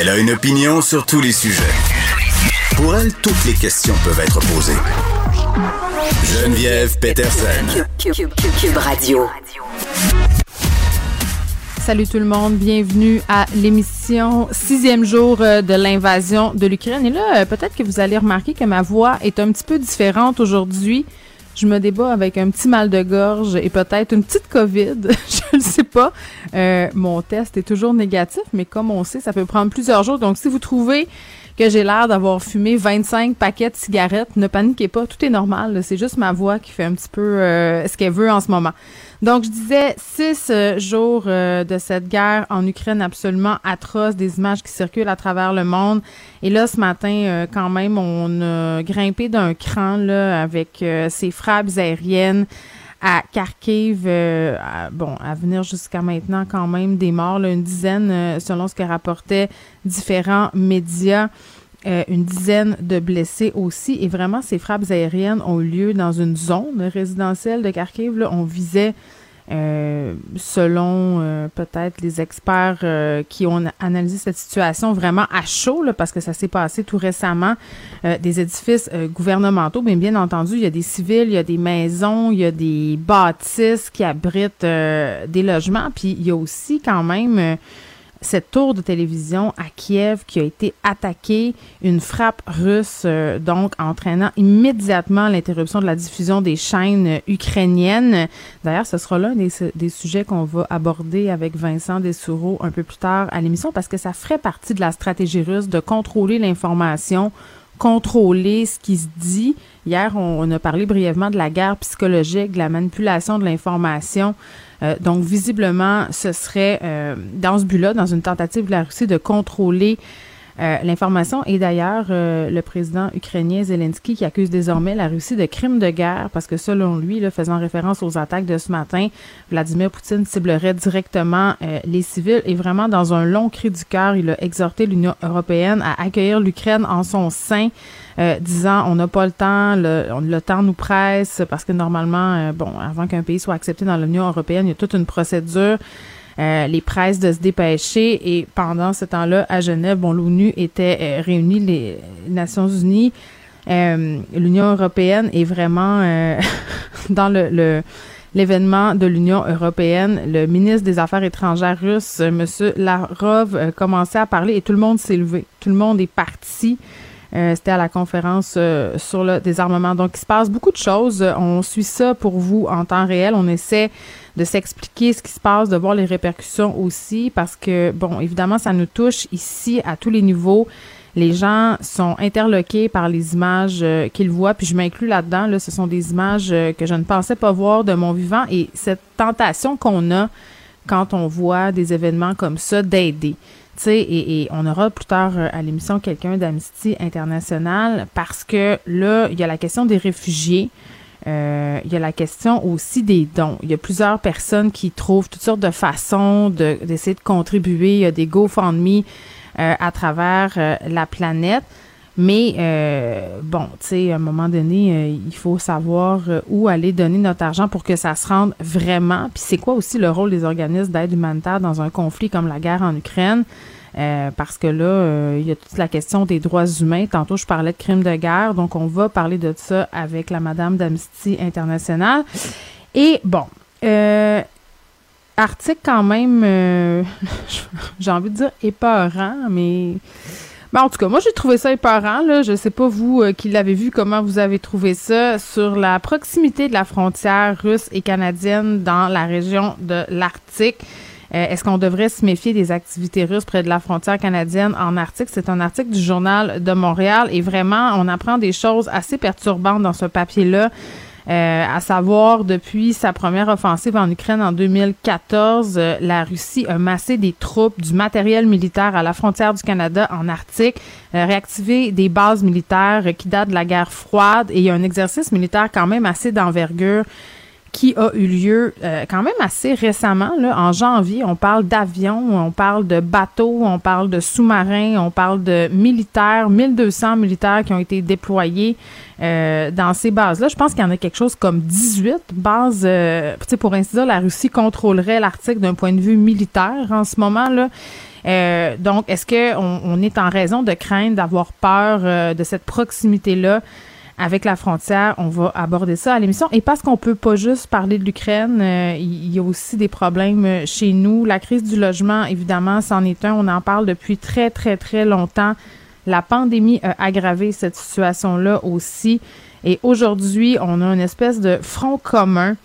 Elle a une opinion sur tous les sujets. Pour elle, toutes les questions peuvent être posées. Geneviève Peterson. Cube, Cube- Cube- Cube Radio. Salut tout le monde, bienvenue à l'émission sixième jour euh, de l'invasion de l'Ukraine. Et là, euh, peut-être que vous allez remarquer que ma voix est un petit peu différente aujourd'hui. Je me débat avec un petit mal de gorge et peut-être une petite COVID, je ne sais pas. Euh, mon test est toujours négatif, mais comme on sait, ça peut prendre plusieurs jours. Donc, si vous trouvez que j'ai l'air d'avoir fumé 25 paquets de cigarettes, ne paniquez pas, tout est normal. C'est juste ma voix qui fait un petit peu euh, ce qu'elle veut en ce moment. Donc, je disais, six euh, jours euh, de cette guerre en Ukraine absolument atroce, des images qui circulent à travers le monde. Et là, ce matin, euh, quand même, on a grimpé d'un cran là avec ces frappes aériennes à Kharkiv, bon, à venir jusqu'à maintenant quand même des morts, une dizaine, selon ce que rapportaient différents médias. Euh, une dizaine de blessés aussi. Et vraiment, ces frappes aériennes ont eu lieu dans une zone résidentielle de Kharkiv. Là. On visait, euh, selon euh, peut-être les experts euh, qui ont analysé cette situation vraiment à chaud, là, parce que ça s'est passé tout récemment, euh, des édifices euh, gouvernementaux. Mais bien entendu, il y a des civils, il y a des maisons, il y a des bâtisses qui abritent des logements. Puis il y a aussi quand même... cette tour de télévision à Kiev qui a été attaquée, une frappe russe, euh, donc entraînant immédiatement l'interruption de la diffusion des chaînes euh, ukrainiennes. D'ailleurs, ce sera l'un des, des sujets qu'on va aborder avec Vincent Dessoureau un peu plus tard à l'émission parce que ça ferait partie de la stratégie russe de contrôler l'information, contrôler ce qui se dit. Hier, on a parlé brièvement de la guerre psychologique, de la manipulation de l'information. Euh, donc, visiblement, ce serait euh, dans ce but-là, dans une tentative de la Russie de contrôler euh, l'information. Et d'ailleurs, euh, le président ukrainien Zelensky qui accuse désormais la Russie de crimes de guerre parce que selon lui, là, faisant référence aux attaques de ce matin, Vladimir Poutine ciblerait directement euh, les civils. Et vraiment, dans un long cri du cœur, il a exhorté l'Union européenne à accueillir l'Ukraine en son sein. Euh, disant on n'a pas le temps, le, le temps nous presse parce que normalement, euh, bon, avant qu'un pays soit accepté dans l'Union européenne, il y a toute une procédure. Euh, les presses de se dépêcher et pendant ce temps-là, à Genève, bon, l'ONU était euh, réunie, les Nations Unies, euh, l'Union européenne est vraiment dans le, l'événement de l'Union européenne. Le ministre des Affaires étrangères russe, Lavrov, euh, commençait à parler et tout le monde s'est levé. Tout le monde est parti. C'était à la conférence sur le désarmement. Donc, il se passe beaucoup de choses. On suit ça pour vous en temps réel. On essaie de s'expliquer ce qui se passe, de voir les répercussions aussi, parce que, bon, évidemment, ça nous touche ici à tous les niveaux. Les gens sont interloqués par les images euh, qu'ils voient, puis je m'inclus là-dedans. Là, ce sont des images euh, que je ne pensais pas voir de mon vivant et cette tentation qu'on a quand on voit des événements comme ça d'aider. Et, et on aura plus tard euh, à l'émission quelqu'un d'Amnesty International parce que là, il y a la question des réfugiés. Euh, il y a la question aussi des dons. Il y a plusieurs personnes qui trouvent toutes sortes de façons de- d'essayer de, contribuer. Il y a des GoFundMe euh, à travers euh, la planète. Mais euh, bon, tu sais, à un moment donné, euh, il faut savoir euh, où aller donner notre argent pour que ça se rende vraiment. Puis c'est quoi aussi le rôle des organismes d'aide humanitaire dans un conflit comme la guerre en Ukraine? Euh, parce que là, euh, il y a toute la question des droits humains. Tantôt, je parlais de crimes de guerre, donc on va parler de ça avec la Madame d'Amnesty International. Et bon, euh, article quand même, euh, j'ai envie de dire épeurant, mais en tout cas, moi, j'ai trouvé ça épeurant. Là. Je sais pas, vous qui l'avez vu, comment vous avez trouvé ça sur la proximité de la frontière russe et canadienne dans la région de l'Arctique. Euh, est-ce qu'on devrait se méfier des activités russes près de la frontière canadienne? En Arctique? C'est un article du Journal de Montréal et vraiment, on apprend des choses assez perturbantes dans ce papier-là. Euh, à savoir, depuis sa première offensive en Ukraine en 2014, euh, la Russie a massé des troupes, du matériel militaire à la frontière du Canada en Arctique, réactivé des bases militaires qui datent de la guerre froide et il y a un exercice militaire quand même assez d'envergure qui a eu lieu euh, quand même assez récemment, là, en janvier. On parle d'avions, on parle de bateaux, on parle de sous-marins, on parle de militaires, 1200 militaires qui ont été déployés euh, dans ces bases-là. Je pense qu'il y en a quelque chose comme 18 bases. Euh, pour ainsi dire, la Russie contrôlerait l'Arctique d'un point de vue militaire en ce moment-là. Euh, donc, est-ce qu'on on est en raison de craindre d'avoir peur de cette proximité-là? Avec la frontière. On va aborder ça à l'émission. Et parce qu'on peut pas juste parler de l'Ukraine, euh, il y a aussi des problèmes euh, chez nous. La crise du logement, évidemment, c'en est un. On en parle depuis très, très, très longtemps. La pandémie a aggravé cette situation-là aussi. Et aujourd'hui, on a une espèce de front commun.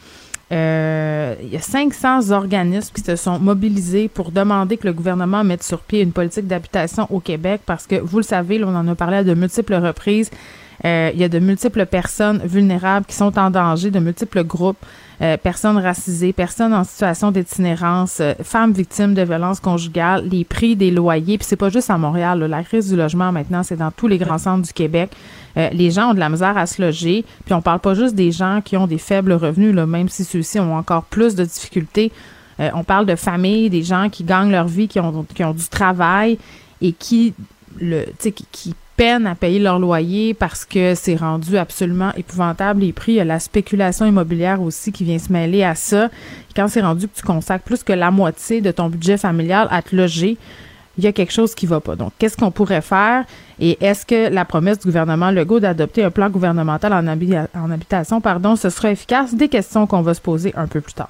Euh, il y a 500 organismes qui se sont mobilisés pour demander que le gouvernement mette sur pied une politique d'habitation au Québec parce que, vous le savez, on en a parlé à de multiples reprises, euh, il y a de multiples personnes vulnérables qui sont en danger, de multiples groupes, euh, personnes racisées, personnes en situation d'itinérance, euh, femmes victimes de violences conjugales, les prix des loyers. Puis c'est pas juste à Montréal. la crise du logement maintenant, c'est dans tous les grands centres du Québec. les gens ont de la misère à se loger. Puis on parle pas juste des gens qui ont des faibles revenus, là, même si ceux-ci ont encore plus de difficultés. on parle de familles, des gens qui gagnent leur vie, qui ont, qui ont du travail et qui le, qui, qui peine à payer leur loyer parce que c'est rendu absolument épouvantable les prix. Il y a la spéculation immobilière aussi qui vient se mêler à ça. Quand c'est rendu que tu consacres plus que la moitié de ton budget familial à te loger, il y a quelque chose qui va pas. Donc, qu'est-ce qu'on pourrait faire? Et est-ce que la promesse du gouvernement Legault d'adopter un plan gouvernemental en, en habitation, pardon, ce sera efficace? Des questions qu'on va se poser un peu plus tard.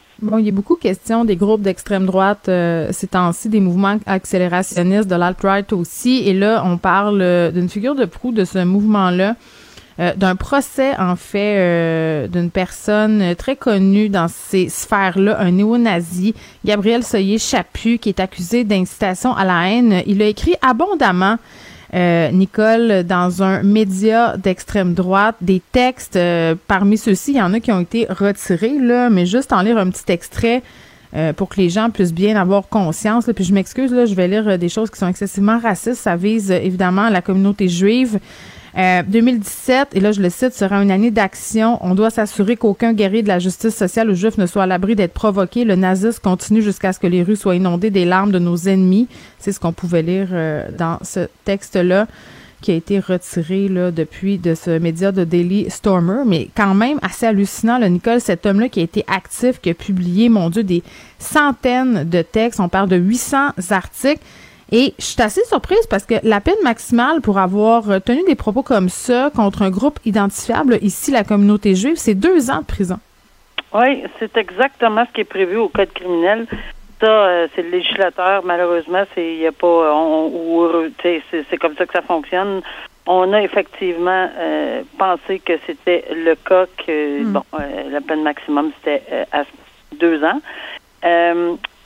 Bon, il y a beaucoup de questions des groupes d'extrême droite euh, ces temps-ci, des mouvements accélérationnistes de l'alt-right aussi. Et là, on parle euh, d'une figure de proue de ce mouvement-là, euh, d'un procès en fait euh, d'une personne très connue dans ces sphères-là, un néo-nazi, Gabriel Soyer-Chaput, qui est accusé d'incitation à la haine. Il a écrit abondamment euh, Nicole, dans un média d'extrême droite, des textes. Euh, parmi ceux-ci, il y en a qui ont été retirés, là, mais juste en lire un petit extrait euh, pour que les gens puissent bien avoir conscience. Puis je m'excuse, là, je vais lire des choses qui sont excessivement racistes. Ça vise évidemment la communauté juive. 2017, euh, et là je le cite, sera une année d'action. On doit s'assurer qu'aucun guerrier de la justice sociale ou juif ne soit à l'abri d'être provoqué. Le nazisme continue jusqu'à ce que les rues soient inondées des larmes de nos ennemis. C'est ce qu'on pouvait lire euh, dans ce texte-là qui a été retiré depuis de ce média de Daily Stormer, mais quand même assez hallucinant, là, Nicole, cet homme-là qui a été actif, qui a publié, mon Dieu, des centaines de textes, on parle de 800 articles. Et je suis assez surprise parce que la peine maximale pour avoir tenu des propos comme ça contre un groupe identifiable, ici la communauté juive, c'est deux ans de prison. Oui, c'est exactement ce qui est prévu au code criminel. Ça, euh, c'est le législateur. Malheureusement, c'est y a pas, c'est comme ça que ça fonctionne. On a effectivement euh, pensé que c'était le cas que hmm. bon, euh, la peine maximum c'était à deux ans.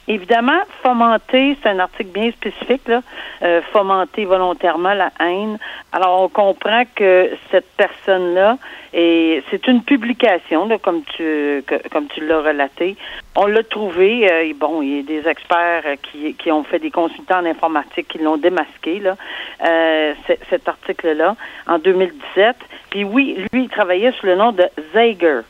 Évidemment, fomenter, c'est un article bien spécifique, là, euh, fomenter volontairement la haine. Alors, on comprend que cette personne-là, et c'est une publication, là, comme tu comme tu l'as relaté. On l'a trouvé, euh, bon, il y a des experts euh, qui, qui ont fait des consultants en informatique qui l'ont démasqué, là, euh, cet article-là, en 2017. Puis oui, lui, il travaillait sous le nom de Zager.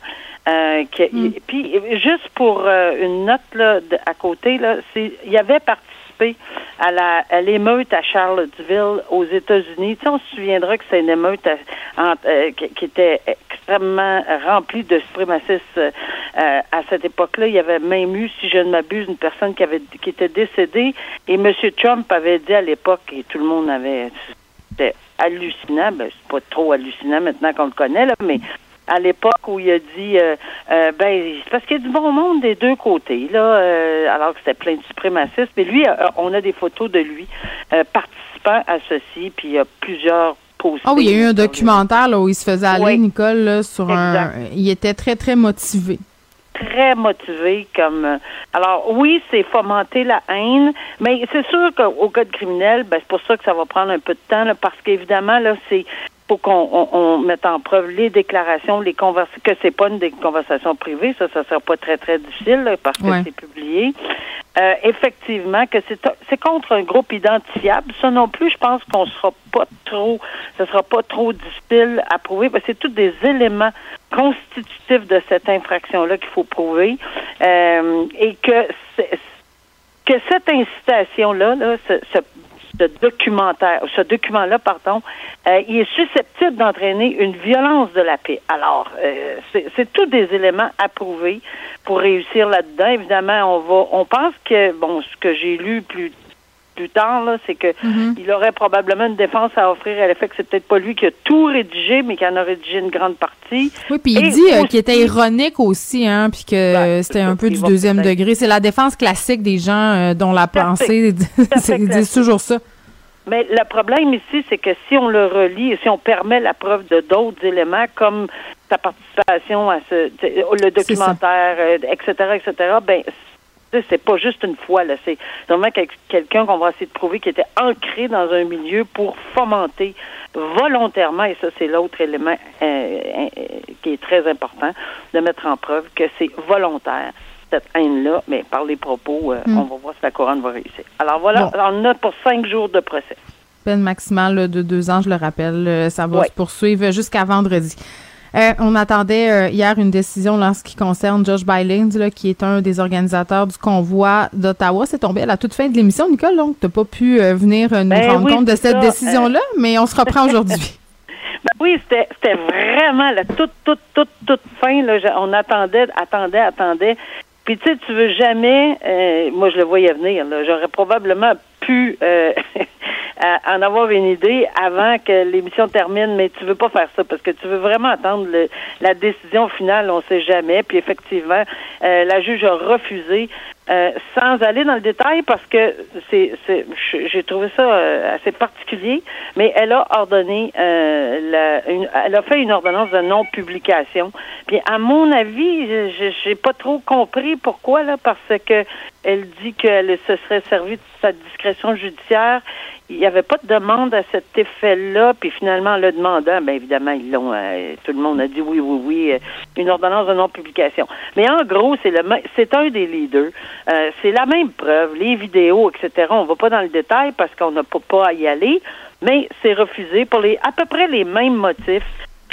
Euh, mm. Puis juste pour euh, une note là, à côté, là, c'est, il avait participé à la à l'émeute à Charlottesville aux États-Unis. Tu sais, on se souviendra que c'est une émeute euh, qui, était extrêmement remplie de suprémacistes euh, à cette époque-là. Il y avait même eu, si je ne m'abuse, une personne qui avait qui était décédée et M. Trump avait dit à l'époque et tout le monde avait c'était hallucinant, ben c'est pas trop hallucinant maintenant qu'on le connaît là, mais à l'époque où il a dit euh, euh, ben parce qu'il y a du bon monde des deux côtés là euh, alors que c'était plein de suprémacistes mais lui on a des photos de lui participant à ceci puis il y a plusieurs ah oui, il y a eu un documentaire là, où il se faisait aller, Nicole, sur un. Il était très, très motivé. Très motivé comme. Alors, oui, c'est fomenter la haine, mais c'est sûr qu'au code criminel, ben, c'est pour ça que ça va prendre un peu de temps, parce qu'évidemment, là, c'est pour qu'on on, mette en preuve les déclarations, les conversations, que c'est pas une des conversations privées, ça, ça sera pas très, très difficile parce que c'est publié. Euh, effectivement, que c'est, c'est contre un groupe identifiable. Ça non plus, je pense qu'on sera pas trop, ce sera pas trop difficile à prouver, parce que c'est tous des éléments constitutifs de cette infraction-là qu'il faut prouver, euh, et que que cette incitation-là, là, ce, ce ce documentaire, ce document-là, pardon, euh, il est susceptible d'entraîner une violence de la paix. Alors, euh, c'est tous des éléments à prouver pour réussir là-dedans. Évidemment, on va, on pense que, bon, ce que j'ai lu plus plus tard, là, c'est que mm-hmm. il aurait probablement une défense à offrir à l'effet que c'est peut-être pas lui qui a tout rédigé, mais qui en a rédigé une grande partie. Oui, puis il dit euh, qu'il était ironique aussi, hein, puis que ben, c'était un peu du deuxième degré. C'est la défense classique des gens euh, dont la pensée, ils disent toujours ça. Mais le problème ici, c'est que si on le relie, si on permet la preuve de d'autres éléments, comme sa participation à ce, le documentaire, etc., euh, etc., ben c'est pas juste une fois, là. C'est vraiment quelqu'un qu'on va essayer de prouver qui était ancré dans un milieu pour fomenter volontairement, et ça, c'est l'autre élément euh, euh, qui est très important, de mettre en preuve que c'est volontaire cette haine-là, mais par les propos, euh, hmm. on va voir si la couronne va réussir. Alors voilà, on a pour cinq jours de procès. Peine maximale de deux ans, je le rappelle. Ça va se poursuivre jusqu'à vendredi. Euh, on attendait euh, hier une décision en ce qui concerne Josh Bylins, qui est un des organisateurs du convoi d'Ottawa. C'est tombé à la toute fin de l'émission, Nicole, donc tu n'as pas pu euh, venir nous ben rendre compte de cette décision-là, mais on se reprend aujourd'hui. Ben oui, c'était vraiment la toute, toute, toute, toute fin. Là, on attendait, attendait, attendait. Puis tu sais, tu veux jamais, moi je le voyais venir, j'aurais probablement pu en avoir une idée avant que l'émission termine, mais tu veux pas faire ça parce que tu veux vraiment attendre la décision finale, on sait jamais. Puis effectivement, euh, la juge a refusé. Euh, sans aller dans le détail parce que c'est, j'ai trouvé ça euh, assez particulier, mais elle a ordonné, la, elle a fait une ordonnance de non publication. Puis à mon avis, j'ai pas trop compris pourquoi là, parce que elle dit qu'elle se serait servie de sa discrétion judiciaire il n'y avait pas de demande à cet effet-là, puis finalement, le demandant, bien évidemment, ils l'ont, euh, tout le monde a dit oui, oui, oui, euh, une ordonnance de non-publication. Mais en gros, c'est le, c'est un des leaders. Euh, c'est la même preuve, les vidéos, etc. On va pas dans le détail parce qu'on n'a pas, pas à y aller, mais c'est refusé pour les, à peu près les mêmes motifs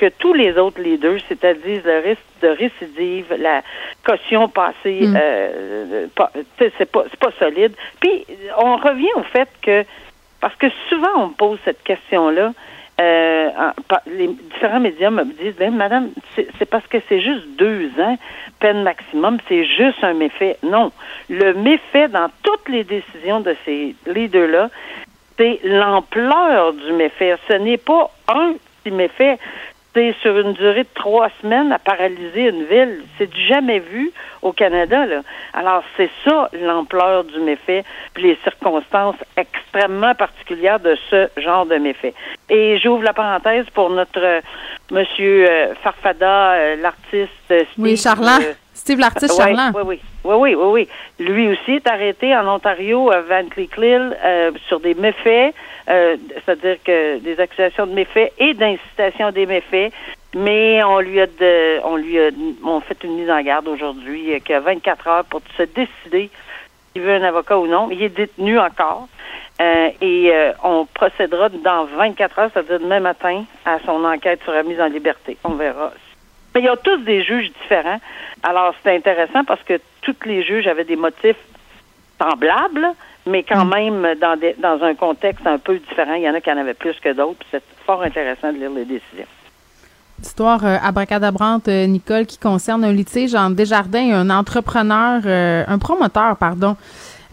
que tous les autres leaders, c'est-à-dire le risque de récidive, la caution passée, mm. c'est pas, c'est pas solide. Puis on revient au fait que parce que souvent, on me pose cette question-là. Euh, les différents médias me disent, ben, madame, c'est parce que c'est juste deux ans, peine maximum, c'est juste un méfait. Non. Le méfait dans toutes les décisions de ces leaders-là, c'est l'ampleur du méfait. Ce n'est pas un petit méfait, sur une durée de trois semaines à paralyser une ville. C'est du jamais vu au Canada. Là. Alors, c'est ça l'ampleur du méfait, puis les circonstances extrêmement particulières de ce genre de méfait. Et j'ouvre la parenthèse pour notre euh, monsieur euh, Farfada, euh, l'artiste. oui. Steve l'artiste Charlant. Oui, oui, oui, oui, oui, Lui aussi est arrêté en Ontario, à Van Cleek sur des méfaits, c'est-à-dire que des accusations de méfaits et d'incitation des méfaits. Mais on lui a de, on lui a on fait une mise en garde aujourd'hui qu'il a 24 heures pour se décider s'il veut un avocat ou non. Il est détenu encore. Euh, et euh, on procédera dans 24 heures, c'est-à-dire demain matin, à son enquête sur la mise en liberté. On verra. Mais il y a tous des juges différents. Alors, c'est intéressant parce que tous les juges avaient des motifs semblables, mais quand même dans, des, dans un contexte un peu différent. Il y en a qui en avaient plus que d'autres. C'est fort intéressant de lire les décisions. Histoire euh, abracadabrante, euh, Nicole, qui concerne un litige entre Desjardins et un entrepreneur, euh, un promoteur, pardon,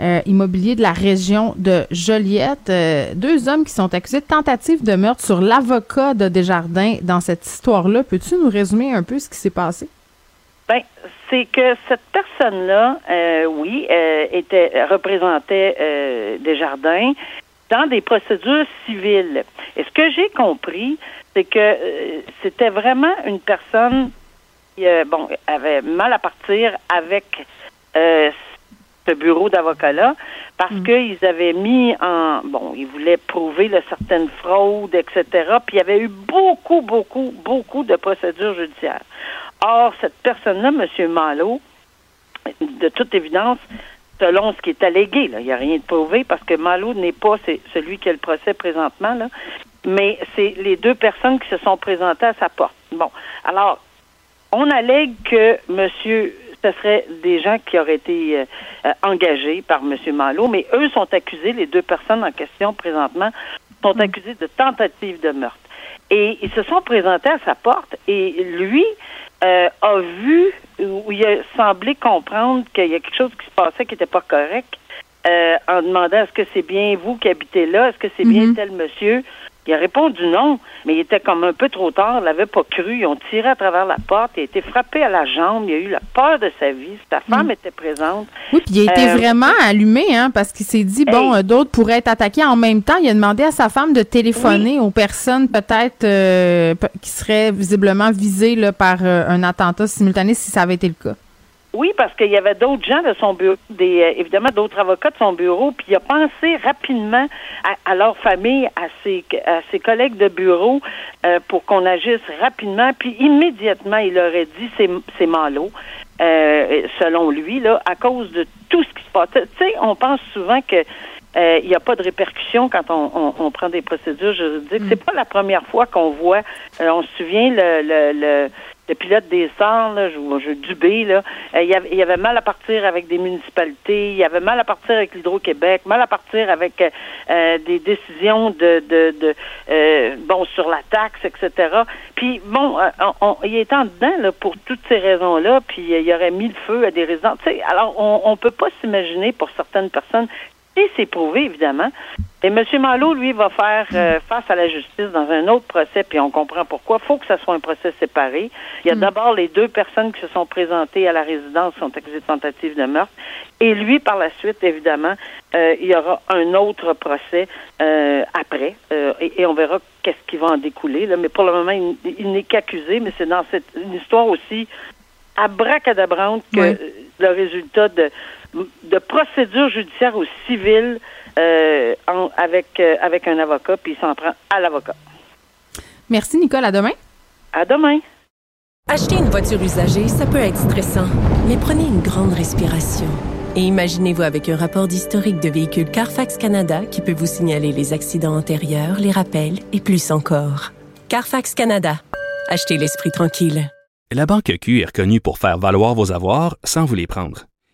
euh, immobilier de la région de Joliette. Euh, deux hommes qui sont accusés de tentative de meurtre sur l'avocat de Desjardins dans cette histoire-là. Peux-tu nous résumer un peu ce qui s'est passé? Ben, c'est que cette personne-là, euh, oui, était représentait Desjardins dans des procédures civiles. Et ce que j'ai compris, c'est que c'était vraiment une personne qui, bon, avait mal à partir avec ce bureau d'avocats-là parce mm. qu'ils avaient mis en bon, ils voulaient prouver de certaines fraudes, etc. Puis il y avait eu beaucoup, beaucoup, beaucoup de procédures judiciaires. Or, cette personne-là, M. Malo, de toute évidence, selon ce qui est allégué, là, il n'y a rien de prouvé parce que Malo n'est pas celui qui a le procès présentement, là, mais c'est les deux personnes qui se sont présentées à sa porte. Bon, alors, on allègue que M ce serait des gens qui auraient été euh, euh, engagés par M. Malo, mais eux sont accusés, les deux personnes en question présentement, sont mm. accusés de tentative de meurtre. Et ils se sont présentés à sa porte et lui euh, a vu ou il a semblé comprendre qu'il y a quelque chose qui se passait qui n'était pas correct en demandant est-ce que c'est bien vous qui habitez là, est-ce que c'est bien mm-hmm. tel monsieur? Il a répondu non, mais il était comme un peu trop tard, il l'avait pas cru. Ils ont tiré à travers la porte, il a été frappé à la jambe, il a eu la peur de sa vie. Sa femme mm. était présente. Oui, puis il a été euh, vraiment allumé, hein, parce qu'il s'est dit, bon, euh, d'autres pourraient être attaqués en même temps. Il a demandé à sa femme de téléphoner aux personnes peut-être euh, qui seraient visiblement visées là, par un attentat simultané si ça avait été le cas. Oui, parce qu'il y avait d'autres gens de son bureau, des, euh, évidemment d'autres avocats de son bureau, puis il a pensé rapidement à, leur famille, à ses, à ses collègues de bureau euh, pour qu'on agisse rapidement, puis immédiatement il aurait dit c'est, c'est malo, euh, selon lui, là, à cause de tout ce qui se passe. Tu sais, on pense souvent que il n'y a pas de répercussions quand on, on, prend des procédures juridiques. Mm. C'est pas la première fois qu'on voit. on se souvient le, le, le le pilote des Sarts, là, je, je Dubé, là, euh, il, y avait, il avait mal à partir avec des municipalités, il y avait mal à partir avec l'Hydro-Québec, mal à partir avec euh, euh, des décisions de, de, de bon sur la taxe, etc. Puis bon, on, il est en dedans là, pour toutes ces raisons-là, puis il aurait mis le feu à des résidents. alors, on, on peut pas s'imaginer pour certaines personnes et c'est prouvé, évidemment. Et M. Malo, lui, va faire euh, face à la justice dans un autre procès, puis on comprend pourquoi. Il faut que ce soit un procès séparé. Il y a hmm. d'abord les deux personnes qui se sont présentées à la résidence qui sont accusées de tentative de meurtre. Et lui, par la suite, évidemment, euh, il y aura un autre procès euh, après. Et, on verra qu'est-ce qui va en découler. Là. Mais pour le moment, il, n'est qu'accusé, mais c'est dans cette une histoire aussi abracadabrante que le résultat de de procédure judiciaire au civil euh, avec, euh, avec un avocat, puis il s'en prend à l'avocat. Merci, Nicole. À demain. À demain. Acheter une voiture usagée, ça peut être stressant, mais prenez une grande respiration. Et imaginez-vous avec un rapport d'historique de véhicule Carfax Canada qui peut vous signaler les accidents antérieurs, les rappels et plus encore. Carfax Canada. Achetez l'esprit tranquille. La Banque Q est reconnue pour faire valoir vos avoirs sans vous les prendre.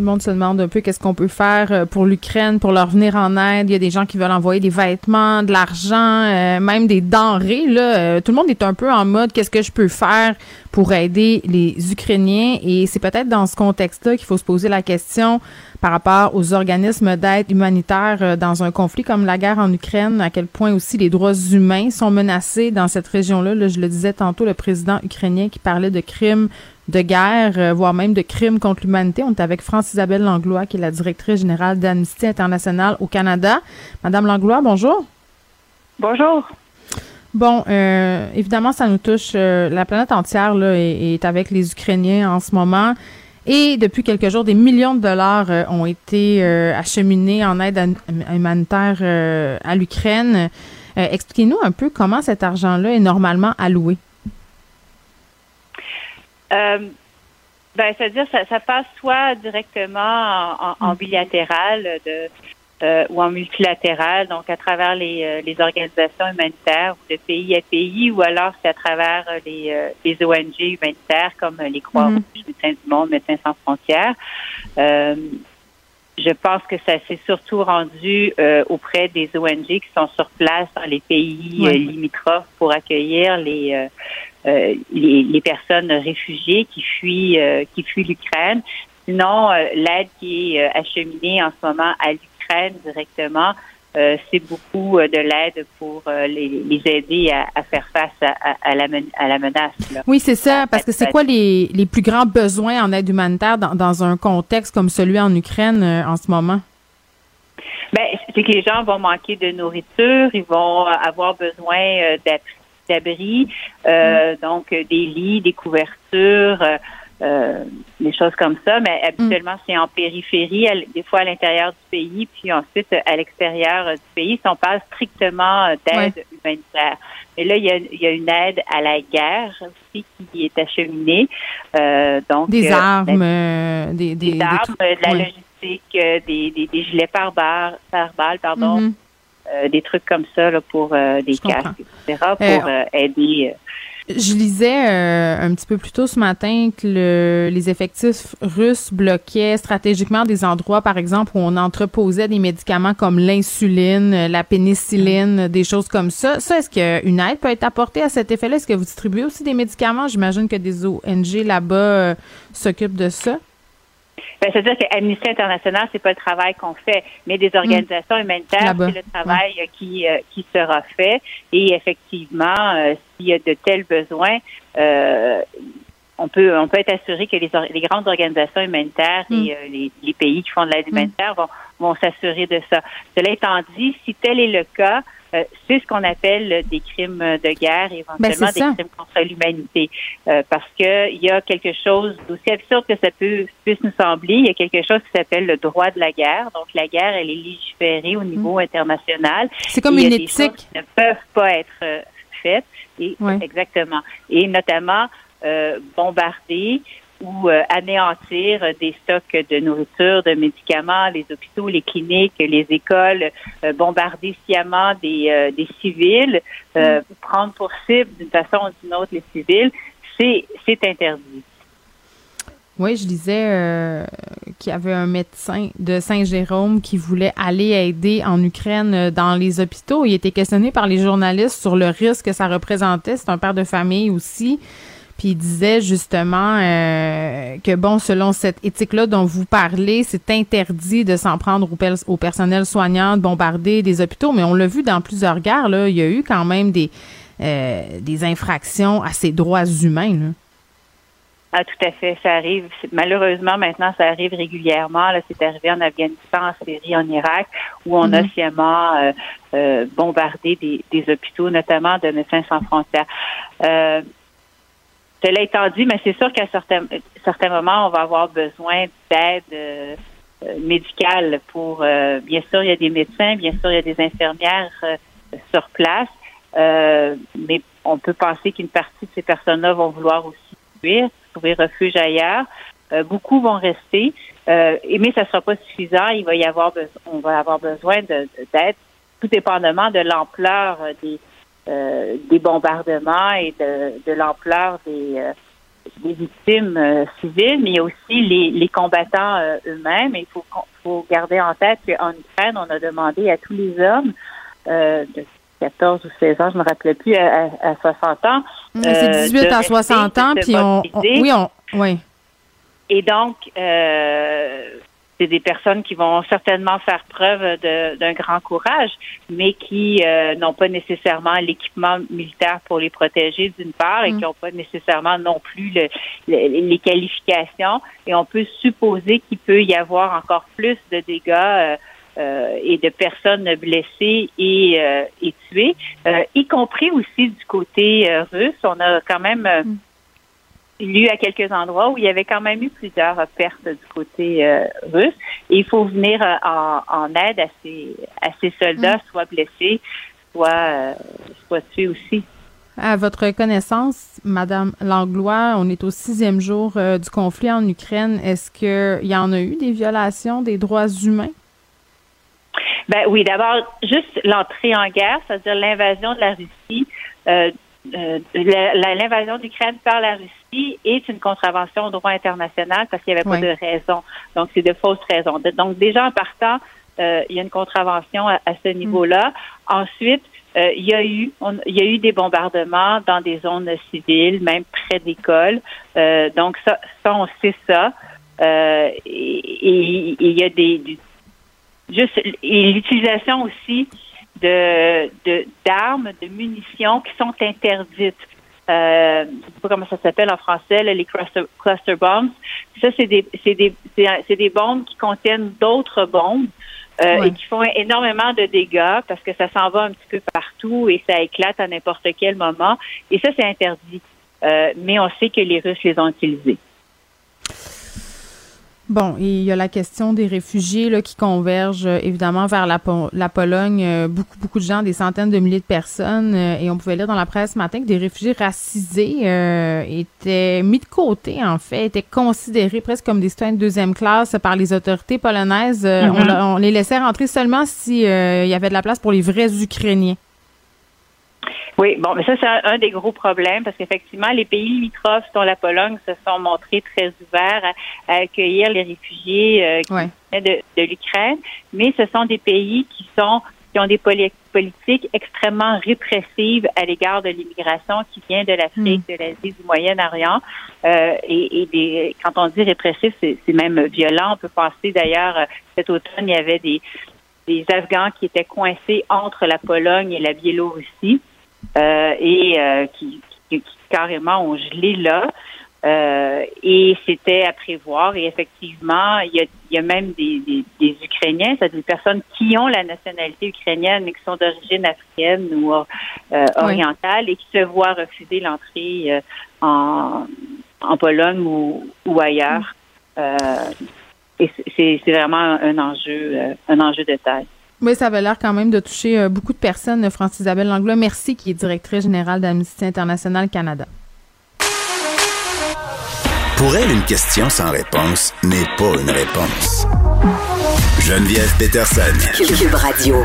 Tout le monde se demande un peu qu'est-ce qu'on peut faire euh, pour l'Ukraine, pour leur venir en aide. Il y a des gens qui veulent envoyer des vêtements, de l'argent, euh, même des denrées. Euh, tout le monde est un peu en mode qu'est-ce que je peux faire pour aider les Ukrainiens? Et c'est peut-être dans ce contexte-là qu'il faut se poser la question par rapport aux organismes d'aide humanitaire dans un conflit comme la guerre en Ukraine, à quel point aussi les droits humains sont menacés dans cette région-là. Là, je le disais tantôt, le président ukrainien qui parlait de crimes de guerre, euh, voire même de crimes contre l'humanité. On est avec France-Isabelle Langlois, qui est la directrice générale d'Amnesty International au Canada. Madame Langlois, bonjour. Bonjour. Bon, euh, évidemment, ça nous touche. Euh, la planète entière là, est, avec les Ukrainiens en ce moment. Et depuis quelques jours, des millions de dollars euh, ont été acheminés en aide humanitaire à l'Ukraine. Expliquez-nous un peu comment cet argent-là est normalement alloué. Ben, c'est-à-dire ça, ça passe soit directement en, en, en bilatéral de euh, ou en multilatéral, donc à travers les, euh, les organisations humanitaires ou de pays à pays, ou alors c'est à travers euh, les, les ONG humanitaires comme les Croix-Rouges, mm-hmm. Médecins du Monde, Médecins sans frontières. je pense que ça s'est surtout rendu auprès des ONG qui sont sur place dans les pays limitrophes pour accueillir les, les, les, personnes réfugiées qui fuient qui fuient l'Ukraine. Sinon, l'aide qui est acheminée en ce moment à l'Ukraine directement, euh, c'est beaucoup euh, de l'aide pour euh, les, aider à, faire face à, la, menace. Oui, c'est ça, parce que c'est quoi les, plus grands besoins en aide humanitaire dans, un contexte comme celui en Ukraine en ce moment? Ben, c'est que les gens vont manquer de nourriture, ils vont avoir besoin d'abri, mm. donc des lits, des couvertures. Euh, des choses comme ça, mais habituellement, c'est en périphérie, des fois à l'intérieur du pays, puis ensuite à l'extérieur du pays, si on parle strictement d'aide humanitaire. Mais là, il y, a, il y, a, une aide à la guerre aussi qui est acheminée. Euh, donc, des euh, armes, des, des, des, armes, de la logistique, des, des, des, gilets par, bar, par balle, mm-hmm. des trucs comme ça là, pour des casques, etc., pour aider je lisais euh, un petit peu plus tôt ce matin que les effectifs russes bloquaient stratégiquement des endroits, par exemple, où on entreposait des médicaments comme l'insuline, la pénicilline, des choses comme ça. Ça, est-ce qu'une aide peut être apportée à cet effet-là? Est-ce que vous distribuez aussi des médicaments? J'imagine que des ONG là-bas euh, s'occupent de ça. Ben, C'est-à-dire qu'Amnesty International, c'est pas le travail qu'on fait, mais des organisations hmm. humanitaires, c'est le travail qui, euh, qui sera fait. Et effectivement, euh, s'il y a de tels besoins, euh, on peut on peut être assuré que les, les grandes organisations humanitaires et hmm. les, les, pays qui font de l'aide hmm. humanitaire vont, vont s'assurer de ça. Cela étant dit, si tel est le cas, euh, c'est ce qu'on appelle des crimes de guerre, éventuellement ben, des crimes contre l'humanité, euh, parce que il y a quelque chose d'aussi absurde que ça peut puisse nous sembler. Il y a quelque chose qui s'appelle le droit de la guerre. Donc la guerre, elle est légiférée au niveau mm. international. C'est comme une éthique. qui ne peuvent pas être euh, faites. Et, Exactement. Et notamment bombarder ou euh, anéantir des stocks de nourriture, de médicaments, les hôpitaux, les cliniques, les écoles, euh, bombarder sciemment des, euh, des civils, mm. prendre pour cible d'une façon ou d'une autre les civils, c'est c'est interdit. Oui, je disais qu'il y avait un médecin de Saint-Jérôme qui voulait aller aider en Ukraine dans les hôpitaux. Il était questionné par les journalistes sur le risque que ça représentait. C'est un père de famille aussi. Puis il disait justement euh, que, bon, selon cette éthique-là dont vous parlez, c'est interdit de s'en prendre au, personnel soignant, de bombarder des hôpitaux. Mais on l'a vu dans plusieurs guerres, là, il y a eu quand même des, euh, des infractions à ces droits humains. Là. Ah, tout à fait. Ça arrive. Malheureusement, maintenant, ça arrive régulièrement. Là, c'est arrivé en Afghanistan, en Syrie, en Irak, où on a mhm. sciemment euh, bombardé des, des, hôpitaux, notamment de Médecins sans frontières. Cela étant dit, mais c'est sûr qu'à certains, certains moments, on va avoir besoin d'aide euh, médicale pour, euh, bien sûr, il y a des médecins, bien sûr, il y a des infirmières euh, sur place, mais on peut penser qu'une partie de ces personnes-là vont vouloir aussi fuir, trouver refuge ailleurs. beaucoup vont rester, mais ça ne sera pas suffisant. Il va y avoir, on va avoir besoin d'aide, tout dépendamment de l'ampleur des euh, des bombardements et de, de l'ampleur des, euh, des victimes euh, civiles, mais aussi les, les combattants eux-mêmes. Il faut, faut garder en tête qu'en Ukraine, on a demandé à tous les hommes de 14 ou 16 ans, je ne me rappelais plus, à, 60 ans. C'est 18 à 60 ans, puis on, Oui, on. Oui. Et donc, euh, c'est des personnes qui vont certainement faire preuve d'un grand courage, mais qui euh, n'ont pas nécessairement l'équipement militaire pour les protéger d'une part et mm. qui n'ont pas nécessairement non plus les qualifications. Et on peut supposer qu'il peut y avoir encore plus de dégâts. Euh, et de personnes blessées et, et tuées, y compris aussi du côté russe. On a quand même mm lu à quelques endroits où il y avait quand même eu plusieurs pertes du côté euh, russe. Et il faut venir euh, en, aide à ces, à ces soldats, mm. soit blessés, soit, euh, soit tués aussi. À votre connaissance, Madame Langlois, on est au sixième jour du conflit en Ukraine. Est-ce qu'il y en a eu des violations des droits humains? Ben oui, d'abord, juste l'entrée en guerre, c'est-à-dire l'invasion de la Russie, l'invasion d'Ukraine par la Russie est une contravention au droit international parce qu'il n'y avait pas de raison. Donc, c'est de fausses raisons. Donc, déjà en partant, euh, il y a une contravention à, ce niveau-là. Ensuite, euh, il y a eu il y a eu des bombardements dans des zones civiles, même près d'écoles. donc ça, ça, on sait ça. et il y a des, des juste l'utilisation aussi de d'armes, de, munitions qui sont interdites. Euh, je sais pas comment ça s'appelle en français, les cluster, cluster bombs. Ça, c'est des, c'est des, c'est des bombes qui contiennent d'autres bombes euh, et qui font énormément de dégâts parce que ça s'en va un petit peu partout et ça éclate à n'importe quel moment. Et ça, c'est interdit. Euh, mais on sait que les Russes les ont utilisés. Bon, il y a la question des réfugiés là, qui convergent euh, évidemment vers la, la Pologne. Euh, beaucoup, beaucoup de gens, des centaines de milliers de personnes. Euh, et on pouvait lire dans la presse ce matin que des réfugiés racisés étaient mis de côté, en fait, étaient considérés presque comme des citoyens de deuxième classe par les autorités polonaises. Mm-hmm. on, les laissait rentrer seulement s'il y avait de la place pour les vrais Ukrainiens. Oui, bon, mais ça, c'est un, des gros problèmes parce qu'effectivement, les pays limitrophes, dont la Pologne, se sont montrés très ouverts à, accueillir les réfugiés euh, de, de l'Ukraine, mais ce sont des pays qui sont qui ont des politiques extrêmement répressives à l'égard de l'immigration qui vient de l'Afrique, hmm. de l'Asie, du Moyen-Orient. Euh, et, et des, quand on dit répressif, c'est même violent. On peut penser d'ailleurs, euh, cet automne, il y avait des, des Afghans qui étaient coincés entre la Pologne et la Biélorussie. Euh, et euh, qui, qui, carrément ont gelé là. Euh, et c'était à prévoir. Et effectivement, il y a, il y a même des, des, des Ukrainiens, c'est-à-dire des personnes qui ont la nationalité ukrainienne, mais qui sont d'origine africaine ou euh, orientale et qui se voient refuser l'entrée en, en Pologne ou, ou ailleurs. Euh, et c'est vraiment un enjeu, un enjeu de taille. Oui, ça avait l'air quand même de toucher euh, beaucoup de personnes. France-Isabelle Langlois, merci, qui est directrice générale d'Amnesty International Canada. Pour elle, une question sans réponse n'est pas une réponse. Geneviève Peterson. Cube Radio.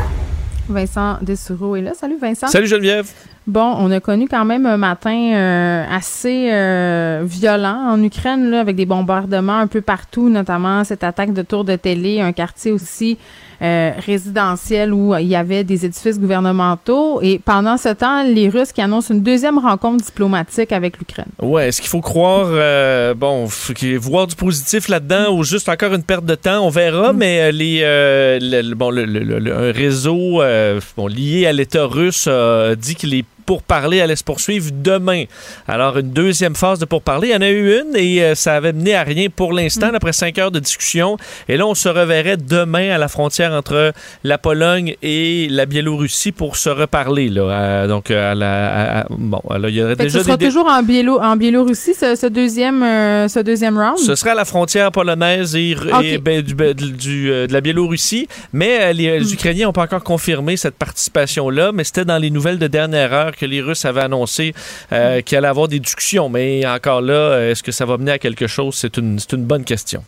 Vincent Dessureau est là. Salut Vincent. Salut Geneviève. Bon, on a connu quand même un matin euh, assez euh, violent en Ukraine, là, avec des bombardements un peu partout, notamment cette attaque de tour de télé, un quartier aussi euh, résidentiel où il y avait des édifices gouvernementaux. Et pendant ce temps, les Russes qui annoncent une deuxième rencontre diplomatique avec l'Ukraine. Ouais, est-ce qu'il faut croire, euh, bon, voir du positif là-dedans ou juste encore une perte de temps, on verra. Mm. Mais les, bon, le, un réseau bon, lié à l'État russe dit qu'il est pourparlers allaient se poursuivre demain. Alors, une deuxième phase de pourparlers. Il y en a eu une et euh, ça avait mené à rien pour l'instant, mm. après cinq heures de discussion. Et là, on se reverrait demain à la frontière entre la Pologne et la Biélorussie pour se reparler. Là. Euh, donc, à la, bon, là, il y aurait déjà ce sera toujours en, Biélo en Biélorussie, ce, deuxième, euh, ce deuxième round? Ce sera à la frontière polonaise et, ben, du, ben, du, de la Biélorussie. Mais les, mm. Ukrainiens n'ont pas encore confirmé cette participation-là, mais c'était dans les nouvelles de dernière heure que les Russes avaient annoncé euh, qu'il allait avoir des discussions. Mais encore là, est-ce que ça va mener à quelque chose? C'est une, une bonne question.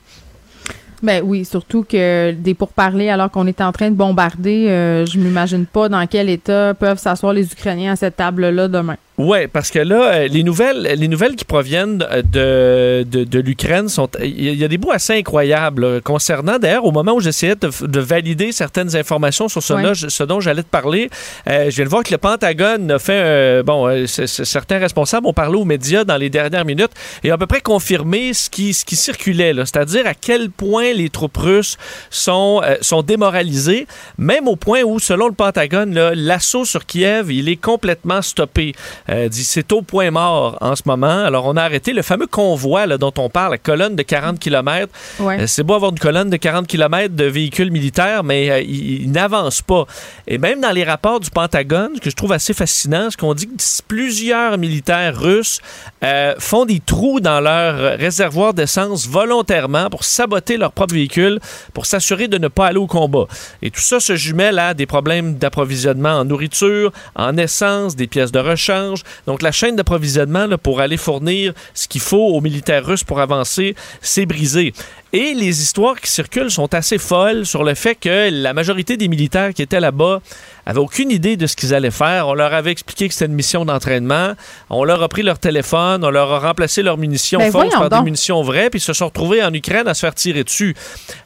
Ben oui, surtout que des pourparlers alors qu'on est en train de bombarder, euh, je m'imagine pas dans quel état peuvent s'asseoir les Ukrainiens à cette table-là demain. Oui, parce que là, euh, les nouvelles, les nouvelles qui proviennent de, de, l'Ukraine sont. Il y a des bouts assez incroyables concernant. D'ailleurs, au moment où j'essayais de, valider certaines informations sur ce, ce dont j'allais te parler, euh, je viens de voir que le Pentagone a fait. Euh, bon, certains responsables ont parlé aux médias dans les dernières minutes et ont à peu près confirmé ce qui, ce qui circulait, c'est-à-dire à quel point les troupes russes sont, sont démoralisées, même au point où, selon le Pentagone, l'assaut sur Kiev, il est complètement stoppé. Euh, dit c'est au point mort en ce moment. Alors, on a arrêté le fameux convoi là, dont on parle, la colonne de 40 km. Ouais. Euh, c'est beau avoir une colonne de 40 km de véhicules militaires, mais euh, ils, ils n'avancent pas. Et même dans les rapports du Pentagone, ce que je trouve assez fascinant, c'est qu'on dit que plusieurs militaires russes euh, font des trous dans leur réservoir d'essence volontairement pour saboter leur propre véhicule, pour s'assurer de ne pas aller au combat. Et tout ça se jumelle à des problèmes d'approvisionnement en nourriture, en essence, des pièces de rechange. Donc la chaîne d'approvisionnement pour aller fournir ce qu'il faut aux militaires russes pour avancer, c'est brisé. Et les histoires qui circulent sont assez folles sur le fait que la majorité des militaires qui étaient là-bas avaient aucune idée de ce qu'ils allaient faire. On leur avait expliqué que c'était une mission d'entraînement. On leur a pris leur téléphone, on leur a remplacé leurs munitions Ben, fausses par donc. des munitions vraies, puis ils se sont retrouvés en Ukraine à se faire tirer dessus.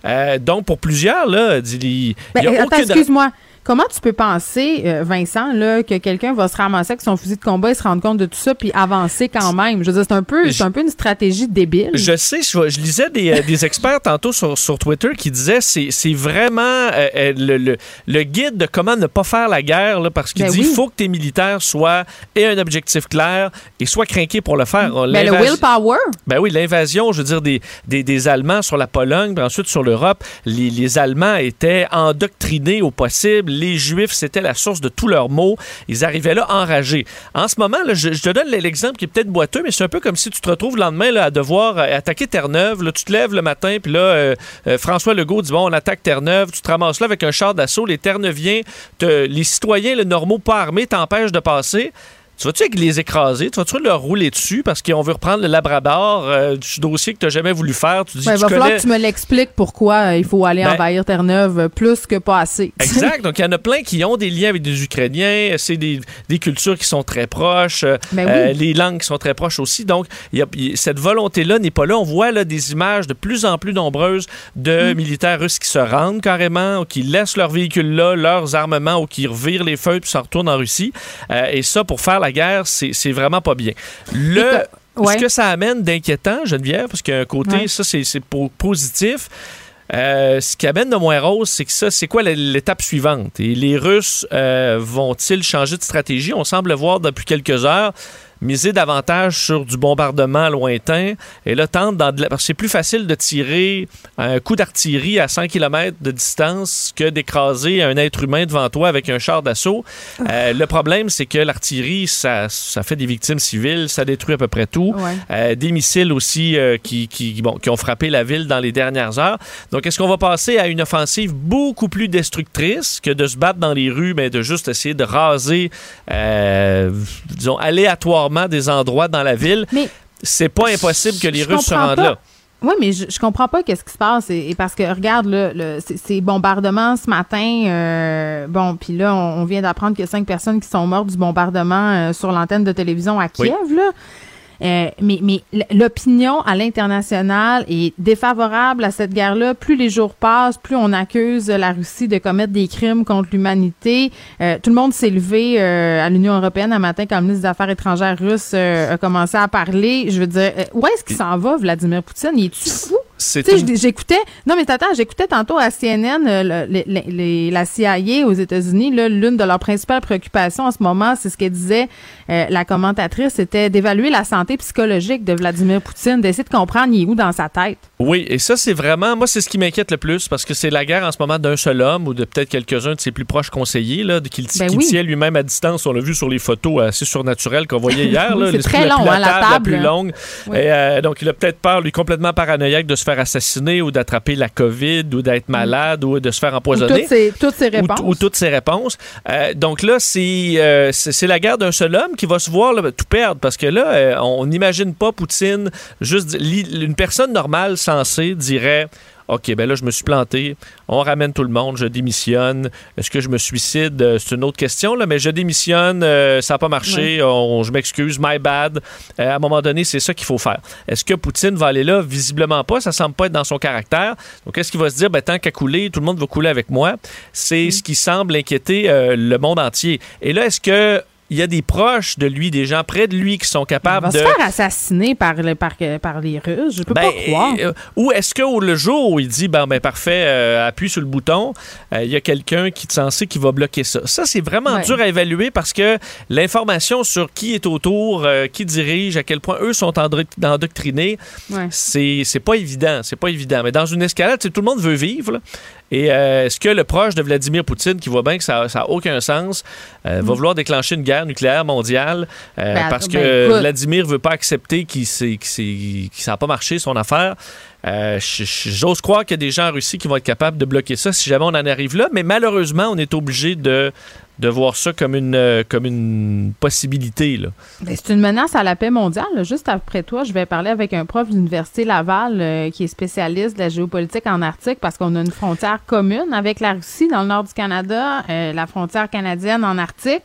Euh, donc, pour plusieurs, là, il Ben, y a attends, aucune... excuse-moi. Comment tu peux penser, euh, Vincent, là, que quelqu'un va se ramasser avec son fusil de combat et se rendre compte de tout ça puis avancer quand même? Je veux dire, c'est un peu, c'est un peu une stratégie débile. Je sais, je, je lisais des, euh, des experts tantôt sur, sur Twitter qui disaient c'est c'est vraiment euh, le, le, le guide de comment ne pas faire la guerre, là, parce qu'il Ben dit oui. faut que tes militaires soient aient un objectif clair et soient craqués pour le faire. Ben, le willpower. ben oui, l'invasion, je veux dire, des, des, des Allemands sur la Pologne, puis ensuite sur l'Europe, les, les Allemands étaient endoctrinés au possible. Les Juifs, c'était la source de tous leurs maux. Ils arrivaient là enragés. En ce moment, là, je, te donne l'exemple qui est peut-être boiteux, mais c'est un peu comme si tu te retrouves le lendemain là, à devoir euh, attaquer Terre-Neuve. Tu te lèves le matin, puis là, euh, euh, François Legault dit, bon, on attaque Terre-Neuve. Tu te ramasses là avec un char d'assaut. Les Terre-Neuviens, te- les citoyens, les normaux pas armés, t'empêchent de passer. Tu vas-tu les écraser? Tu vas-tu leur rouler dessus? Parce qu'on veut reprendre le Labrador euh, du dossier que tu n'as jamais voulu faire? Tu dis, Ben, tu va falloir que tu me l'expliques pourquoi euh, il faut aller Ben- envahir Terre-Neuve euh, plus que pas assez. Exact. Donc, il y en a plein qui ont des liens avec des Ukrainiens. C'est des, des cultures qui sont très proches. Ben oui. euh, les langues qui sont très proches aussi. Donc, y a- cette volonté-là n'est pas là. On voit là, des images de plus en plus nombreuses de Mm. militaires russes qui se rendent carrément, ou qui laissent leurs véhicules là, leurs armements, ou qui revirent les feux puis s'en retournent en Russie. Euh, et ça, pour faire la guerre, c'est vraiment pas bien. Le, ouais. Ce que ça amène d'inquiétant, Geneviève, parce qu'il y a un côté, Ouais. ça, c'est c'est po- positif. Euh, ce qui amène de moins rose, c'est que ça, c'est quoi l'étape suivante? Et les Russes euh, vont-ils changer de stratégie? On semble voir depuis quelques heures miser davantage sur du bombardement lointain. Et là, tente dans de la- parce que c'est plus facile de tirer un coup d'artillerie à 100 km de distance que d'écraser un être humain devant toi avec un char d'assaut. Euh, le problème, c'est que l'artillerie, ça, ça fait des victimes civiles, ça détruit à peu près tout. Ouais. Euh, des missiles aussi euh, qui, qui, bon, qui ont frappé la ville dans les dernières heures. Donc, est-ce qu'on va passer à une offensive beaucoup plus destructrice que de se battre dans les rues, mais de juste essayer de raser, disons, aléatoirement des endroits dans la ville? Mais C'est pas impossible que les Russes se rendent pas. là. Oui, mais je, je comprends pas qu'est-ce qui se passe. Et, et parce que, regarde, là, le, ces- bombardements ce matin, euh, bon, puis là, on, on vient d'apprendre qu'il y a cinq personnes qui sont mortes du bombardement euh, sur l'antenne de télévision à Oui. Kiev, là. Euh, mais mais l'opinion à l'international est défavorable à cette guerre-là. Plus les jours passent, plus on accuse la Russie de commettre des crimes contre l'humanité. Euh, tout le monde s'est levé euh, à l'Union européenne un matin quand le ministre des Affaires étrangères russe euh, a commencé à parler. Je veux dire, euh, où est-ce qu'il s'en va, Vladimir Poutine? Il est-tu fou? C'est Tu sais, une- je- j'écoutais. Non, mais attends, j'écoutais tantôt à CNN, euh, le- les- la CIA aux États-Unis, l'une de leurs principales préoccupations en ce moment, c'est ce qu'elle disait euh, la commentatrice, c'était d'évaluer la santé psychologique de Vladimir Poutine, d'essayer de comprendre il est où dans sa tête. Oui, et ça, c'est vraiment, moi, c'est ce qui m'inquiète le plus parce que c'est la guerre en ce moment d'un seul homme ou de peut-être quelques-uns de ses plus proches conseillers, là, de- qu'il Ben oui. tient lui-même à distance. On l'a vu sur les photos assez surnaturelles qu'on voyait hier. Oui, c'est très la long, plus- hein, la la table, plus là. longue. Oui. Et, euh, donc, il a peut-être peur, lui, complètement paranoïaque de se faire assassiner ou d'attraper la COVID ou d'être malade ou de se faire Ou empoisonner. toutes ses, toutes Ou- réponses. Ou, toutes ses réponses. Euh, donc là, c'est euh, c'est la guerre d'un seul homme qui va se voir là, tout perdre parce que là, euh, on n'imagine pas Poutine juste une personne normale sensée dirait. OK, ben là, je me suis planté. On ramène tout le monde. Je démissionne. Est-ce que je me suicide? Euh, C'est une autre question, là, mais je démissionne. euh, ça n'a pas marché. On- je m'excuse. My bad. Euh, à un moment donné, c'est ça qu'il faut faire. Est-ce que Poutine va aller là? Visiblement pas. Ça semble pas être dans son caractère. Donc, est-ce qu'il va se dire, ben, tant qu'à couler, tout le monde va couler avec moi? C'est ce qui semble inquiéter euh, le monde entier. Et là, est-ce que il y a des proches de lui, des gens près de lui qui sont Il capables va de... se faire assassiner par, le, par, par les Russes. Je peux Ben, pas croire. euh, ou est-ce que le jour où il dit ben, ben parfait, euh, appuie sur le bouton, euh, il y a quelqu'un qui est censé qui va bloquer ça. Ça c'est vraiment Ouais. dur à évaluer parce que l'information sur qui est autour, qui dirige, à quel point eux sont endoctri- endoctrinés, Ouais. c'est c'est pas évident, c'est pas évident. Mais dans une escalade, tout le monde veut vivre. là. Et euh, est-ce que le proche de Vladimir Poutine, qui voit bien que ça n'a aucun sens, euh, va vouloir déclencher une guerre nucléaire mondiale euh. Ben, parce que ben, écoute. Vladimir veut pas accepter qu'il qu'il ça n'a pas marché son affaire? J'ose croire qu'il y a des gens en Russie qui vont être capables de bloquer ça si jamais on en arrive là, mais malheureusement, on est obligé de, de voir ça comme une, euh, possibilité. Ben, c'est une menace à la paix mondiale. Juste après toi, je vais parler avec un prof de l'Université Laval euh, qui est spécialiste de la géopolitique en Arctique parce qu'on a une frontière commune avec la Russie dans le nord du Canada, euh, la frontière canadienne en Arctique.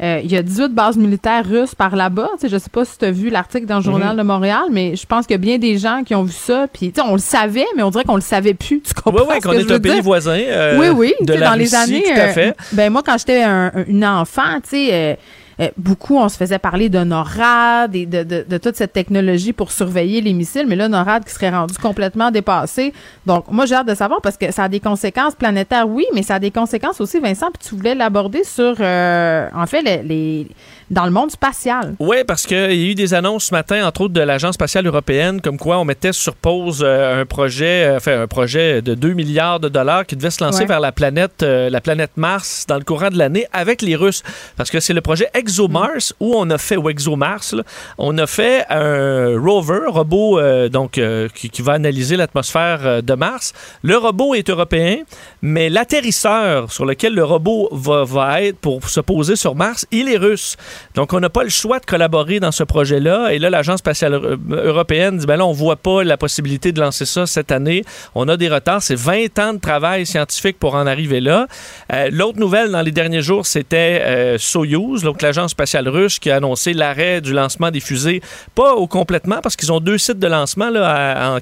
Euh, il y a 18 bases militaires russes par là-bas. Je sais pas si tu as vu l'article dans le Journal de Montréal, mais je pense qu'il y a bien des gens qui ont vu ça. Puis, on le savait, mais on dirait qu'on le savait plus. Tu comprends Oui, oui, qu'on est un pays voisin. euh, oui, oui. De la dans les années. Tout à euh, fait. ben moi, quand j'étais un- un- une enfant, tu sais, euh, beaucoup, on se faisait parler de NORAD et de, toute cette technologie pour surveiller les missiles, mais là, NORAD qui serait rendu complètement dépassé. Donc, moi, j'ai hâte de savoir parce que ça a des conséquences planétaires, oui, mais ça a des conséquences aussi, Vincent, puis tu voulais l'aborder sur, euh, en fait, les- dans le monde spatial. Oui, parce qu'il y a eu des annonces ce matin, entre autres de l'Agence spatiale européenne, comme quoi on mettait sur pause euh, un projet, euh, enfin un projet de 2 milliards de dollars qui devait se lancer Ouais. vers la planète, euh, la planète Mars dans le courant de l'année avec les Russes. Parce que c'est le projet ExoMars où on a fait, ou ExoMars, là, on a fait un rover, robot euh, donc euh, qui, qui va analyser l'atmosphère de Mars. Le robot est européen, mais l'atterrisseur sur lequel le robot va, va être pour se poser sur Mars, il est russe. Donc, on n'a pas le choix de collaborer dans ce projet-là. Et là, l'Agence spatiale euh, européenne dit, ben là, on voit pas la possibilité de lancer ça cette année. On a des retards. C'est 20 ans de travail scientifique pour en arriver là. Euh, L'autre nouvelle dans les derniers jours, c'était euh, Soyuz, donc l'agence spatiale russe, qui a annoncé l'arrêt du lancement des fusées. Pas au complètement, parce qu'ils ont deux sites de lancement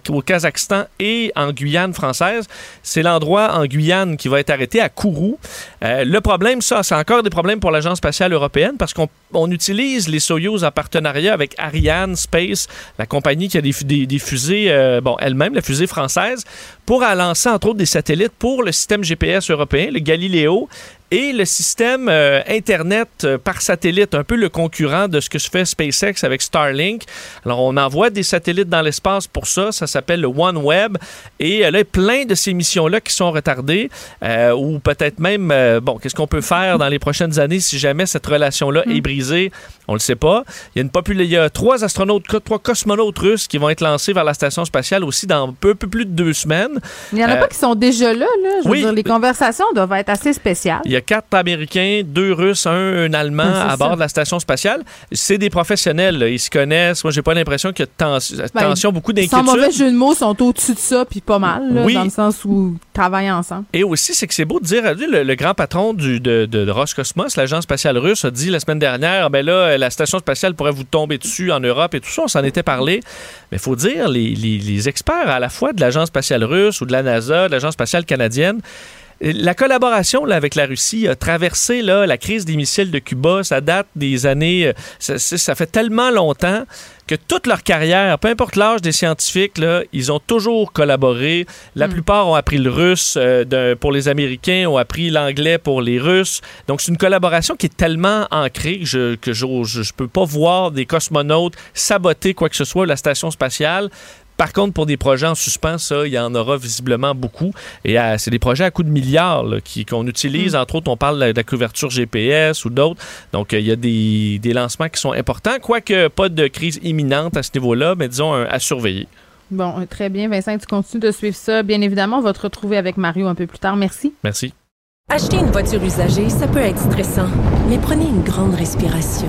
au Kazakhstan et en Guyane française. C'est l'endroit en Guyane qui va être arrêté à Kourou. Euh, le problème, ça, c'est encore des problèmes pour l'Agence spatiale européenne parce qu'on on utilise les Soyuz en partenariat avec Ariane Space, la compagnie qui a des, fu- des- des fusées, euh, bon, elle-même, la fusée française, pour lancer, entre autres, des satellites pour le système GPS européen, le Galileo, et le système euh, Internet euh, par satellite, un peu le concurrent de ce que se fait SpaceX avec Starlink. Alors, on envoie des satellites dans l'espace pour ça. Ça s'appelle le OneWeb. Et euh, là, plein de ces missions-là qui sont retardées, euh, ou peut-être même, bon, qu'est-ce qu'on peut faire dans les prochaines années si jamais cette relation-là est brisée? On le sait pas. Il y a, une popula- il y a trois astronautes, trois cosmonautes russes qui vont être lancés vers la station spatiale aussi dans un peu, peu plus de deux semaines. Il y en a pas qui sont déjà là, là. Je veux oui. dire, les conversations doivent être assez spéciales. Il y a quatre Américains, deux Russes, un, un Allemand à bord ça. de la station spatiale. C'est des professionnels. là. Ils se connaissent. Moi, j'ai pas l'impression qu'il y a de tens- Ben, tension, beaucoup Sans mauvais d'inquiétude. jeu de mots, sont au-dessus de ça, puis pas mal, là, Oui. dans le sens où ils travaillent ensemble. Et aussi, c'est que c'est beau de dire, le, le grand patron du, de, de, de Roscosmos, l'agence spatiale russe, a dit la semaine dernière, ben là, la station spatiale pourrait vous tomber dessus en Europe et tout ça. On s'en était parlé. Mais il faut dire, les, les- les experts à la fois de l'agence spatiale russe ou de la NASA, de l'agence spatiale canadienne, la collaboration là, avec la Russie a traversé là, la crise des missiles de Cuba. Ça date des années. euh, Ça, fait tellement longtemps que toute leur carrière, peu importe l'âge des scientifiques, là, ils ont toujours collaboré. La plupart ont appris le russe euh, pour les Américains, ont appris l'anglais pour les Russes. Donc, c'est une collaboration qui est tellement ancrée que je j'ose- je, peux pas voir des cosmonautes saboter quoi que ce soit la station spatiale. Par contre, pour des projets en suspens, ça, il y en aura visiblement beaucoup. Et euh, c'est des projets à coût de milliards qu'on utilise. Entre autres, on parle de la, de la couverture GPS ou d'autres. Donc, euh, il y a des, des lancements qui sont importants, quoique pas de crise imminente à ce niveau-là, mais disons un- à surveiller. Bon, euh, très bien, Vincent, tu continues de suivre ça. Bien évidemment, on va te retrouver avec Mario un peu plus tard. Merci. Merci. Acheter une voiture usagée, ça peut être stressant, mais prenez une grande respiration.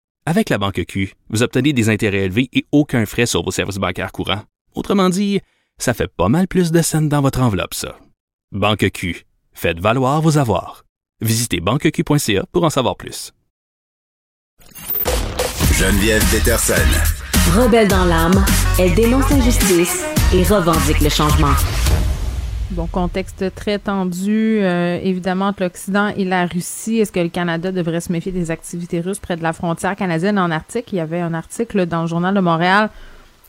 Avec la banque Q, vous obtenez des intérêts élevés et aucun frais sur vos services bancaires courants. Autrement dit, ça fait pas mal plus de scènes dans votre enveloppe, ça. Banque Q, faites valoir vos avoirs. Visitez banqueq.ca pour en savoir plus. Geneviève Peterson. Rebelle dans l'âme, elle dénonce l'injustice et revendique le changement. Bon, contexte très tendu, euh, évidemment, entre l'Occident et la Russie. Est-ce que le Canada devrait se méfier des activités russes près de la frontière canadienne? En Arctique? Il y avait un article dans le Journal de Montréal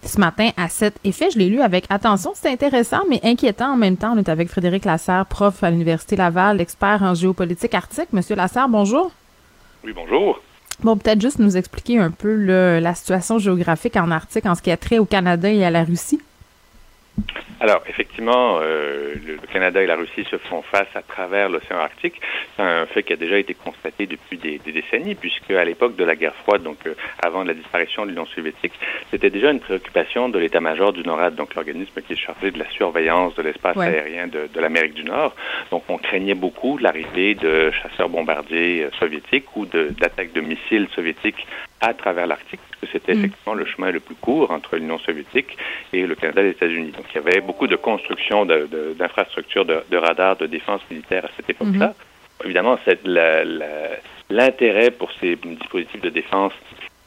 ce matin à cet effet. Je l'ai lu avec attention. C'est intéressant, mais inquiétant en même temps. On est avec Frédéric Lasserre, prof à l'Université Laval, expert en géopolitique arctique. Monsieur Lasserre, bonjour. Oui, bonjour. Bon, peut-être juste nous expliquer un peu la situation géographique en Arctique en ce qui a trait au Canada et à la Russie. Alors, effectivement, euh, le, Canada et la Russie se font face à travers l'océan Arctique. C'est un fait qui a déjà été constaté depuis des, décennies, puisque à l'époque de la guerre froide, donc euh, avant la disparition de l'Union soviétique, c'était déjà une préoccupation de l'état-major du NORAD, donc l'organisme qui est chargé de la surveillance de l'espace aérien de, de l'Amérique du Nord. Donc, on craignait beaucoup l'arrivée de chasseurs-bombardiers euh, soviétiques ou d'attaques de, missiles soviétiques à travers l'Arctique, parce que c'était mm. effectivement le chemin le plus court entre l'Union soviétique et le Canada et les États-Unis. Donc, il y avait beaucoup de construction d'infrastructures de, de, radars de défense militaire à cette époque-là. Mm-hmm. Évidemment, l'intérêt pour ces dispositifs de défense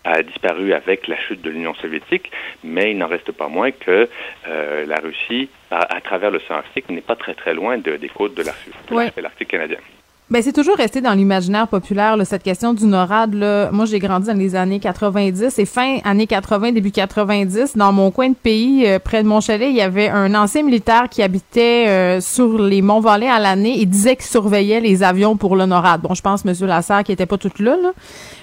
a disparu avec la chute de l'Union soviétique, mais il n'en reste pas moins que euh, la Russie, à, travers l'océan Arctique, n'est pas très très loin de, des côtes de l'Arctique canadien. Ben c'est toujours resté dans l'imaginaire populaire cette question du NORAD. Là. Moi, j'ai grandi dans les années 90 et fin années 80, début 90, dans mon coin de pays, euh, près de mon chalet, il y avait un ancien militaire qui habitait euh, sur les monts Valais à l'année et disait qu'il surveillait les avions pour le NORAD. Bon, je pense Monsieur Lasserre qui était pas tout là, là.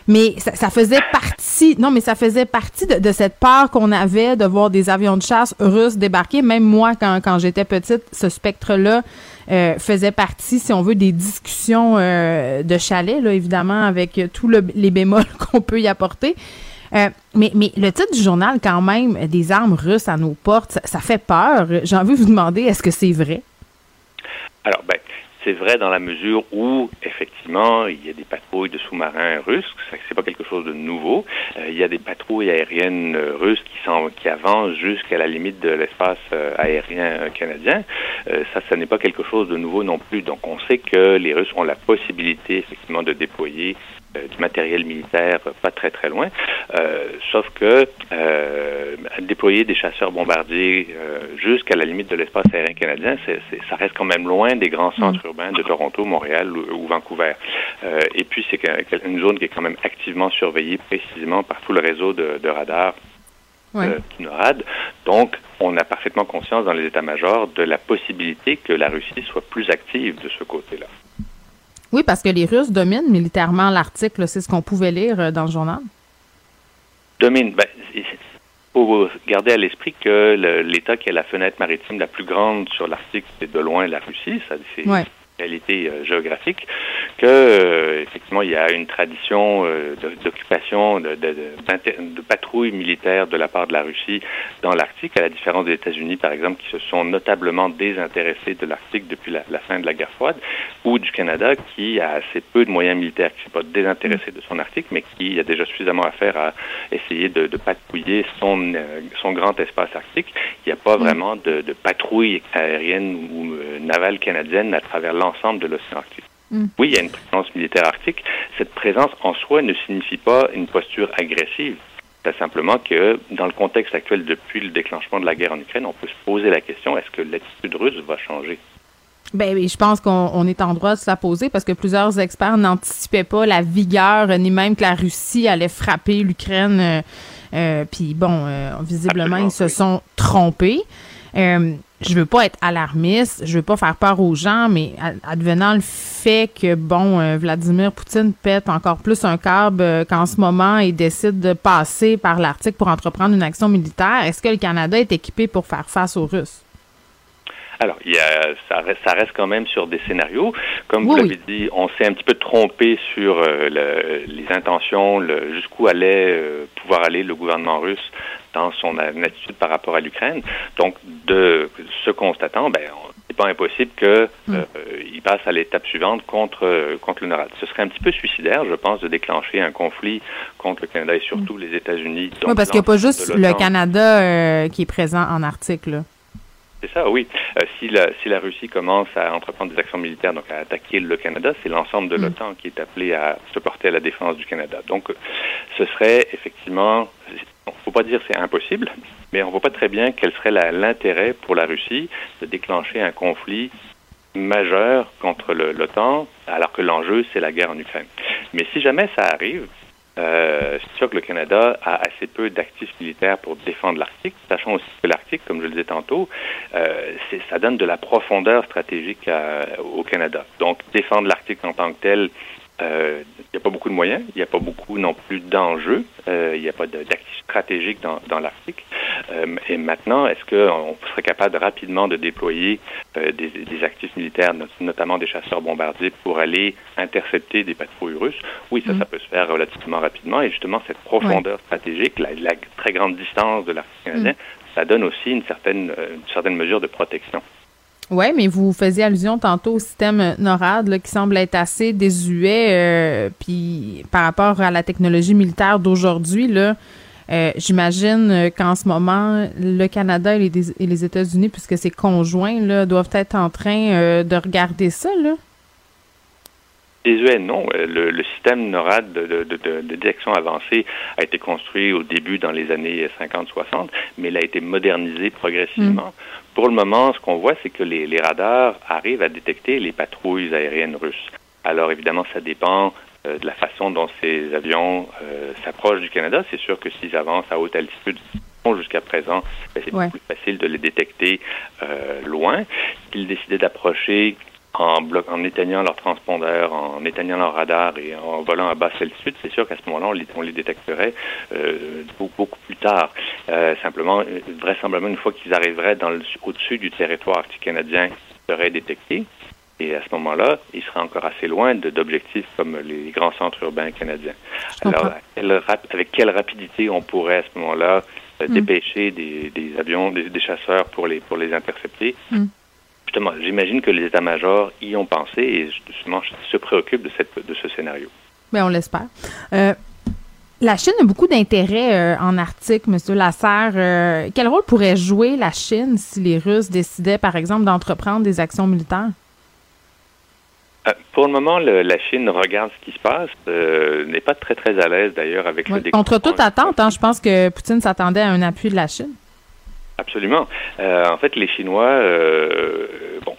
mais ça, faisait partie. Non, mais ça faisait partie de, cette peur qu'on avait de voir des avions de chasse russes débarquer. Même moi, quand, quand j'étais petite, ce spectre-là euh, faisait partie, si on veut, des discussions euh, de chalet, là, évidemment, avec tous les bémols qu'on peut y apporter. Euh, mais, mais le titre du journal, quand même, des armes russes à nos portes, ça, ça fait peur. J'ai envie de vous demander, est-ce que c'est vrai? Alors, ben, c'est vrai dans la mesure où, effectivement, il y a des patrouilles de sous-marins russes, c'est pas quelque chose de nouveau. Euh, il y a des patrouilles aériennes euh, russes qui, sont, qui avancent jusqu'à la limite de l'espace euh, aérien canadien. ça, ce n'est pas quelque chose de nouveau non plus. Donc, on sait que les Russes ont la possibilité, effectivement, de déployer du matériel militaire pas très très loin. Euh, sauf que euh, déployer des chasseurs bombardiers euh, jusqu'à la limite de l'espace aérien canadien, c'est, ça reste quand même loin des grands centres mm. urbains de Toronto, Montréal ou, Vancouver. Euh, et puis c'est une zone qui est quand même activement surveillée précisément par tout le réseau de, de radars ouais. NORAD. Donc, on a parfaitement conscience dans les états-majors de la possibilité que la Russie soit plus active de ce côté-là. Oui, parce que les Russes dominent militairement l'Arctique, c'est ce qu'on pouvait lire euh, dans le journal. Domine. Ben, il faut garder à l'esprit que l'État qui a la fenêtre maritime la plus grande sur l'Arctique, c'est de loin la Russie. Ça, c'est réalité euh, géographique, que euh, effectivement il y a une tradition euh, d'occupation, de, de, de, patrouille militaire de la part de la Russie dans l'Arctique, à la différence des États-Unis par exemple, qui se sont notablement désintéressés de l'Arctique depuis la, fin de la guerre froide, ou du Canada qui a assez peu de moyens militaires, qui ne s'est pas désintéressé de son Arctique, mais qui a déjà suffisamment à faire à essayer de, patrouiller son, son grand espace arctique. Il n'y a pas mm. vraiment de, patrouille aérienne ou navale canadienne à travers l'ensemble de l'océan Arctique. Hmm. Oui, il y a une présence militaire arctique. Cette présence en soi ne signifie pas une posture agressive. C'est simplement que dans le contexte actuel, depuis le déclenchement de la guerre en Ukraine, on peut se poser la question est-ce que l'attitude russe va changer? Ben oui, je pense qu'on est en droit de se la poser parce que plusieurs experts n'anticipaient pas la vigueur ni même que la Russie allait frapper l'Ukraine. Euh, euh, puis bon, euh, visiblement, ils se sont trompés. Euh, je veux pas être alarmiste, je veux pas faire peur aux gens, mais advenant le fait que, bon, euh, Vladimir Poutine pète encore plus un câble euh, qu'en ce moment et décide de passer par l'Arctique pour entreprendre une action militaire, est-ce que le Canada est équipé pour faire face aux Russes? Alors, il y a, ça, reste, ça reste quand même sur des scénarios. Comme vous l'avez dit, on s'est un petit peu trompé sur euh, les intentions, jusqu'où allait pouvoir aller le gouvernement russe dans son attitude par rapport à l'Ukraine. Donc, de ce constatant, ben, c'est pas impossible qu'il hmm. euh, passe à l'étape suivante contre, contre le NORAD. Ce serait un petit peu suicidaire, je pense, de déclencher un conflit contre le Canada et surtout hmm. les États-Unis. Oui, parce qu'il n'y a pas juste le Canada qui est présent en article. C'est ça, oui. Euh, si, la, si la Russie commence à entreprendre des actions militaires, donc à attaquer le Canada, c'est l'ensemble de mm. l'OTAN qui est appelé à se porter à la défense du Canada. Donc, ce serait effectivement, ne faut pas dire c'est impossible, mais on ne voit pas très bien quel serait l'intérêt pour la Russie de déclencher un conflit majeur contre l'OTAN, alors que l'enjeu, c'est la guerre en Ukraine. Mais si jamais ça arrive, euh, c'est sûr que le Canada a assez peu d'actifs militaires pour défendre l'Arctique, sachant aussi que l'Arctique, comme je le disais tantôt, euh, ça donne de la profondeur stratégique au Canada. Donc, défendre l'Arctique en tant que tel, euh, il n'y a pas beaucoup de moyens, il n'y a pas beaucoup non plus d'enjeux, euh, il n'y a pas d'actifs stratégiques dans, dans l'Arctique. Euh, et maintenant, est-ce qu'on serait capable rapidement de déployer des, des, actifs militaires, notamment des chasseurs bombardiers, pour aller intercepter des patrouilles russes? Oui, ça, ça mm. peut se faire relativement rapidement. Et justement, cette profondeur stratégique, la, la, très grande distance de l'Arctique canadien, mm. ça donne aussi une certaine, une certaine mesure de protection. Oui, mais vous faisiez allusion tantôt au système NORAD qui semble être assez désuet euh, puis par rapport à la technologie militaire d'aujourd'hui là. Euh, j'imagine qu'en ce moment, le Canada et les, États-Unis, puisque c'est conjoint, là, doivent être en train euh, de regarder ça. Là. Désuet, non. Le, système NORAD de, de, détection avancée a été construit au début dans les années 50-60, mais il a été modernisé progressivement. Mm. Pour le moment, ce qu'on voit, c'est que les, radars arrivent à détecter les patrouilles aériennes russes. Alors évidemment, ça dépend euh, de la façon dont ces avions euh, s'approchent du Canada. C'est sûr que s'ils avancent à haute altitude, jusqu'à présent, ben, c'est plus facile de les détecter euh, loin. S'ils décidaient d'approcher en, en éteignant leur transpondeur, en éteignant leur radar et en volant à basse altitude, c'est sûr qu'à ce moment-là, on les, on les détecterait euh, beaucoup, plus tard. Euh, simplement, euh, vraisemblablement, une fois qu'ils arriveraient dans au-dessus du territoire arctique canadien, ils seraient détectés. Et à ce moment-là, ils seraient encore assez loin d'objectifs comme les grands centres urbains canadiens. Alors, avec quelle rapidité on pourrait à ce moment-là euh, hmm. dépêcher des, des avions, des, des, chasseurs pour les, pour les intercepter? Hmm justement, j'imagine que les états-majors y ont pensé et justement se préoccupent de, cette, de ce scénario. Bien, on l'espère. Euh, la Chine a beaucoup d'intérêt euh, en Arctique, M. Lasserre. Euh, quel rôle pourrait jouer la Chine si les Russes décidaient, par exemple, d'entreprendre des actions militaires? pour le moment, la Chine regarde ce qui se passe, n'est pas très très à l'aise d'ailleurs avec le Contre toute attente, hein, je pense que Poutine s'attendait à un appui de la Chine. Absolument. Euh, en fait, les Chinois, euh, bon,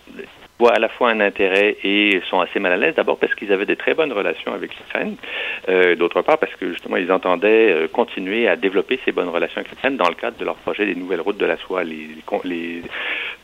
voient à la fois un intérêt et sont assez mal à l'aise. D'abord parce qu'ils avaient des très bonnes relations avec l'Ukraine. Euh, D'autre part parce que justement ils entendaient euh, continuer à développer ces bonnes relations avec l'Ukraine dans le cadre de leur projet des nouvelles routes de la soie, les, les,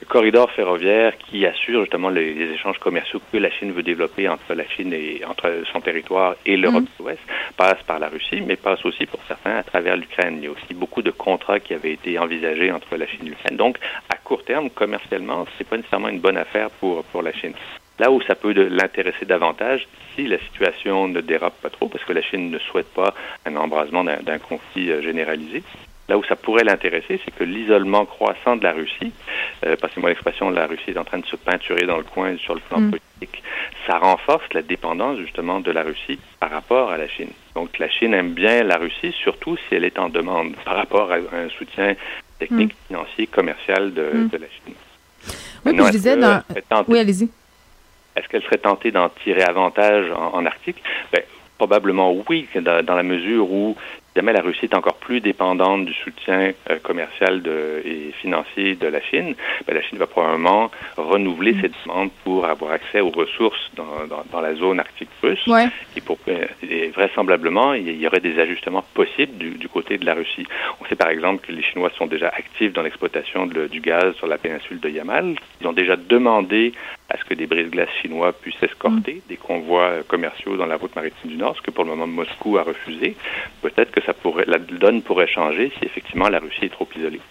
corridors ferroviaires qui assurent justement les, échanges commerciaux que la Chine veut développer entre la Chine et entre son territoire et l'Europe mmh. de l'Ouest passent par la Russie, mais passent aussi pour certains à travers l'Ukraine. Il y a aussi beaucoup de contrats qui avaient été envisagés entre la Chine et l'Ukraine. Donc à court terme, commercialement, c'est pas nécessairement une bonne affaire pour pour la Chine. Là où ça peut l'intéresser davantage, si la situation ne dérape pas trop, parce que la Chine ne souhaite pas un embrasement d'un conflit euh, généralisé, là où ça pourrait l'intéresser, c'est que l'isolement croissant de la Russie, euh, passez-moi l'expression, la Russie est en train de se peinturer dans le coin sur le plan mm. politique, ça renforce la dépendance justement de la Russie par rapport à la Chine. Donc la Chine aime bien la Russie, surtout si elle est en demande par rapport à un soutien technique, mm. financier, commercial de, mm. de la Chine. Oui, je disais dans... Oui, allez-y. Est-ce qu'elle serait tentée d'en tirer avantage en, Arctique? Ben, probablement oui, dans, dans, la mesure où jamais la Russie est encore plus dépendante du soutien euh, commercial de, et financier de la Chine, ben, la Chine va probablement renouveler ses demandes pour avoir accès aux ressources dans, dans, la zone arctique russe. Et, pour, euh, vraisemblablement, il y aurait des ajustements possibles du, du, côté de la Russie. On sait par exemple que les Chinois sont déjà actifs dans l'exploitation du gaz sur la péninsule de Yamal. Ils ont déjà demandé à ce que des brises-glaces chinois puissent escorter mm. des convois commerciaux dans la route maritime du Nord, ce que pour le moment Moscou a refusé. Peut-être que ça pourrait, la donne pourrait changer si effectivement la Russie est trop isolée.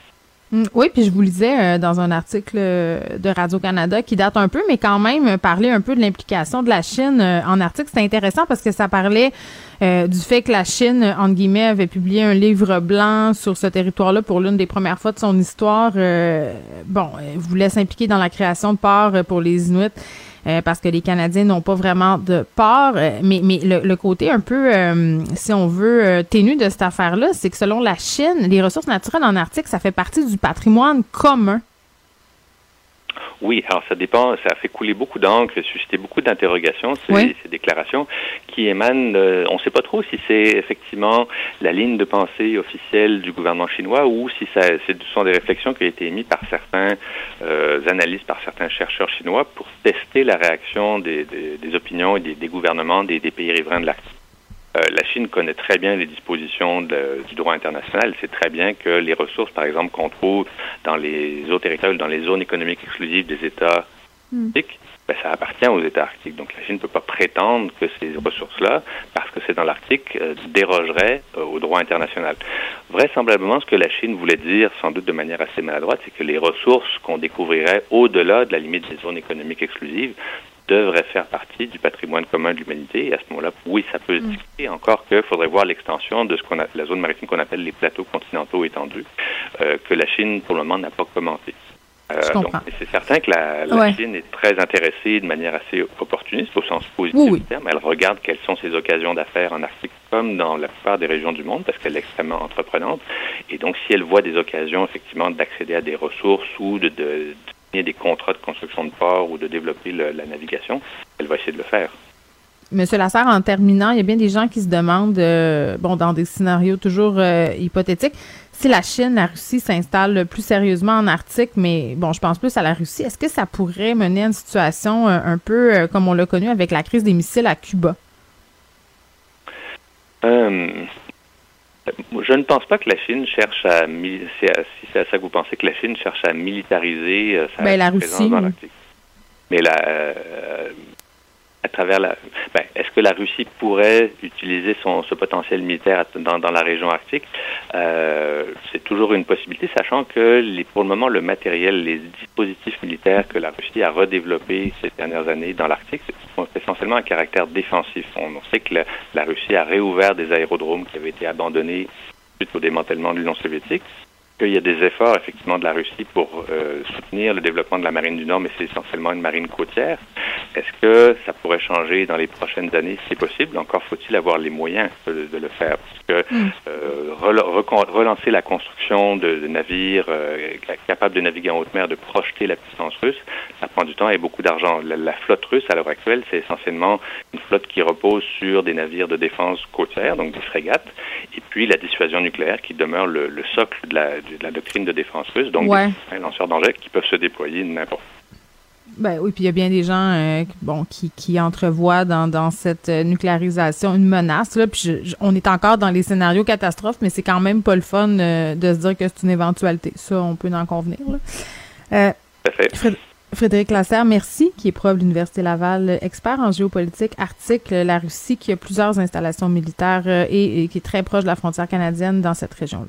Mm, oui, puis je vous lisais euh, dans un article euh, de Radio-Canada qui date un peu, mais quand même parler un peu de l'implication de la Chine euh, en article. C'était intéressant parce que ça parlait du fait que la Chine, entre guillemets, avait publié un livre blanc sur ce territoire-là pour l'une des premières fois de son histoire. bon, elle voulait s'impliquer dans la création de ports pour les Inuits. Euh, parce que les Canadiens n'ont pas vraiment de part. Euh, mais, mais le, côté un peu, euh, si on veut, ténu de cette affaire-là, c'est que selon la Chine, les ressources naturelles en Arctique, ça fait partie du patrimoine commun oui, alors ça dépend, ça a fait couler beaucoup d'encre, suscité beaucoup d'interrogations, ces, déclarations qui émanent, on ne sait pas trop si c'est effectivement la ligne de pensée officielle du gouvernement chinois ou si ça, ce sont des réflexions qui ont été émises par certains euh, analystes, par certains chercheurs chinois pour tester la réaction des, opinions et des, gouvernements des, pays riverains de l'Arctique. Euh, la Chine connaît très bien les dispositions du droit international. C'est très bien que les ressources, par exemple, qu'on trouve dans les eaux territoriales, dans les zones économiques exclusives des États hmm. arctiques, ben, ça appartient aux États arctiques. Donc la Chine ne peut pas prétendre que ces ressources-là, parce que c'est dans l'Arctique, euh, dérogeraient euh, au droit international. Vraisemblablement, ce que la Chine voulait dire, sans doute de manière assez maladroite, c'est que les ressources qu'on découvrirait au-delà de la limite des zones économiques exclusives devrait faire partie du patrimoine commun de l'humanité. Et à ce moment-là, oui, ça peut se mm. discuter. Encore qu'il faudrait voir l'extension de ce qu'on a, la zone maritime qu'on appelle les plateaux continentaux étendus, euh, que la Chine, pour le moment, n'a pas commenté. Euh, c'est certain que la, Chine est très intéressée de manière assez opportuniste au sens positif du terme. Elle regarde quelles sont ses occasions d'affaires en Afrique comme dans la plupart des régions du monde parce qu'elle est extrêmement entreprenante. Et donc, si elle voit des occasions effectivement d'accéder à des ressources ou de, de des contrats de construction de port ou de développer la navigation, elle va essayer de le faire. Monsieur Lasserre, en terminant, il y a bien des gens qui se demandent, euh, bon, dans des scénarios toujours euh, hypothétiques, si la Chine, la Russie s'installe plus sérieusement en Arctique, mais bon, je pense plus à la Russie, est-ce que ça pourrait mener à une situation euh, un peu comme on l'a connu avec la crise des missiles à Cuba? Je ne pense pas que la Chine cherche à, si c'est à ça que vous pensez que la Chine cherche à militariser euh, sa ben, présence dans l'Arctique. Mais la, euh, à travers la, ben, est-ce que la Russie pourrait utiliser son ce potentiel militaire dans, la région arctique? Euh, C'est toujours une possibilité, sachant que pour le moment le matériel, les dispositifs militaires que la Russie a redéveloppés ces dernières années dans l'Arctique sont essentiellement à caractère défensif. On, sait que la Russie a réouvert des aérodromes qui avaient été abandonnés suite au démantèlement de l'Union soviétique qu'il y a des efforts effectivement de la Russie pour euh, soutenir le développement de la marine du Nord, mais c'est essentiellement une marine côtière. Est-ce que ça pourrait changer dans les prochaines années? C'est possible. Encore faut-il avoir les moyens de, le faire. Parce que mm. euh, relancer la construction de, navires euh, capables de naviguer en haute mer, de projeter la puissance russe, ça prend du temps et beaucoup d'argent. La, flotte russe à l'heure actuelle, c'est essentiellement une flotte qui repose sur des navires de défense côtière, donc des frégates, et puis la dissuasion nucléaire qui demeure le, le socle de la de la doctrine de défense russe, donc des lanceurs d'engins qui peuvent se déployer n'importe où. Ben oui, puis il y a bien des gens euh, bon, qui, qui entrevoient dans, dans cette euh, nucléarisation une menace. Là, puis on est encore dans les scénarios catastrophes, mais c'est quand même pas le fun euh, de se dire que c'est une éventualité. Ça, on peut en convenir. Là. Frédéric Lasserre, merci, qui est prof de l'Université Laval, expert en géopolitique arctique, la Russie, qui a plusieurs installations militaires et, et qui est très proche de la frontière canadienne dans cette région-là.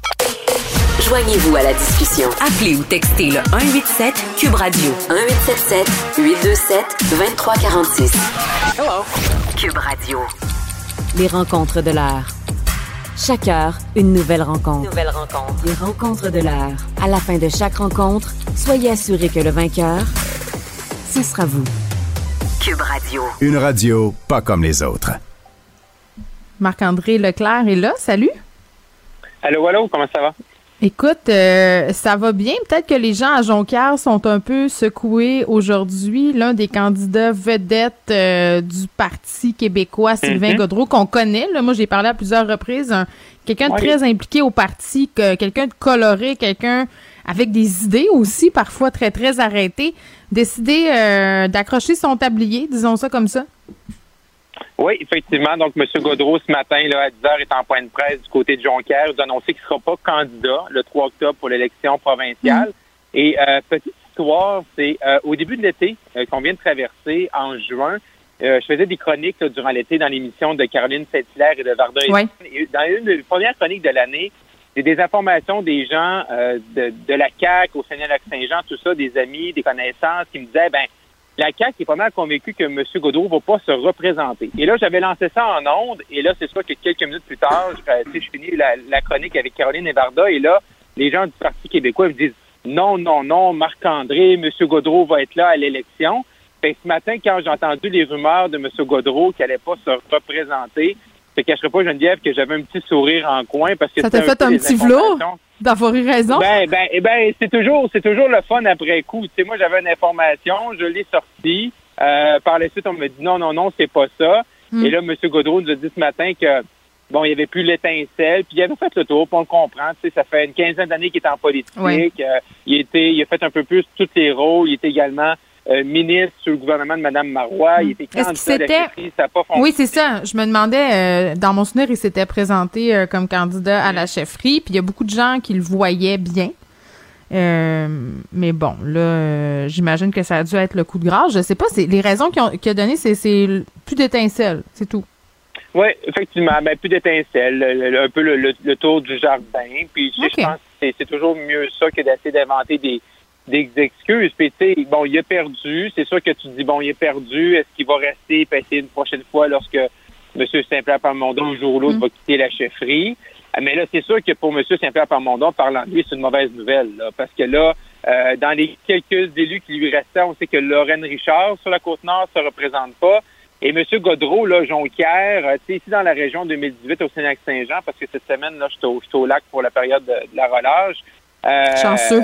Joignez-vous à la discussion. Appelez ou textez le 187 Cube Radio 1877 827 2346. Hello. Cube Radio. Les rencontres de l'heure. Chaque heure, une nouvelle rencontre. Nouvelle rencontre. Les rencontres de l'heure. À la fin de chaque rencontre, soyez assurés que le vainqueur, ce sera vous. Cube Radio. Une radio pas comme les autres. Marc-André Leclerc est là. Salut. Allô, allô, comment ça va? Écoute, euh, ça va bien. Peut-être que les gens à Jonquière sont un peu secoués aujourd'hui. L'un des candidats vedettes euh, du Parti québécois, Sylvain mhm. Godreau, qu'on connaît. Là, moi, j'ai parlé à plusieurs reprises. quelqu'un de très impliqué au parti, quelqu'un de coloré, quelqu'un avec des idées aussi, parfois très, très arrêtées, décidé euh, d'accrocher son tablier, disons ça comme ça. Oui, effectivement. Donc, M. Godreau, ce matin, là, à 10 h, est en point de presse du côté de Jonquière. Il a annoncé qu'il ne sera pas candidat le 3 octobre pour l'élection provinciale. Mm. Et euh, petite histoire, c'est euh, au début de l'été euh, qu'on vient de traverser, en juin, je faisais des chroniques durant l'été dans l'émission de Caroline Saint-Hilaire et de Varda. Et dans une des premières chroniques de l'année, j'ai des informations des gens de, de, la CAQ, au Seigneur-Lac-Saint-Jean, tout ça, des amis, des connaissances qui me disaient, ben la CAQ est pas mal convaincue que M. Godreau va pas se représenter. Et là, j'avais lancé ça en ondes, et là, c'est sûr que quelques minutes plus tard, je, je finis la, la, chronique avec Caroline Evarda, et là, les gens du Parti québécois me disent non, non, non, Marc-André, M. Godreau va être là à l'élection. ce matin, quand j'ai entendu les rumeurs de M. Godreau qui n'allait pas se représenter, je ne cacherai pas, Geneviève, que j'avais un petit sourire en coin parce que ça t'a fait un, petit flot d'avoir eu raison. Ben, ben, eh ben, c'est toujours, c'est toujours le fun après coup. Tu sais, moi, j'avais une information, je l'ai sortie. Euh, par la suite, on me dit non, non, non, c'est pas ça. Hmm. Et là, M. Godreau nous a dit ce matin que bon, il n'y avait plus l'étincelle, puis il avait fait le tour, pour on le comprend. Tu sais, ça fait une quinzaine d'années qu'il est en politique. Euh, il était, il a fait un peu plus tous les rôles. Il était également euh, ministre sur le gouvernement de Mme Marois. Il était candidat ça pas Oui, c'est ça. Je me demandais, euh, dans mon souvenir, il s'était présenté euh, comme candidat à la chefferie, puis il y a beaucoup de gens qui le voyaient bien. mais bon, là, j'imagine que ça a dû être le coup de grâce. Je sais pas, c'est les raisons qu'il a données, c'est plus d'étincelles, c'est tout. Oui, effectivement, ben, plus d'étincelles, un peu le, tour du jardin. Puis je pense que c'est toujours mieux ça que d'essayer d'inventer des, des excuses. Puis, tu sais, bon, il a perdu. C'est sûr que tu dis, bon, il est perdu. Est-ce qu'il va rester et essayer une prochaine fois lorsque M. Saint-Pierre Parmondon, un jour ou l'autre, mm. va quitter la chefferie? Ah, mais là, c'est sûr que pour M. Saint-Pierre Parmondon, parlant de lui, c'est une mauvaise nouvelle, là, parce que là, euh, dans les quelques élus qui lui restaient, on sait que Lorraine Richard, sur la Côte-Nord, se représente pas. Et M. Godreau, là, Jonquière, euh, tu sais, ici dans la région 2018 au Sénac-Saint-Jean, parce que cette semaine, là, je suis au, lac pour la période de la relâche. Euh, chanceux.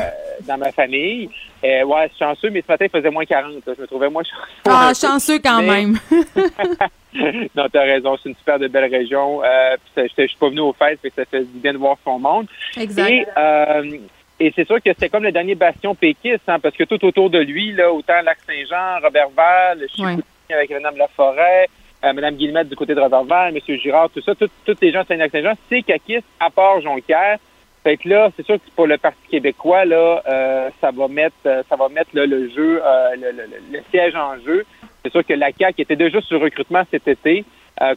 Dans ma famille. Euh, ouais, chanceux, mais ce matin, il faisait moins 40. Je me trouvais moins chanceux. Ah, chanceux quand même. non, t'as raison. C'est une super de belle région. Euh, je suis pas venu aux fêtes, mais ça fait bien de voir son monde. Exact. Et, euh, et c'est sûr que c'était comme le dernier bastion péquiste, hein, parce que tout autour de lui, là, autant Lac-Saint-Jean, Robert-Val, Chicoutimi avec Mme Laforêt, euh, Mme Guillemette du côté de Robert-Val, M. Girard, tout ça, tous les gens de Saint-Lac-Saint-Jean, c'est caquiste, à part Jonquière. Fait que là, c'est sûr que pour le Parti québécois, là, euh, ça va mettre, euh, ça va mettre le jeu, euh, le, siège en jeu. C'est sûr que la CAQ était déjà sur le recrutement cet été,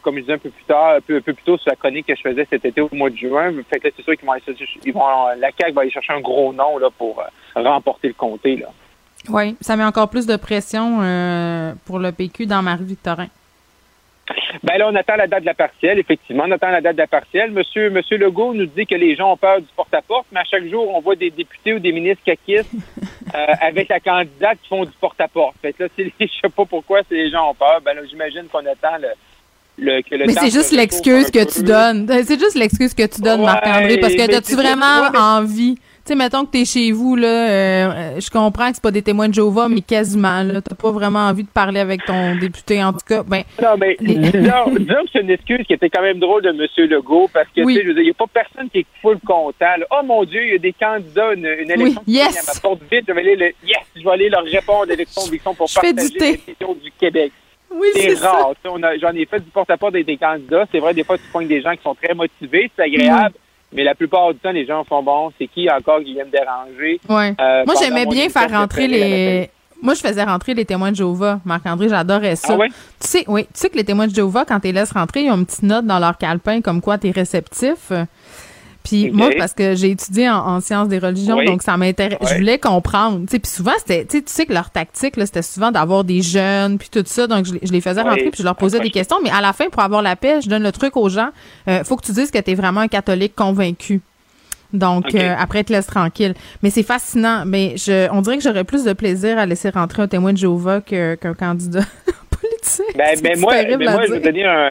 comme je disais un peu plus tard, un peu, plus tôt sur la chronique que je faisais cet été au mois de juin. Fait que là, c'est sûr qu'ils vont, la CAQ va aller chercher un gros nom là pour remporter le comté. Oui, ça met encore plus de pression pour le PQ dans Marie-Victorin. Ben là, on attend la date de la partielle, effectivement. On attend la date de la partielle. Monsieur, Monsieur Legault nous dit que les gens ont peur du porte-à-porte, mais à chaque jour, on voit des députés ou des ministres caquistes euh, avec la candidate qui font du porte-à-porte. Fait que là, je sais pas pourquoi les gens ont peur. Ben là, j'imagine qu'on attend le, le, que le Mais c'est juste l'excuse que tu donnes. C'est juste l'excuse que tu donnes, Marc-André, parce que as-tu vraiment envie? Sais, mettons que t'es chez vous, là, euh, je comprends que c'est pas des témoins de Jéhovah, mais quasiment, là, t'as pas vraiment envie de parler avec ton député, en tout cas, ben... Non, mais disons, que c'est une excuse qui était quand même drôle de M. Legault, parce que, tu sais, il n'y a pas personne qui est full content, Oh mon Dieu, il y a des candidats, une, une élection oui, yes. à ma porte vite, je vais aller, le, yes, je vais aller leur répondre à l'élection pour je partager les questions du Québec. Oui, c'est rare. J'en ai fait du porte-à-porte des, candidats. C'est vrai, des fois, tu pointes des gens qui sont très motivés, c'est agréable. Mais la plupart du temps, les gens font bon, c'est qui encore qui vient me déranger? Ouais. Euh, Moi, j'aimais bien faire rentrer les. Moi, je faisais rentrer les témoins de Jéhovah. Marc-André, j'adorais ça. Ah ouais? Tu sais, oui, tu sais que les témoins de Jéhovah, quand tu les laisses rentrer, ils ont une petite note dans leur calepin comme quoi tu es réceptif. Puis moi, parce que j'ai étudié en, sciences des religions, donc ça m'intéresse. Je voulais comprendre. Puis souvent, c'était, tu sais que leur tactique, c'était souvent d'avoir des jeunes, puis tout ça. Donc, je, les faisais rentrer, puis je leur posais des questions. Mais à la fin, pour avoir la paix, je donne le truc aux gens. Euh, faut que tu dises que tu es vraiment un catholique convaincu. Donc, euh, après, te laisse tranquille. Mais c'est fascinant. Mais je, on dirait que j'aurais plus de plaisir à laisser rentrer un témoin de Jéhovah qu'un candidat. Ben, ben moi, ben moi je vais donner un,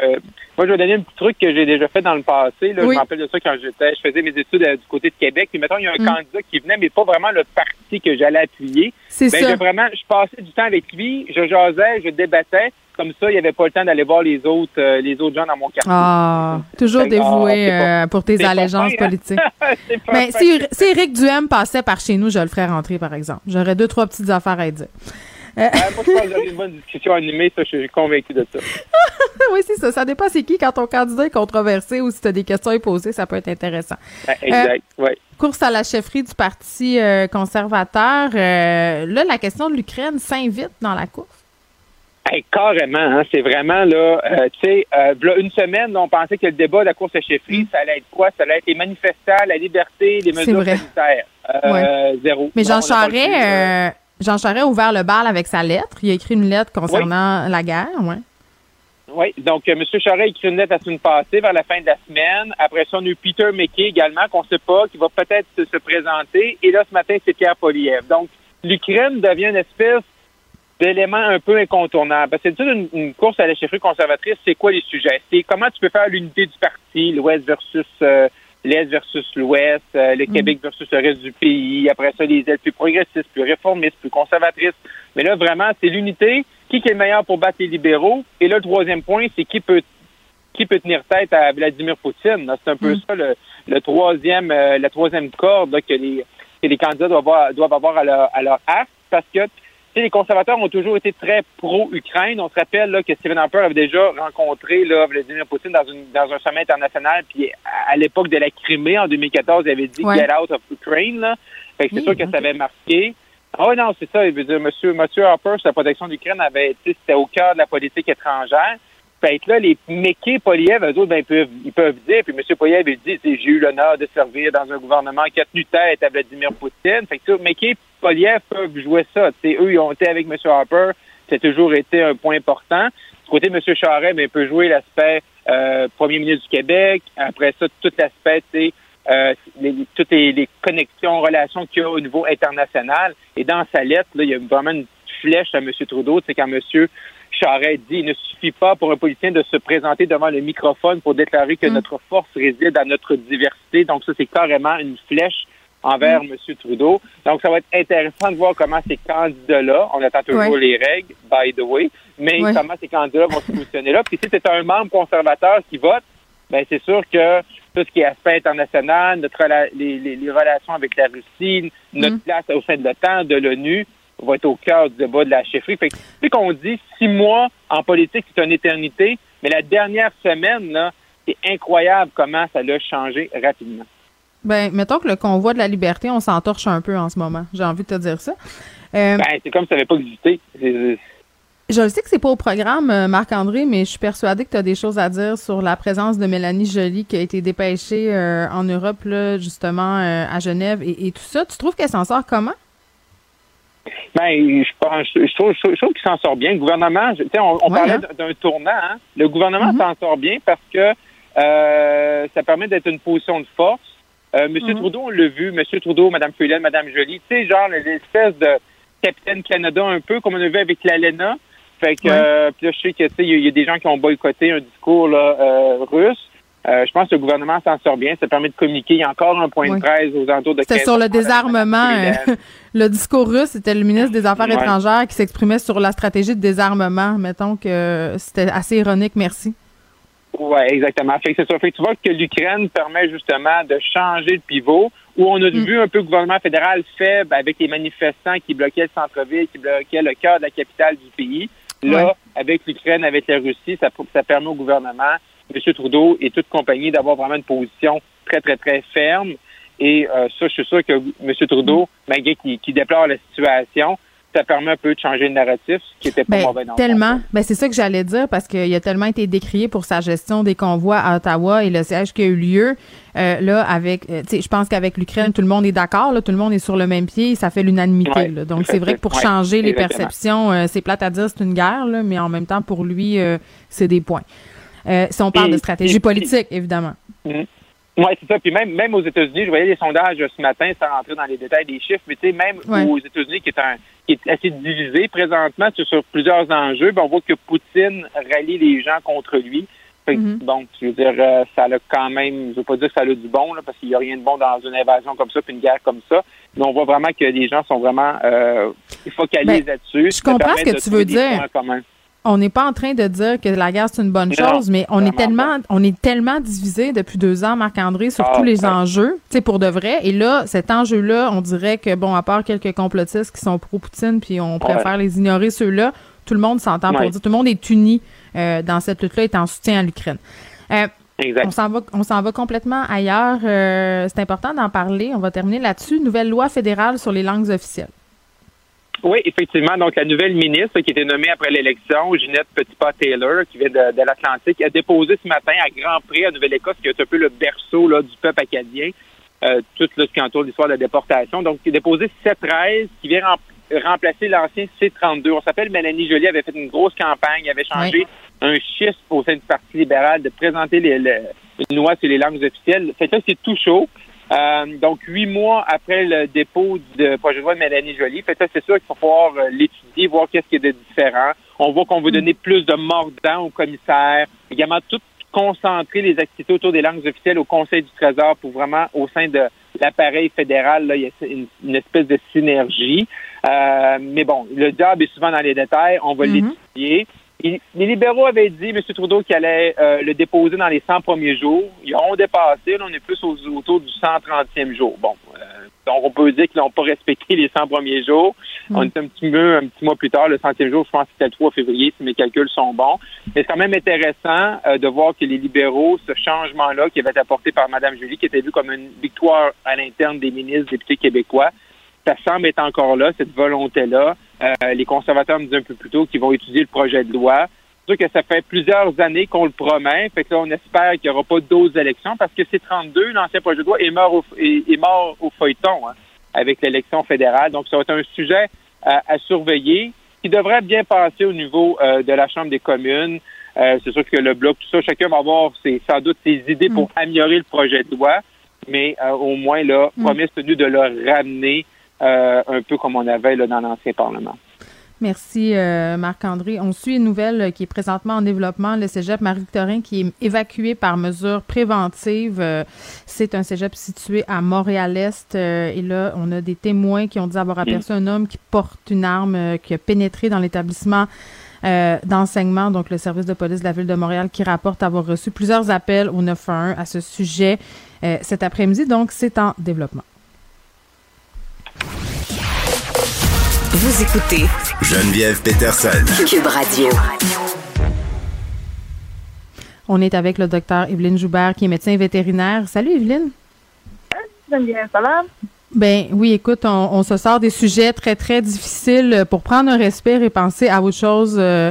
Moi, je vais donner un petit truc que j'ai déjà fait dans le passé. Là. Je me rappelle de ça quand j'étais, je faisais mes études euh, du côté de Québec. Puis mettons, il y a un mm. candidat qui venait, mais pas vraiment le parti que j'allais appuyer. C'est ben, ça. Vraiment, je passais du temps avec lui, je jasais, je débattais. Comme ça, il n'y avait pas le temps d'aller voir les autres, euh, les autres gens dans mon quartier. Ah, toujours dévoué euh, pour tes allégeances hein? politiques. Mais si, si Éric Duhem passait par chez nous, je le ferais rentrer, par exemple. J'aurais deux, trois petites affaires à dire. Euh, moi, je pense que une bonne discussion animée, ça, je suis convaincu de ça. oui, c'est ça. Ça dépend c'est qui quand ton candidat est controversé ou si tu as des questions à poser, ça peut être intéressant. exact, euh, oui. Course à la chefferie du Parti euh, conservateur. là, la question de l'Ukraine s'invite dans la course? carrément, hein, c'est vraiment là, tu sais, une semaine, on pensait que le débat de la course à chefferie, mm. ça allait être quoi? Ça allait être les manifestants, la liberté, les mesures sanitaires. Zéro. Mais Jean Charest, Jean Charest a ouvert le bal avec sa lettre. Il a écrit une lettre concernant la guerre, oui. Oui, donc euh, M. Charest a écrit une lettre à semaine passée, vers la fin de la semaine. Après ça, on a eu Peter McKay également, qu'on ne sait pas, qui va peut-être se, présenter. Et là, ce matin, c'est Pierre Poliev. Donc, l'Ukraine devient une espèce d'élément un peu incontournable. Parce que c'est une, une, course à la chefferie conservatrice, c'est quoi les sujets? C'est comment tu peux faire l'unité du parti, l'Ouest versus euh, l'Est versus l'Ouest, euh, le mm. Québec versus le reste du pays, après ça, les ailes plus progressistes, plus réformistes, plus conservatrices. Mais là, vraiment, c'est l'unité. Qui est le meilleur pour battre les libéraux? Et là, le troisième point, c'est qui peut qui peut tenir tête à Vladimir Poutine. C'est un peu mm. ça le, troisième euh, la troisième corde que les que les candidats doivent avoir, doivent avoir à leur, à leur parce que les conservateurs ont toujours été très pro-Ukraine. On se rappelle là, que Stephen Harper avait déjà rencontré là, Vladimir Poutine dans, une, dans un sommet international. Puis à, l'époque de la Crimée, en 2014, il avait dit Get out of Ukraine. Là. Fait que c'est sûr que ça avait marqué. Ah oui, non, c'est ça. Il veut dire, Monsieur, Monsieur Harper, sa protection d'Ukraine avait été, c'était au cœur de la politique étrangère. Fait que là, les Poliev, eux autres, ben, ils, peuvent, ils peuvent dire, puis M. Poliev, il dit, j'ai eu l'honneur de servir dans un gouvernement qui a tenu tête à Vladimir Poutine. Fait que Méquet Poliev peuvent jouer ça. T'sais, eux, ils ont été avec M. Harper. A toujours été un point important. Du côté de M. Charest, ben, il peut jouer l'aspect euh, premier ministre du Québec. Après ça, tout l'aspect, euh, les, toutes les, connexions, relations qu'il y a au niveau international. Et dans sa lettre, là, il y a vraiment une flèche à M. Trudeau. C'est quand M. Charest dit il ne suffit pas pour un politicien de se présenter devant le microphone pour déclarer que mm. notre force réside dans notre diversité. Donc, ça, c'est carrément une flèche envers mm. M. Trudeau. Donc, ça va être intéressant de voir comment ces candidats-là, on attend toujours les règles, by the way, mais comment ces candidats vont se positionner là. Puis si c'est un membre conservateur qui vote, ben c'est sûr que tout ce qui est aspect international, notre les, relations avec la Russie, notre mm. place au sein de l'OTAN, de l'ONU, va être au cœur du débat de la chefferie. Fait que, qu'on dit six mois en politique, c'est une éternité, mais la dernière semaine, là, c'est incroyable comment ça l'a changé rapidement. Ben, mettons que le convoi de la liberté, on s'entorche un peu en ce moment. J'ai envie de te dire ça. Euh, ben, c'est comme si ça n'avait pas existé. Je sais que c'est pas au programme, euh, Marc-André, mais je suis persuadée que tu as des choses à dire sur la présence de Mélanie Joly qui a été dépêchée euh, en Europe, là, justement, à Genève et, tout ça. Tu trouves qu'elle s'en sort comment? Ben, je, pense, je, trouve, je trouve qu'il s'en sort bien. Le gouvernement, on, on parlait hein? d'un tournant. Hein? Le gouvernement mm-hmm. s'en sort bien parce que ça permet d'être une position de force. Euh, Monsieur mhm. Trudeau, on l'a vu, Monsieur Trudeau, Madame Freeland, Madame Jolie, tu sais, genre l'espèce de Capitaine Canada un peu, comme on a vu avec l'ALENA. Fait que, euh, puis là, je sais que, tu sais, il y, a des gens qui ont boycotté un discours là, euh, russe. Euh, je pense que le gouvernement s'en sort bien. Ça permet de communiquer. Il y a encore un point de presse aux alentours de C'était sur le désarmement. le discours russe, c'était le ministre des Affaires étrangères qui s'exprimait sur la stratégie de désarmement. Mettons que c'était assez ironique. Merci. Oui, exactement. Fait que c'est ça. Fait que tu vois que l'Ukraine permet justement de changer le pivot, où on a mm. vu un peu le gouvernement fédéral faible avec les manifestants qui bloquaient le centre-ville, qui bloquaient le cœur de la capitale du pays. Là, avec l'Ukraine, avec la Russie, ça, ça permet au gouvernement, M. Trudeau et toute compagnie, d'avoir vraiment une position très, très, très ferme. Et euh, ça, je suis sûr que M. Trudeau, malgré qu'il déplore la situation, ça permet un peu de changer le narratif, ce qui était pas ben, mauvais dans Tellement. Ben, c'est ça que j'allais dire parce qu'il a tellement été décrié pour sa gestion des convois à Ottawa et le siège qui a eu lieu. Euh, là, avec, euh, je pense qu'avec l'Ukraine, tout le monde est d'accord, tout le monde est sur le même pied, ça fait l'unanimité. Donc, c'est vrai que pour changer les perceptions, euh, c'est plate à dire, c'est une guerre, là, mais en même temps, pour lui, c'est des points. si on parle de stratégie politique, évidemment. Mm-hmm. Oui, c'est ça. Puis même, même aux États-Unis, je voyais les sondages ce matin sans rentrer dans les détails des chiffres, mais tu sais, même aux États-Unis, qui est, un, qui est assez divisé présentement sur, plusieurs enjeux, ben, on voit que Poutine rallie les gens contre lui. Mhm. Bon, je veux dire, euh, ça a quand même, je veux pas dire que ça a du bon, là, parce qu'il n'y a rien de bon dans une invasion comme ça, puis une guerre comme ça. Mais on voit vraiment que les gens sont vraiment euh, focalisés ben, là-dessus. Je comprends ce que tu veux dire. On n'est pas en train de dire que la guerre c'est une bonne chose, mais on est tellement, on est tellement divisé depuis deux ans, Marc-André, sur ah, tous les enjeux, tu sais, pour de vrai. Et là, cet enjeu-là, on dirait que bon, à part quelques complotistes qui sont pro-Poutine, puis on préfère les ignorer ceux-là, tout le monde s'entend pour dire, tout le monde est uni euh, dans cette lutte-là, est en soutien à l'Ukraine. Euh, on s'en va, on s'en va complètement ailleurs. Euh, c'est important d'en parler. On va terminer là-dessus. Nouvelle loi fédérale sur les langues officielles. Oui, effectivement. Donc, la nouvelle ministre qui était nommée après l'élection, Ginette Petitpas-Taylor, qui vient de, l'Atlantique, a déposé ce matin à Grand Prix, à Nouvelle-Écosse, qui est un peu le berceau là, du peuple acadien, tout ce qui entoure l'histoire de la déportation. Donc, il a déposé 7-13 qui vient remplacer l'ancien C-32. On s'appelle Mélanie Joly, avait fait une grosse campagne, avait changé un chiffre au sein du Parti libéral de présenter les, une loi sur les langues officielles. Fait que c'est tout chaud. Euh, donc, huit mois après le dépôt du projet de loi de Mélanie Joly, fait c'est sûr qu'il faut pouvoir euh, l'étudier, voir qu'est-ce qui est de différent. On voit qu'on veut donner plus de mordant au commissaire, également tout concentrer les activités autour des langues officielles au Conseil du Trésor pour vraiment, au sein de l'appareil fédéral, là, il y a une, espèce de synergie. Euh, mais bon, le job est souvent dans les détails. On va mm-hmm. l'étudier. Les libéraux avaient dit, M. Trudeau, qu'il allait euh, le déposer dans les 100 premiers jours. Ils ont dépassé. Là, on est plus autour du 130e jour. Bon, euh, donc on peut dire qu'ils n'ont pas respecté les 100 premiers jours. Mm. On est un petit peu, un petit mois plus tard, le centième jour, je pense que c'était le 3 février, si mes calculs sont bons. Mais c'est quand même intéressant de voir que les libéraux, ce changement-là qui avait été apporté par Mme Julie, qui était vu comme une victoire à l'interne des ministres, députés québécois, ça semble être encore là, cette volonté-là. Euh, les conservateurs me disaient un peu plus tôt qu'ils vont étudier le projet de loi. C'est sûr que ça fait plusieurs années qu'on le promet. Fait que là, on espère qu'il n'y aura pas d'autres élections parce que c'est 32, l'ancien projet de loi est mort au, est, mort au feuilleton hein, avec l'élection fédérale. Donc, ça va être un sujet à, surveiller qui devrait bien passer au niveau euh, de la Chambre des communes. Euh, c'est sûr que le bloc, tout ça, chacun va avoir ses, sans doute ses idées pour mm. améliorer le projet de loi, mais au moins, là, mm. promesse tenue de le ramener euh, un peu comme on avait dans l'ancien Parlement. Merci, euh, Marc-André. On suit une nouvelle qui est présentement en développement, le cégep Marie-Victorin, qui est évacué par mesure préventive. Euh, c'est un cégep situé à Montréal-Est. et là, on a des témoins qui ont dit avoir aperçu un homme qui porte une arme, qui a pénétré dans l'établissement d'enseignement, donc le service de police de la ville de Montréal, qui rapporte avoir reçu plusieurs appels au 911 à ce sujet cet après-midi. Donc, c'est en développement. Vous écoutez Geneviève Peterson. Cube Radio. On est avec le docteur Evelyne Joubert, qui est médecin vétérinaire. Salut, Evelyne. Geneviève, ça va? Ben oui, écoute, on, se sort des sujets très, très difficiles pour prendre un respire et penser à autre chose. Euh,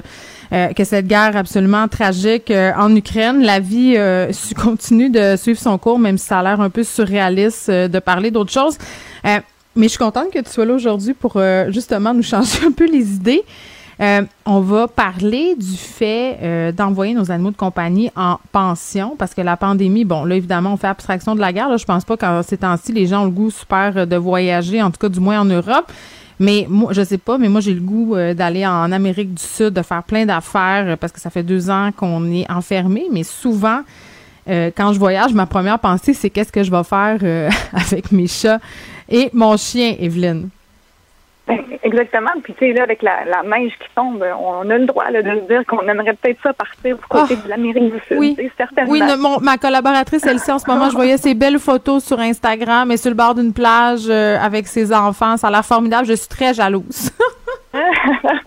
euh, que cette guerre absolument tragique euh, en Ukraine. La vie continue de suivre son cours, même si ça a l'air un peu surréaliste de parler d'autre chose. Mais je suis contente que tu sois là aujourd'hui pour euh, justement nous changer un peu les idées. Euh, on va parler du fait euh, d'envoyer nos animaux de compagnie en pension parce que la pandémie, bon, là, évidemment, on fait abstraction de la guerre. Là, je pense pas qu'en ces temps-ci, les gens ont le goût super de voyager, en tout cas, du moins en Europe. Mais moi, je sais pas, mais moi, j'ai le goût d'aller en Amérique du Sud, de faire plein d'affaires parce que ça fait deux ans qu'on est enfermé. Mais souvent, quand je voyage, ma première pensée, c'est qu'est-ce que je vais faire avec mes chats et mon chien, Evelyne. Ben, exactement. Puis, tu sais, là, avec la, neige qui tombe, on a le droit de se dire qu'on aimerait peut-être ça partir du côté ah, de l'Amérique du Sud. Oui, certainement. Oui, ma collaboratrice, elle-ci, en ce moment, je voyais ses belles photos sur Instagram et sur le bord d'une plage euh, avec ses enfants. Ça a l'air formidable. Je suis très jalouse.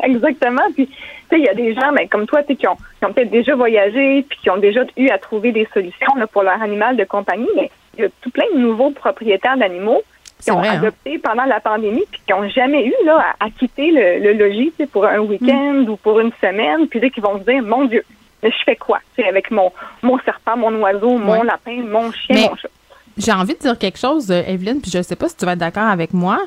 Exactement. Puis, tu sais, il y a des gens, mais ben, comme toi, qui ont, qui ont peut-être déjà voyagé puis qui ont déjà eu à trouver des solutions là, pour leur animal de compagnie. Mais il y a tout plein de nouveaux propriétaires d'animaux qui ont hein? adopté pendant la pandémie puis qui n'ont jamais eu là, à, quitter le, logis pour un week-end mm. ou pour une semaine, puis là, qui vont se dire, mon Dieu, mais je fais quoi avec mon, mon serpent, mon oiseau, mon lapin, mon chien, mon chat? J'ai envie de dire quelque chose, euh, Evelyne, puis je ne sais pas si tu vas être d'accord avec moi.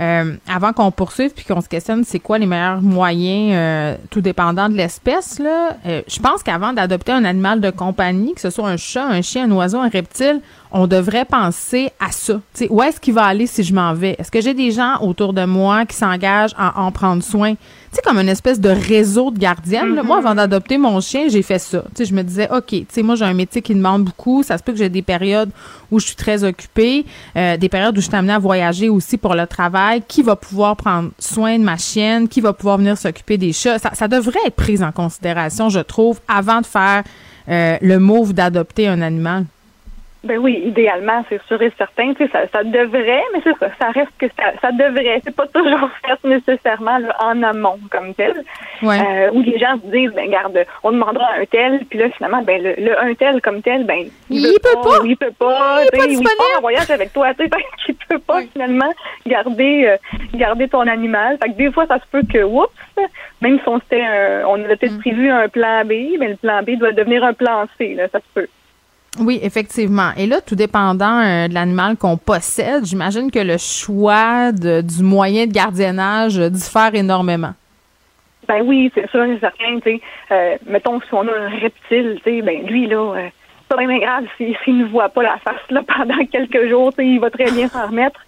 Euh, avant qu'on poursuive puis qu'on se questionne c'est quoi les meilleurs moyens, euh, tout dépendant de l'espèce, là, je pense qu'avant d'adopter un animal de compagnie, que ce soit un chat, un chien, un oiseau, un reptile, on devrait penser à ça. sais, où est-ce qu'il va aller si je m'en vais? Est-ce que j'ai des gens autour de moi qui s'engagent à en prendre soin? Tu sais, comme une espèce de réseau de gardiennes. Moi, avant d'adopter mon chien, j'ai fait ça. Tu sais, je me disais, OK, tu sais, moi, j'ai un métier qui demande beaucoup. Ça se peut que j'ai des périodes où je suis très occupée, euh, des périodes où je suis amenée à voyager aussi pour le travail. Qui va pouvoir prendre soin de ma chienne? Qui va pouvoir venir s'occuper des chats? Ça, ça devrait être pris en considération, je trouve, avant de faire euh, le move d'adopter un animal. Ben oui, idéalement, c'est sûr et certain. Tu sais, ça, ça devrait, mais c'est ça, ça reste que ça, ça devrait. C'est pas toujours fait nécessairement en amont comme tel. Ouais. Euh, où les gens se disent, ben garde, on demandera un tel, puis là finalement, ben le, un tel comme tel, ben il, peut pas, il peut pas, il, peut pas, pas en voyage avec toi, tu sais, ben, il peut pas finalement garder euh, garder ton animal. Fait que des fois, ça se peut que, oups, même si on s'était, on avait peut-être mm. prévu un plan B, mais ben, le plan B doit devenir un plan C, là, ça se peut. Oui, effectivement. Et là, tout dépendant euh, de l'animal qu'on possède, j'imagine que le choix du moyen de gardiennage diffère énormément. Ben oui, c'est sûr et certain. Euh, mettons, si on a un reptile, ben lui, là, euh, c'est pas bien grave s'il ne voit pas la face là, pendant quelques jours, il va très bien s'en remettre.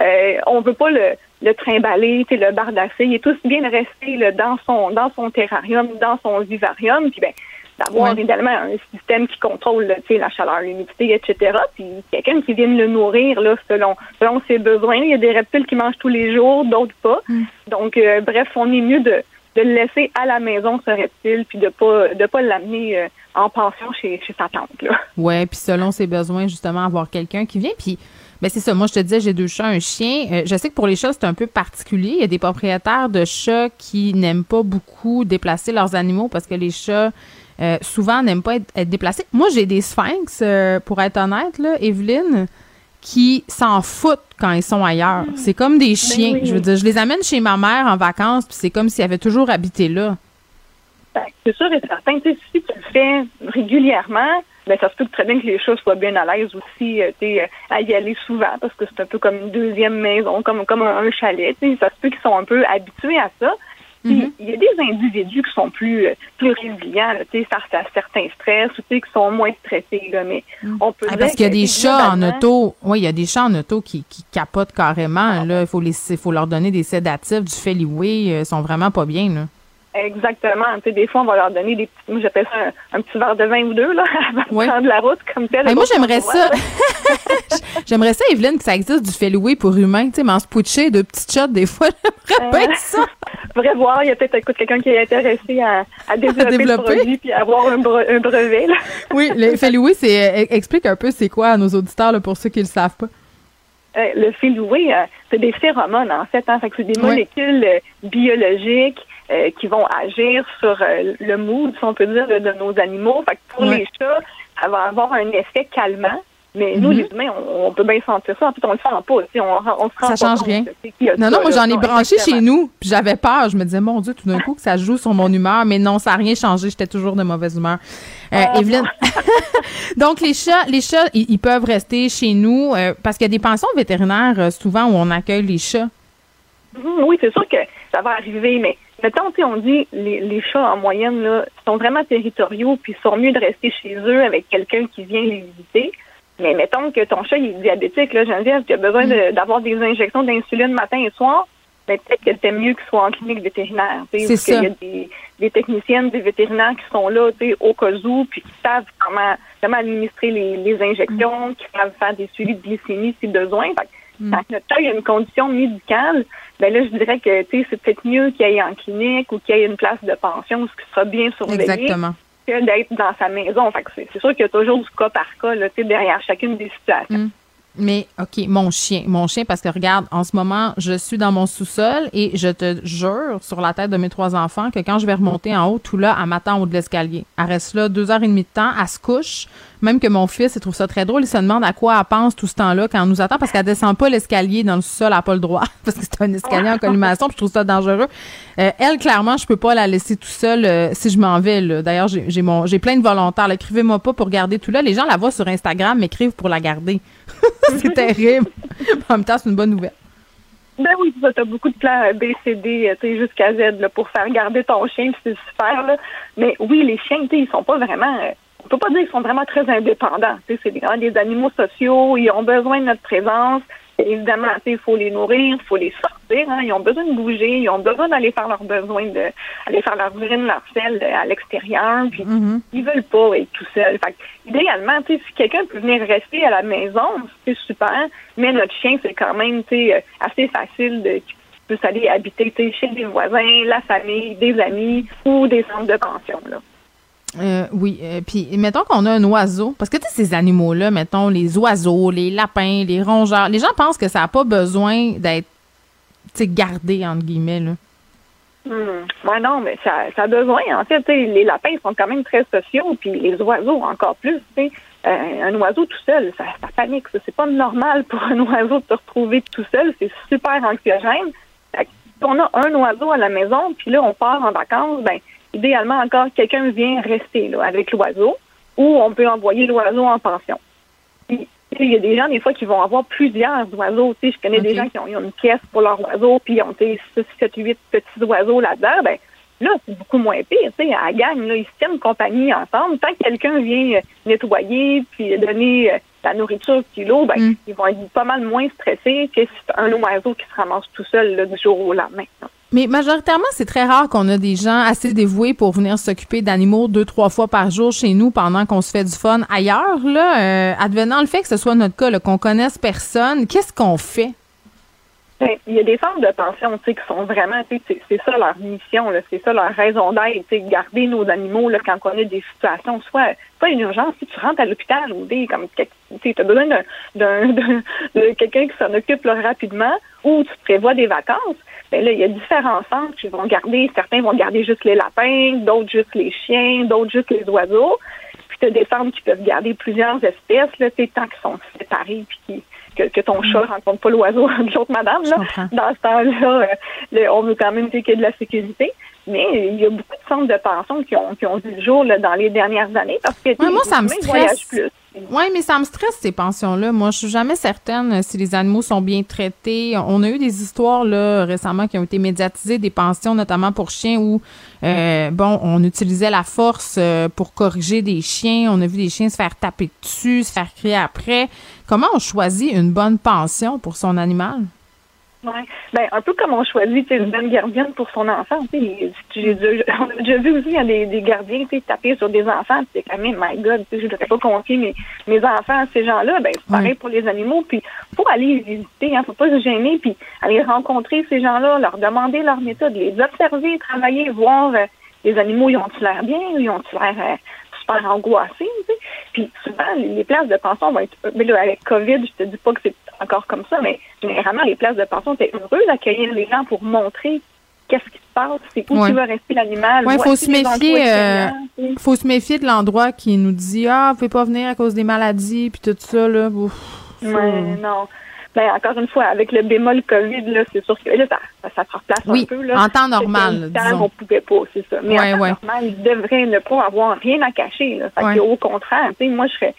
Euh, on veut pas le, le trimballer, le bardasser. Il est tout bien resté là, dans son dans son terrarium, dans son vivarium. Puis ben, d'avoir également un système qui contrôle la chaleur, l'humidité, etc. Puis quelqu'un qui vienne le nourrir là, selon, selon ses besoins. Il y a des reptiles qui mangent tous les jours, d'autres pas. Mm. Donc, euh, bref, on est mieux de, de le laisser à la maison, ce reptile, puis de pas de pas l'amener euh, en pension chez, chez sa tante. Là. Ouais, puis selon ses besoins, justement, avoir quelqu'un qui vient. Puis ben c'est ça. Moi, je te disais, j'ai deux chats, un chien. Euh, je sais que pour les chats, c'est un peu particulier. Il y a des propriétaires de chats qui n'aiment pas beaucoup déplacer leurs animaux parce que les chats euh, souvent n'aiment pas être, déplacés. Moi, j'ai des sphinx, euh, pour être honnête, là, Evelyne, qui s'en foutent quand ils sont ailleurs. Hmm. C'est comme des ben chiens. Je veux dire, je les amène chez ma mère en vacances, puis c'est comme s'ils avaient toujours habité là. Ben, c'est sûr et certain. si tu le fais régulièrement, ben, ça se peut très bien que les chats soient bien à l'aise aussi euh, à y aller souvent parce que c'est un peu comme une deuxième maison, comme, comme un, chalet. Ça se peut qu'ils sont un peu habitués à ça. Mhm. Il y a des individus qui sont plus, euh, plus résilients, face à certains stress, ou qui sont moins stressés. Là, mais mhm. on peut ah, Parce qu'il y a des chats en auto. Oui, il y a des chats en auto qui, qui capotent carrément. Ah. Là, il faut, les, faut leur donner des sédatifs, du Feliway. Euh, ils sont vraiment pas bien. Là. Exactement. Tu sais, des fois, on va leur donner des petits, moi, j'appelle ça un, petit verre de vin ou deux, là, avant de prendre la route, comme tel. moi, j'aimerais ça. j'aimerais ça, Evelyne, que ça existe du Feliway pour humains, tu sais, m'en se de petites shots, des fois. J'aimerais bien ça. Faudrait voir, il y a peut-être quelqu'un qui est intéressé à, à développer, le produit puis avoir un, brevet, là. oui, le Feliway, c'est, euh, explique un peu c'est quoi à nos auditeurs, là, pour ceux qui le savent pas. Euh, le Feliway, euh, c'est des phéromones, en fait, hein, fait que c'est des molécules biologiques euh, qui vont agir sur euh, le mood, si on peut dire, de, nos animaux. Fait que pour les chats, ça va avoir un effet calmant. Mais nous, mhm. les humains, on, peut bien sentir ça. En fait, on le sent pas. On, on se rend ça change rien. Non, non, moi, j'en ai branché chez nous. Puis j'avais peur. Je me disais, mon Dieu, tout d'un coup, que ça joue sur mon humeur. Mais non, ça n'a rien changé. J'étais toujours de mauvaise humeur. Euh, ah. Evelyne. Donc, les chats, les chats, ils, peuvent rester chez nous parce qu'il y a des pensions vétérinaires souvent où on accueille les chats. Mhm, oui, c'est sûr que ça va arriver, mais mettons, on dit les, les chats en moyenne là, sont vraiment territoriaux, puis sont mieux de rester chez eux avec quelqu'un qui vient les visiter. Mais mettons que ton chat il est diabétique, là, Geneviève, tu as besoin mm. d'avoir des injections d'insuline matin et soir, ben, peut-être que c'est mieux qu'il soit en clinique vétérinaire. C'est ça. Il y a des, des, techniciennes, des vétérinaires qui sont là au cas où, puis qui savent comment, comment administrer les, les injections, mm. qui savent faire des suivis de glycémie si besoin. Mm. Quand notre chat il y a une condition médicale, ben là, je dirais que c'est peut-être mieux qu'il aille en clinique ou qu'il y ait une place de pension, ce qui sera bien surveillé. Exactement. Que d'être dans sa maison. Fait c'est sûr qu'il y a toujours du cas par cas là, derrière chacune des situations. Mm. Mais OK, mon chien, mon chien, parce que regarde, en ce moment, je suis dans mon sous-sol et je te jure sur la tête de mes trois enfants que quand je vais remonter en haut, tout là, elle m'attend en haut de l'escalier. Elle reste là deux heures et demie de temps, elle se couche. Même que mon fils, il trouve ça très drôle, il se demande à quoi elle pense tout ce temps-là quand elle nous attend parce qu'elle descend pas l'escalier dans le elle n'a pas le droit parce que c'est un escalier en collimation, puis je trouve ça dangereux. Euh, elle, clairement, je peux pas la laisser tout seul euh, si je m'en vais. D'ailleurs, j'ai mon j'ai plein de volontaires. Écrivez-moi pas pour garder tout là. Les gens la voient sur Instagram, m'écrivent pour la garder. c'est terrible. en même temps, c'est une bonne nouvelle. Ben oui, tu as beaucoup de plans B, C, D, jusqu'à Z là, pour faire garder ton chien, c'est super. Là. Mais oui, les chiens, ils sont pas vraiment euh, on peut pas dire qu'ils sont vraiment très indépendants. C'est des animaux sociaux, ils ont besoin de notre présence. Évidemment, il faut les nourrir, il faut les sortir. Hein. Ils ont besoin de bouger, ils ont besoin d'aller faire leurs besoins, de, aller faire leur urine, leur sel euh, à l'extérieur. Puis mm-hmm. ils veulent pas être tout seuls. Fait idéalement, si quelqu'un peut venir rester à la maison, c'est super. Mais notre chien, c'est quand même euh, assez facile de peut aller habiter chez des voisins, la famille, des amis ou des centres de pension. Là. Euh, oui, euh, puis mettons qu'on a un oiseau, parce que tu sais, ces animaux-là, mettons les oiseaux, les lapins, les rongeurs, les gens pensent que ça n'a pas besoin d'être gardé, entre guillemets. Là. Hmm. non, mais ça, ça a besoin. En fait, les lapins sont quand même très sociaux, puis les oiseaux encore plus. Euh, un oiseau tout seul, ça, ça panique. C'est pas normal pour un oiseau de se retrouver tout seul. C'est super anxiogène. Si on a un oiseau à la maison, puis là, on part en vacances, ben idéalement encore, quelqu'un vient rester là, avec l'oiseau ou on peut envoyer l'oiseau en pension. il y a des gens, des fois, qui vont avoir plusieurs oiseaux. je connais des gens qui ont, une pièce pour leur oiseau, puis ils ont 6, 7, 8 petits oiseaux là-dedans. Ben, là, c'est beaucoup moins pire. à la gang, là, ils se tiennent compagnie ensemble. Tant que quelqu'un vient euh, nettoyer, puis donner euh, la nourriture qu'il l'eau, ben, mm. ils vont être pas mal moins stressés que si c'est un oiseau qui se ramasse tout seul du jour au lendemain. Mais majoritairement, c'est très rare qu'on a des gens assez dévoués pour venir s'occuper d'animaux deux, trois fois par jour chez nous pendant qu'on se fait du fun ailleurs. Là, euh, advenant le fait que ce soit notre cas, qu'on connaisse personne, qu'est-ce qu'on fait? Ben, il y a des centres de pension qui sont vraiment, c'est ça leur mission, c'est ça leur raison d'être, garder nos animaux là, quand on a des situations, soit pas une urgence, si tu rentres à l'hôpital ou des comme tu as besoin d'un de quelqu'un qui s'en occupe rapidement, ou tu prévois des vacances, ben là, il y a différents centres qui vont garder, certains vont garder juste les lapins, d'autres juste les chiens, d'autres juste les oiseaux. Puis tu as des centres qui peuvent garder plusieurs espèces, là, tant qu'ils sont séparés puis que, ton chat ne mm. rencontre pas l'oiseau de l'autre madame. Là. Dans ce temps-là, euh, on veut quand même qu'il y ait de la sécurité. Mais il y a beaucoup de centres de pension qui ont, qui ont vu le jour dans les dernières années parce que moi, ça me stresse. plus. Oui, mais ça me stresse ces pensions-là. Moi, je suis jamais certaine si les animaux sont bien traités. On a eu des histoires là récemment qui ont été médiatisées, des pensions notamment pour chiens où euh, bon, on utilisait la force euh, pour corriger des chiens. On a vu des chiens se faire taper dessus, se faire crier après. Comment on choisit une bonne pension pour son animal? Ouais. Ben, un peu comme on choisit une bonne gardienne pour son enfant. On a déjà vu aussi il y a des, des gardiens taper sur des enfants. C'est quand même, my God, je ne devrais pas confier mes, mes enfants à ces gens-là. Ben, c'est pareil pour les animaux. Puis, faut aller les visiter, hein, faut pas se gêner, puis aller rencontrer ces gens-là, leur demander leur méthode, les observer, travailler, voir euh, les animaux, ils ont-ils l'air bien, ils ont-ils l'air euh, super angoissés. Puis souvent, les places de pension vont être. Mais là, avec COVID, je te dis pas que c'est encore comme ça, mais généralement, les places de pension étaient heureuses d'accueillir les gens pour montrer qu'est-ce qui se passe, c'est où tu vas rester l'animal. Oui, il faut se méfier. Euh, faut se méfier de l'endroit qui nous dit ah, vous pouvez pas venir à cause des maladies puis tout ça là. Oui, non. Ben, encore une fois, avec le bémol COVID, là, c'est sûr que là, ça, ça, se replace un peu. Là. En temps normal. Disons. On pouvait pas, c'est ça. Mais en temps normal, il devrait ne pas avoir rien à cacher. Là. Fait au contraire, moi, je serais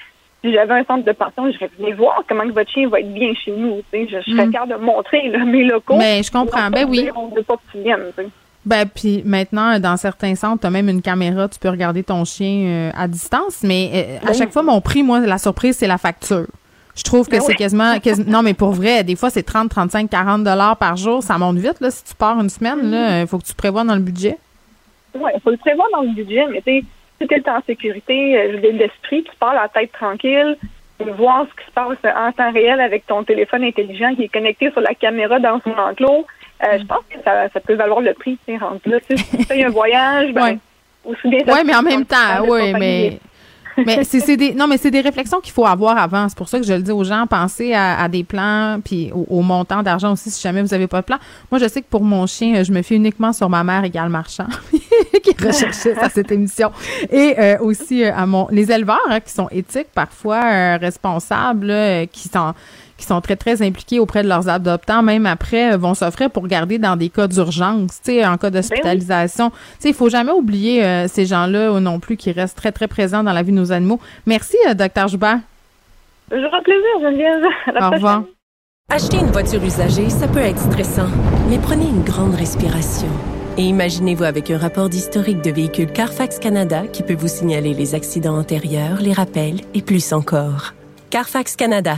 si j'avais un centre de pension, je venu voir comment votre chien va être bien chez nous. Je, je serais mm. de montrer mes locaux. Mais ben, je comprends. Ben oui. On ne veut pas que tu viennes. Ben, puis maintenant, dans certains centres, tu as même une caméra, tu peux regarder ton chien euh, à distance. Mais euh, à chaque fois, mon prix, moi, la surprise, c'est la facture. Je trouve que ben c'est quasiment, Non, mais pour vrai, des fois, c'est 30, 35, 40 dollars par jour. Ça monte vite, là. Si tu pars une semaine, il mm-hmm. faut que tu prévois dans le budget. Oui, il faut le prévoir dans le budget, mais tu sais, si tu es en sécurité, euh, l'esprit, tu pars la tête tranquille, voir ce qui se passe en temps réel avec ton téléphone intelligent qui est connecté sur la caméra dans son enclos, euh, je pense que ça, ça, peut valoir le prix, tu là. Si tu fais un voyage, ben, ouais. bien Oui, mais en même temps, oui, mais mais c'est des non mais c'est des réflexions qu'il faut avoir avant. C'est pour ça que je le dis aux gens, pensez à, des plans puis au, montant d'argent aussi si jamais vous avez pas de plan. Moi, je sais que pour mon chien, je me fie uniquement sur ma mère égale marchand qui recherchait à cette émission et euh, aussi euh, à mon les éleveurs hein, qui sont éthiques parfois euh, responsables qui sont qui sont très, très impliqués auprès de leurs adoptants, même après, euh, vont s'offrir pour garder dans des cas d'urgence, tu sais, en cas d'hospitalisation. Tu sais, il faut jamais oublier euh, ces gens-là non plus qui restent très, très présents dans la vie de nos animaux. Merci, euh, docteur Joubert. J'aurai plaisir, Geneviève. À Au revoir. Acheter une voiture usagée, ça peut être stressant, mais prenez une grande respiration. Et imaginez-vous avec un rapport d'historique de véhicule Carfax Canada qui peut vous signaler les accidents antérieurs, les rappels et plus encore. Carfax Canada.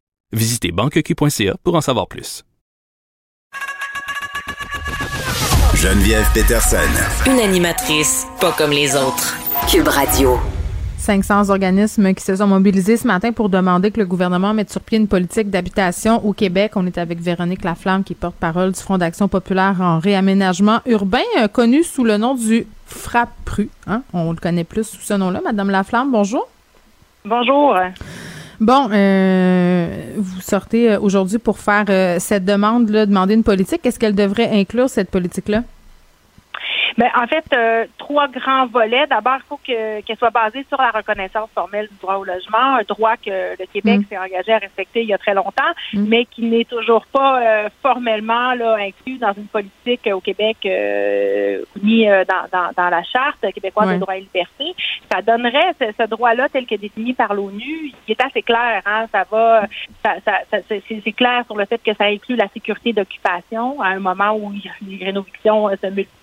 Visitez banqueq.ca pour en savoir plus. Geneviève Peterson. Une animatrice pas comme les autres. Cube Radio. 500 organismes qui se sont mobilisés ce matin pour demander que le gouvernement mette sur pied une politique d'habitation au Québec. On est avec Véronique Laflamme, qui porte-parole du Front d'action populaire en réaménagement urbain, euh, connu sous le nom du FRAPRU. Hein? On le connaît plus sous ce nom-là. Madame Laflamme, bonjour. Bonjour. Bon, euh, vous sortez euh, aujourd'hui pour faire cette demande-là, demander une politique. Qu'est-ce qu'elle devrait inclure, cette politique-là? Mais en fait, euh, trois grands volets. D'abord, il faut que, qu'elle soit basée sur la reconnaissance formelle du droit au logement, un droit que le Québec mm. s'est engagé à respecter il y a très longtemps, mm. mais qui n'est toujours pas euh, formellement là, inclus dans une politique au Québec euh, ni dans, dans, dans, la charte québécoise des droits et libertés. Ça donnerait ce, droit-là tel que défini par l'ONU, il est assez clair. Hein, ça va, ça, ça, c'est, c'est clair sur le fait que ça inclut la sécurité d'occupation à un moment où les rénovations se multiplient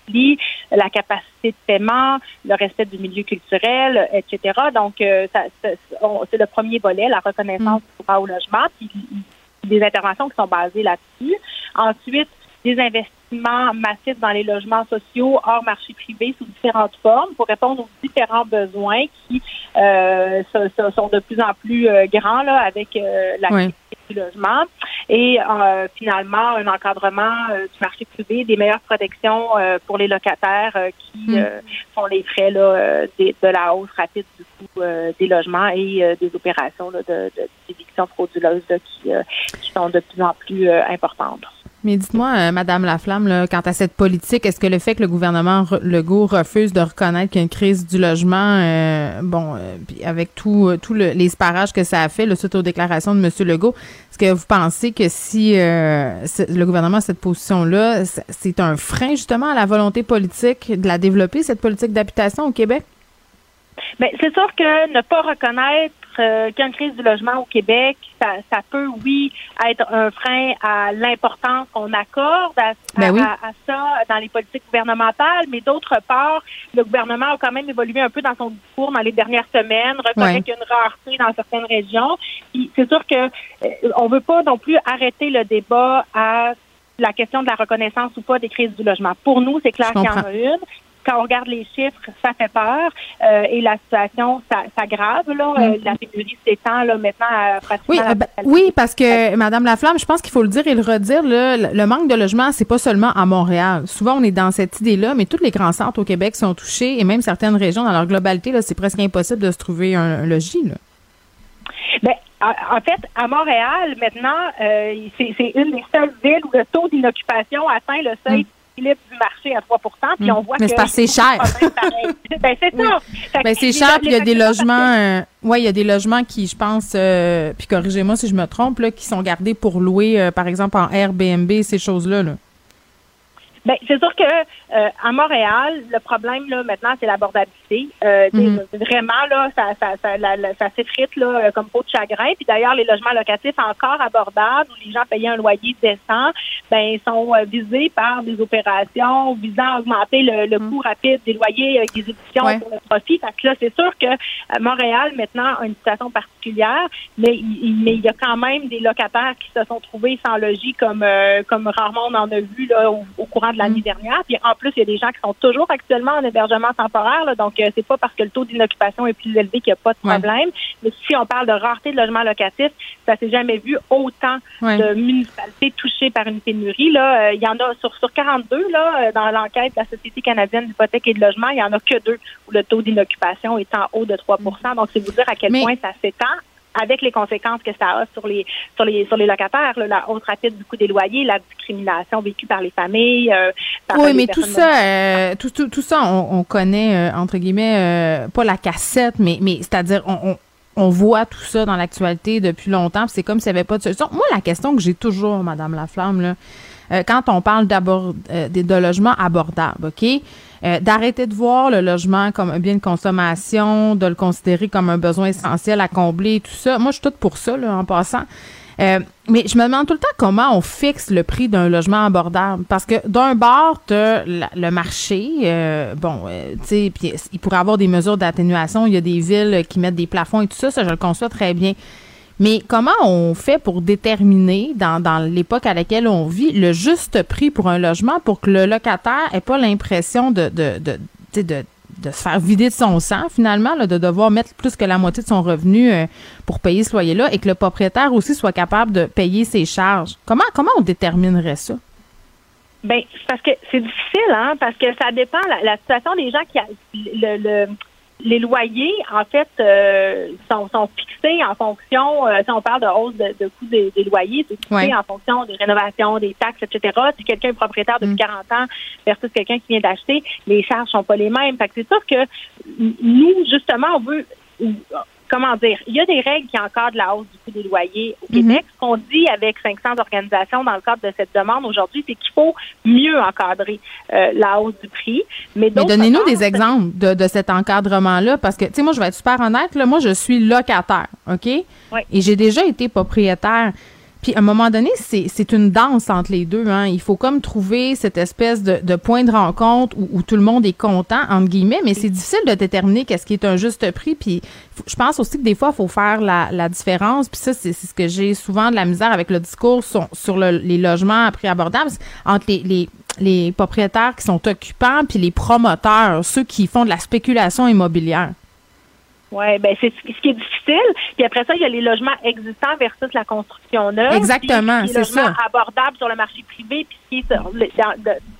la capacité de paiement, le respect du milieu culturel, etc. Donc, euh, c'est le premier volet, la reconnaissance mm. du droit au logement, puis des interventions qui sont basées là-dessus. Ensuite, des investissements massifs dans les logements sociaux hors marché privé sous différentes formes pour répondre aux différents besoins qui euh, sont de plus en plus euh, grands là, avec la du logement et euh, finalement un encadrement euh, du marché privé, des meilleures protections euh, pour les locataires qui mm. font les frais là, de, la hausse rapide du coût des logements et des opérations de, de, d'éviction frauduleuse qui, qui sont de plus en plus importantes. Mais dites-moi, euh, Madame Laflamme, là, quant à cette politique, est-ce que le fait que le gouvernement Legault refuse de reconnaître qu'il y a une crise du logement, euh, bon, euh, avec tout, tout le, les sparages que ça a fait, le suite aux déclarations de M. Legault, est-ce que vous pensez que si le gouvernement a cette position-là, c'est un frein justement à la volonté politique de la développer, cette politique d'habitation au Québec? Bien, c'est sûr que ne pas reconnaître euh, qu'il y a une crise du logement au Québec, ça, ça peut, oui, être un frein à l'importance qu'on accorde à, ben à, ça dans les politiques gouvernementales, mais d'autre part, le gouvernement a quand même évolué un peu dans son discours dans les dernières semaines, reconnaît qu'il y a une rareté dans certaines régions. C'est sûr que euh, on veut pas non plus arrêter le débat à la question de la reconnaissance ou pas des crises du logement. Pour nous, c'est clair qu'il y en a une quand on regarde les chiffres, ça fait peur euh, et la situation s'aggrave. Là, euh, mm. la pénurie s'étend maintenant à pratiquement. Oui, ben, oui, parce que Madame Laflamme, je pense qu'il faut le dire et le redire. le manque de logement, c'est pas seulement à Montréal. Souvent, on est dans cette idée-là, mais tous les grands centres au Québec sont touchés et même certaines régions dans leur globalité, c'est presque impossible de se trouver un, logis. Là. Ben, en fait, à Montréal, maintenant, euh, c'est une des seules villes où le taux d'inoccupation atteint le seuil mm du marché à 3 puis on voit Mais c'est parce c'est cher. ben, c'est ça. Ben, c'est cher, puis il y a des logements, euh, il y a des logements qui, je pense, euh, puis corrigez-moi si je me trompe, là, qui sont gardés pour louer, euh, par exemple, en Airbnb, ces choses-là. Là. Ben, c'est sûr que euh, à Montréal, le problème là maintenant, c'est l'abordabilité. Euh, mhm. Vraiment là, ça, ça, ça, ça s'effrite là euh, comme peau de chagrin. Puis d'ailleurs, les logements locatifs encore abordables où les gens payaient un loyer décent, ben sont euh, visés par des opérations visant à augmenter le, le mhm. coût rapide des loyers avec des éditions pour le profit. Fait que là, c'est sûr que Montréal maintenant a une situation particulière, mais il, mais il y a quand même des locataires qui se sont trouvés sans logis comme comme rarement on en a vu là au courant de l'année mm. dernière. Puis en plus, il y a des gens qui sont toujours actuellement en hébergement temporaire. Là, donc, euh, c'est pas parce que le taux d'inoccupation est plus élevé qu'il n'y a pas de problème. Mais si on parle de rareté de logements locatifs, ça s'est jamais vu autant de municipalités touchées par une pénurie. Là, euh, il y en a sur sur 42 là euh, dans l'enquête de la Société canadienne d'hypothèque et de logement, il y en a que deux où le taux d'inoccupation est en haut de 3% Donc, c'est vous dire à quel point ça s'étend avec les conséquences que ça a sur les sur les sur les locataires, la hausse rapide du coût des loyers, la discrimination vécue par les familles. Euh, oui, mais tout ça, euh, tout, tout, tout, ça, on, connaît entre guillemets pas la cassette, mais mais c'est-à-dire on, on voit tout ça dans l'actualité depuis longtemps. C'est comme s'il n'y avait pas de solution. Moi, la question que j'ai toujours, Madame Laflamme, là, euh, quand on parle d'abord euh, de logement abordable, OK? Euh, d'arrêter de voir le logement comme un bien de consommation, de le considérer comme un besoin essentiel à combler, tout ça. Moi, je suis toute pour ça, là, en passant. Euh, mais je me demande tout le temps comment on fixe le prix d'un logement abordable. Parce que d'un bord, le marché. Euh, bon, euh, tu sais, puis il pourrait avoir des mesures d'atténuation. Il y a des villes qui mettent des plafonds et tout ça. Ça, je le conçois très bien. Mais comment on fait pour déterminer, dans, dans l'époque à laquelle on vit, le juste prix pour un logement pour que le locataire ait pas l'impression de, de, de, de de se faire vider de son sang, finalement, de devoir mettre plus que la moitié de son revenu euh, pour payer ce loyer-là et que le propriétaire aussi soit capable de payer ses charges? Comment, comment on déterminerait ça? Bien, parce que c'est difficile, hein, parce que ça dépend la, la situation des gens qui le, le les loyers, en fait, euh, sont, sont, fixés en fonction, euh, si on parle de hausse de, de coût des, loyers, c'est fixé en fonction des rénovations, des taxes, etc. Si quelqu'un est propriétaire depuis 40 mm. ans versus quelqu'un qui vient d'acheter, les charges sont pas les mêmes. Fait que c'est sûr que nous, justement, on veut comment dire, il y a des règles qui encadrent la hausse du coût des loyers au mhm. Québec. Ce qu'on dit avec 500 organisations dans le cadre de cette demande aujourd'hui, c'est qu'il faut mieux encadrer euh, la hausse du prix. Mais, donnez-nous des exemples de, de cet encadrement-là, parce que, tu sais, moi, je vais être super honnête, là, moi, je suis locataire, OK? Et j'ai déjà été propriétaire. Puis à un moment donné, c'est une danse entre les deux. Hein. Il faut comme trouver cette espèce de, de point de rencontre où, où, tout le monde est content, entre guillemets, mais c'est difficile de déterminer qu'est-ce qui est un juste prix. Puis je pense aussi que des fois, il faut faire la, la différence. Puis ça, c'est ce que j'ai souvent de la misère avec le discours sur, sur le, les logements à prix abordables entre les, les, les propriétaires qui sont occupants puis les promoteurs, ceux qui font de la spéculation immobilière. Oui, ben c'est ce qui est difficile. Puis après ça, il y a les logements existants versus la construction neuve. Exactement, c'est ça. logements abordables sur le marché privé, puis qui,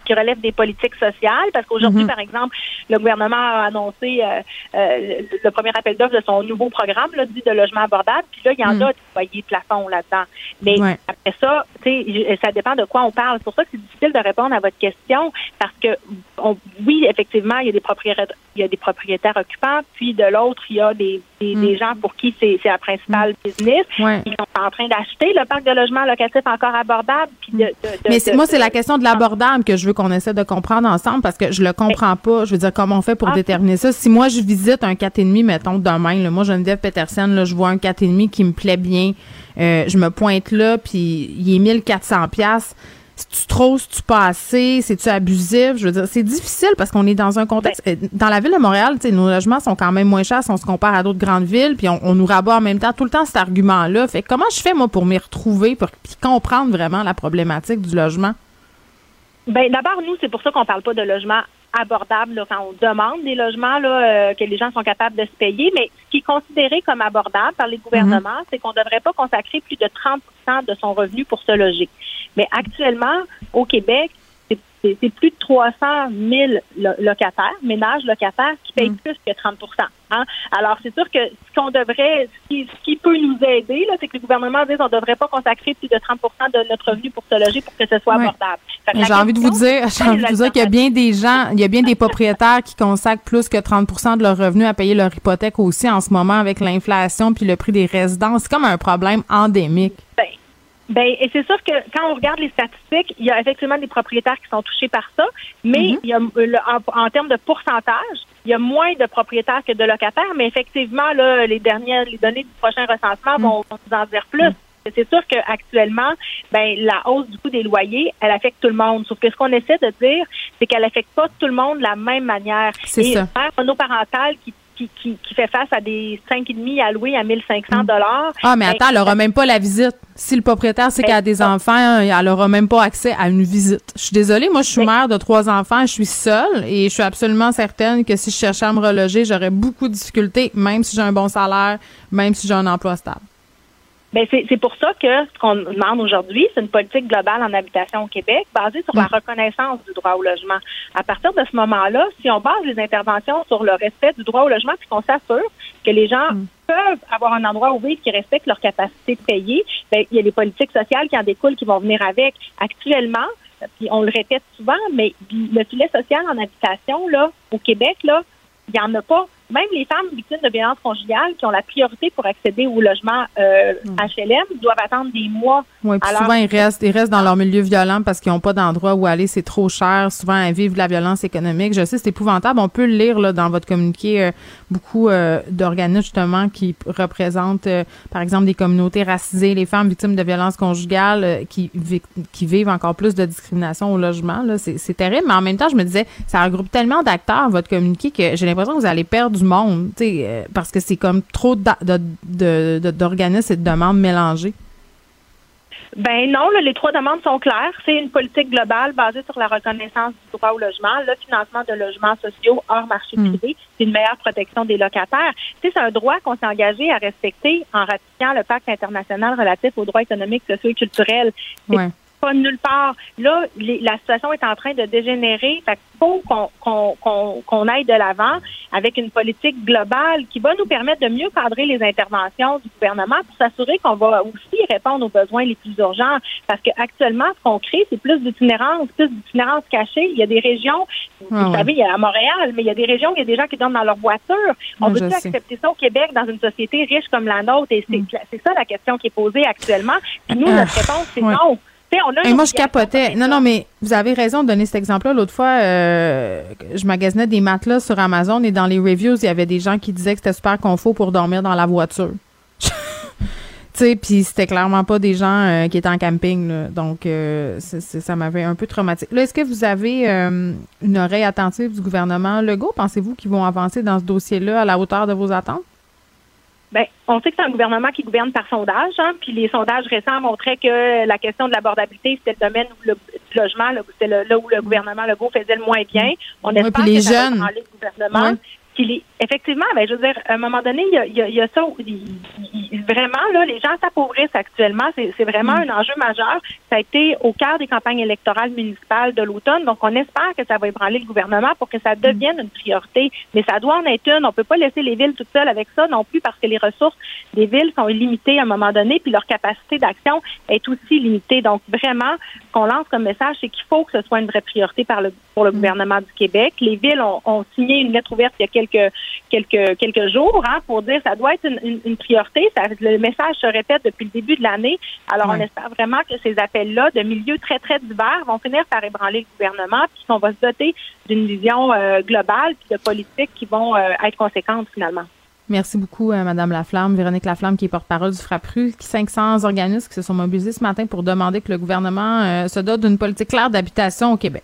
qui relève des politiques sociales. Parce qu'aujourd'hui, mm-hmm. par exemple, le gouvernement a annoncé euh, euh, le premier appel d'offres de son nouveau programme là, dit de logement abordable. Puis là, il y en mm. a des foyers plafond là-dedans. Mais après ça, tu sais, ça dépend de quoi on parle. C'est pour ça que c'est difficile de répondre à votre question parce que oui, effectivement, il y a des propriétaires, il y a des propriétaires occupants, puis de l'autre, il y a des, des, mm. gens pour qui c'est la principale mm. business. Ils sont en train d'acheter le parc de logements locatifs encore abordable. Puis de, Mais moi, c'est la question de l'abordable que je veux qu'on essaie de comprendre ensemble parce que je le comprends pas. Je veux dire, comment on fait pour ah. déterminer ça? Si moi, je visite un 4,5, mettons, demain, là, moi, Geneviève Peterson, là, je vois un 4,5 qui me plaît bien, euh, je me pointe là, puis il est 1400 pièces c'est-tu trop, c'est-tu pas assez, c'est-tu abusif? Je veux dire, c'est difficile parce qu'on est dans un contexte. Euh, dans la ville de Montréal, nos logements sont quand même moins chers si on se compare à d'autres grandes villes, puis on, nous rabat en même temps tout le temps cet argument-là. Fait comment je fais, moi, pour m'y retrouver, pour comprendre vraiment la problématique du logement? Ben d'abord, nous, c'est pour ça qu'on parle pas de logement abordable quand on demande des logements là, euh, que les gens sont capables de se payer. Mais ce qui est considéré comme abordable par les gouvernements, mhm. c'est qu'on ne devrait pas consacrer plus de 30 de son revenu pour se loger. Mais actuellement, au Québec, c'est plus de 300 000 locataires, ménages locataires, qui payent mm. plus que 30% hein? Alors, c'est sûr que ce qu'on devrait, ce qui, peut nous aider, c'est que le gouvernement dise qu'on ne devrait pas consacrer plus de 30% de notre revenu pour se loger pour que ce soit abordable. J'ai envie de vous dire, j'ai envie de vous dire qu'il y a bien des gens, il y a bien des propriétaires qui consacrent plus que 30% de leur revenu à payer leur hypothèque aussi en ce moment avec l'inflation puis le prix des résidences. C'est comme un problème endémique. Ben, ben, et c'est sûr que quand on regarde les statistiques, il y a effectivement des propriétaires qui sont touchés par ça, mais mhm. il y a, en, termes de pourcentage, il y a moins de propriétaires que de locataires, mais effectivement, là, les dernières, les données du prochain recensement mhm. vont, nous en dire plus. Mhm. C'est sûr qu'actuellement, ben, la hausse du coût des loyers, elle affecte tout le monde. Sauf que ce qu'on essaie de dire, c'est qu'elle affecte pas tout le monde de la même manière. C'est ça. Qui qui, fait face à des 5,5 alloués à 1500 dollars. Ah, mais ben, attends, elle n'aura même pas la visite. Si le propriétaire sait ben, qu'elle a des enfants, elle n'aura même pas accès à une visite. Je suis désolée, moi, je suis ben, mère de trois enfants, je suis seule et je suis absolument certaine que si je cherchais à me reloger, j'aurais beaucoup de difficultés, même si j'ai un bon salaire, même si j'ai un emploi stable. Ben c'est pour ça que ce qu'on demande aujourd'hui, c'est une politique globale en habitation au Québec basée sur la reconnaissance du droit au logement. À partir de ce moment-là, si on base les interventions sur le respect du droit au logement, puis qu'on s'assure que les gens mm. peuvent avoir un endroit où vivre qui respecte leur capacité de payer, ben, il y a les politiques sociales qui en découlent, qui vont venir avec. Actuellement, puis on le répète souvent, mais le filet social en habitation, là, au Québec, là, il n'y en a pas même les femmes victimes de violences conjugales qui ont la priorité pour accéder au logement euh, HLM doivent attendre des mois. Oui, puis souvent ils restent, ils restent dans leur milieu violent parce qu'ils n'ont pas d'endroit où aller, c'est trop cher. Souvent ils vivent de la violence économique. Je sais, c'est épouvantable. On peut le lire là, dans votre communiqué. Euh, beaucoup euh, d'organismes justement qui représentent, euh, par exemple, des communautés racisées, les femmes victimes de violences conjugales qui, qui vivent encore plus de discrimination au logement. C'est terrible. Mais en même temps, je me disais, ça regroupe tellement d'acteurs votre communiqué que j'ai l'impression que vous allez perdre du monde, euh, parce que c'est comme trop d'organismes et de demandes mélangées. Ben non, les trois demandes sont claires. C'est une politique globale basée sur la reconnaissance du droit au logement, le financement de logements sociaux hors marché hmm. privé, c'est une meilleure protection des locataires. C'est un droit qu'on s'est engagé à respecter en ratifiant le pacte international relatif aux droits économiques, sociaux et culturels pas nulle part. Là, la situation est en train de dégénérer. Fait qu'il faut qu'on aille de l'avant avec une politique globale qui va nous permettre de mieux cadrer les interventions du gouvernement pour s'assurer qu'on va aussi répondre aux besoins les plus urgents. Parce qu'actuellement, ce qu'on crée, c'est plus d'itinérance, plus d'itinérance cachée. Il y a des régions, vous ah savez, il y a à Montréal, mais il y a des régions où il y a des gens qui dorment dans leur voiture. On veut accepter ça au Québec dans une société riche comme la nôtre? Et c'est mm. ça la question qui est posée actuellement. Puis nous, notre ah. réponse, c'est non. Et moi, je capotais. Non, non, mais vous avez raison de donner cet exemple-là. L'autre fois, euh, je magasinais des matelas sur Amazon et dans les reviews, il y avait des gens qui disaient que c'était super confort pour dormir dans la voiture. tu sais, puis c'était clairement pas des gens euh, qui étaient en camping. Donc, euh, ça m'avait un peu traumatisé. Là, est-ce que vous avez une oreille attentive du gouvernement Legault? Pensez-vous qu'ils vont avancer dans ce dossier-là à la hauteur de vos attentes? Ben, on sait que c'est un gouvernement qui gouverne par sondage, hein, puis les sondages récents montraient que la question de l'abordabilité, c'était le domaine où le, du logement, c'était là où le gouvernement Legault faisait le moins bien. On espère que les ça jeunes. Va le gouvernement effectivement, ben, je veux dire, à un moment donné, il y a, y a, ça. vraiment, là, les gens s'appauvrissent actuellement. C'est vraiment mm. un enjeu majeur. Ça a été au cœur des campagnes électorales municipales de l'automne. Donc, on espère que ça va ébranler le gouvernement pour que ça mm. devienne une priorité. Mais ça doit en être une. On peut pas laisser les villes toutes seules avec ça non plus parce que les ressources des villes sont limitées à un moment donné, puis leur capacité d'action est aussi limitée. Donc, vraiment, ce qu'on lance comme message, c'est qu'il faut que ce soit une vraie priorité par le, pour le mm. gouvernement du Québec. Les villes ont, ont signé une lettre ouverte il y a quelques quelques quelques jours hein, pour dire que ça doit être une, priorité. le message se répète depuis le début de l'année. Alors on espère vraiment que ces appels-là de milieux très très divers vont finir par ébranler le gouvernement, puis qu'on va se doter d'une vision euh, globale puis de politiques qui vont euh, être conséquentes finalement. Merci beaucoup, euh, Madame Laflamme. Véronique Laflamme, qui est porte-parole du FRAPRU, 500 organismes qui se sont mobilisés ce matin pour demander que le gouvernement se dote d'une politique claire d'habitation au Québec.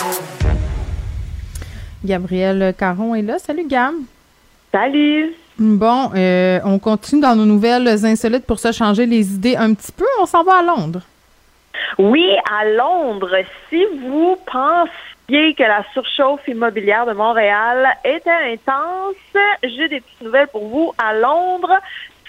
Gabrielle Caron est là. Salut, Gam. Salut. Bon, euh, on continue dans nos nouvelles insolites pour se changer les idées un petit peu. On s'en va à Londres. Oui, à Londres. Si vous pensiez que la surchauffe immobilière de Montréal était intense, j'ai des petites nouvelles pour vous. À Londres,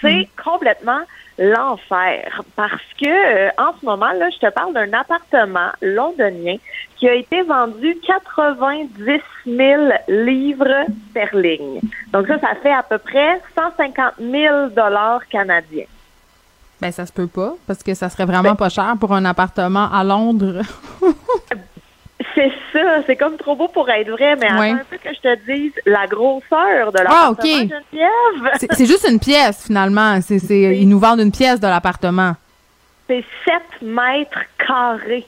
c'est hmm. complètement l'enfer parce que euh, en ce moment là, je te parle d'un appartement londonien qui a été vendu 90 000 livres sterling. Donc ça, ça fait à peu près 150 000 dollars canadiens. Ben ça se peut pas parce que ça serait vraiment ben pas cher pour un appartement à Londres. C'est ça, c'est comme trop beau pour être vrai, mais attends un peu que je te dise la grosseur de ah, l'appartement ah, C'est juste une pièce, finalement. C'est, ils nous vendent une pièce de l'appartement. C'est 7 mètres carrés.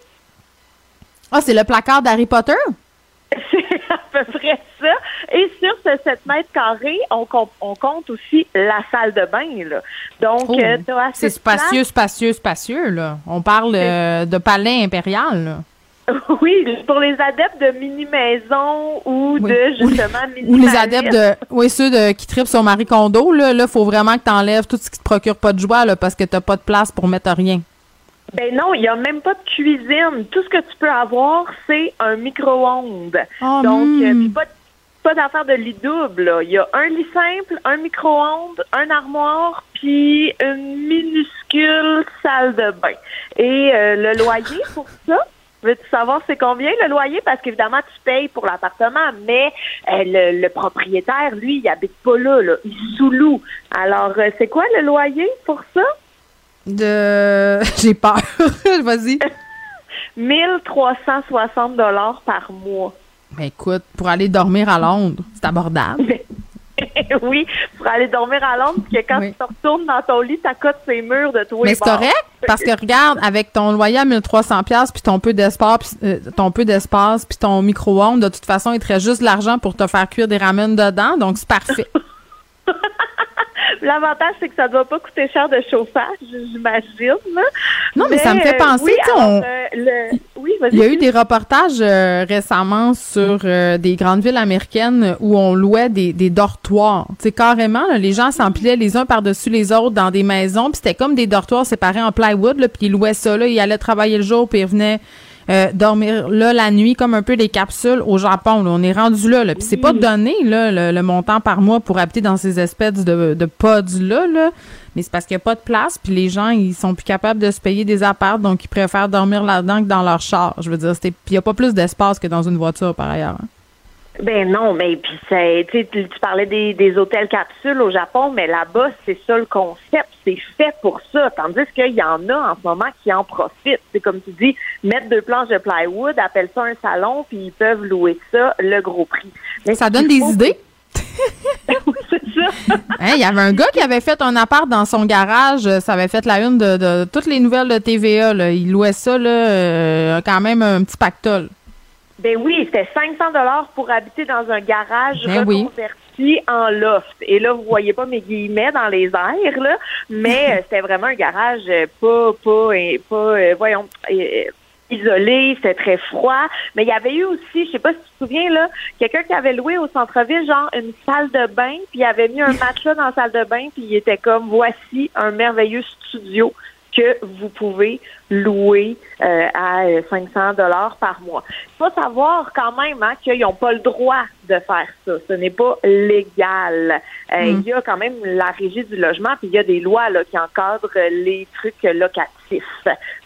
Ah, c'est le placard d'Harry Potter? C'est à peu près ça. Et sur ce 7 mètres carrés, on, compte aussi la salle de bain. Là. Donc, oh, euh, c'est spacieux, spacieux, spacieux. Là. On parle euh, de palais impérial. Oui, pour les adeptes de mini-maison ou de justement mini Ou les adeptes de. Oui, ceux de, qui tripent sur Marie Kondo, là, il faut vraiment que tu enlèves tout ce qui te procure pas de joie là, parce que tu pas de place pour mettre rien. Ben non, il n'y a même pas de cuisine. Tout ce que tu peux avoir, c'est un micro-ondes. Oh, Donc, hmm. pas, pas d'affaire de lit double. Il y a un lit simple, un micro-ondes, un armoire, puis une minuscule salle de bain. Et euh, le loyer pour ça, veux-tu savoir c'est combien le loyer? Parce qu'évidemment, tu payes pour l'appartement, mais euh, le, propriétaire, lui, il habite pas là, là. il sous-loue. Alors, euh, c'est quoi le loyer pour ça? De. J'ai peur. Vas-y. 1360 dollars par mois. Mais écoute, pour aller dormir à Londres, c'est abordable. oui, pour aller dormir à Londres, puis que quand tu te retournes dans ton lit, t'accotes ces murs de toi. Mais c'est correct, parce que regarde, avec ton loyer à 1300 pièces puis ton peu d'espace, euh, ton peu d'espace, puis ton micro-ondes, de toute façon, il te reste juste l'argent pour te faire cuire des ramen dedans, donc c'est parfait. L'avantage, c'est que ça ne doit pas coûter cher de chauffage, j'imagine. Non, mais, ça me fait penser, euh, oui, il y a eu des reportages euh, récemment sur euh, des grandes villes américaines où on louait des, des dortoirs. Tu carrément, les gens s'empilaient les uns par-dessus les autres dans des maisons, puis c'était comme des dortoirs séparés en plywood, puis ils louaient ça, là, ils allaient travailler le jour, puis ils venaient euh, dormir là la nuit comme un peu des capsules au Japon. Là. On est rendu là. là. Puis c'est pas donné là, le, montant par mois pour habiter dans ces espèces de, de pods là. là. Mais c'est parce qu'il n'y a pas de place, puis les gens, ils sont plus capables de se payer des apparts, donc ils préfèrent dormir là-dedans que dans leur char. Je veux dire, il n'y a pas plus d'espace que dans une voiture, par ailleurs. Hein. Ben non, mais puis c'est, tu, tu parlais des, des hôtels capsules au Japon, mais là-bas, c'est ça le concept, c'est fait pour ça. Tandis qu'il y en a en ce moment qui en profitent. C'est comme tu dis, mettre deux planches de plywood, appelle ça un salon, puis ils peuvent louer ça le gros prix. Mais ça donne des idées. oui, c'est ça. Hein, il y avait un gars qui avait fait un appart dans son garage. Ça avait fait la une de, toutes les nouvelles de TVA. Là. Il louait ça, là, euh, quand même un petit pactole. Ben oui, c'était 500 dollars pour habiter dans un garage ben reconverti en loft. Et là, vous voyez pas mes guillemets dans les airs, là, mais euh, c'était vraiment un garage euh, pas, pas, euh, pas, voyons, isolé, c'était très froid. Mais il y avait eu aussi, je sais pas si tu te souviens, là, quelqu'un qui avait loué au centre-ville, genre une salle de bain, puis il avait mis un matelas dans la salle de bain, puis il était comme, voici un merveilleux studio que vous pouvez louer euh, à 500 dollars par mois. Il faut savoir quand même hein, qu'ils n'ont pas le droit de faire ça. Ce n'est pas légal. Euh, hmm. Il y a quand même la régie du logement, puis il y a des lois là, qui encadrent les trucs locatifs.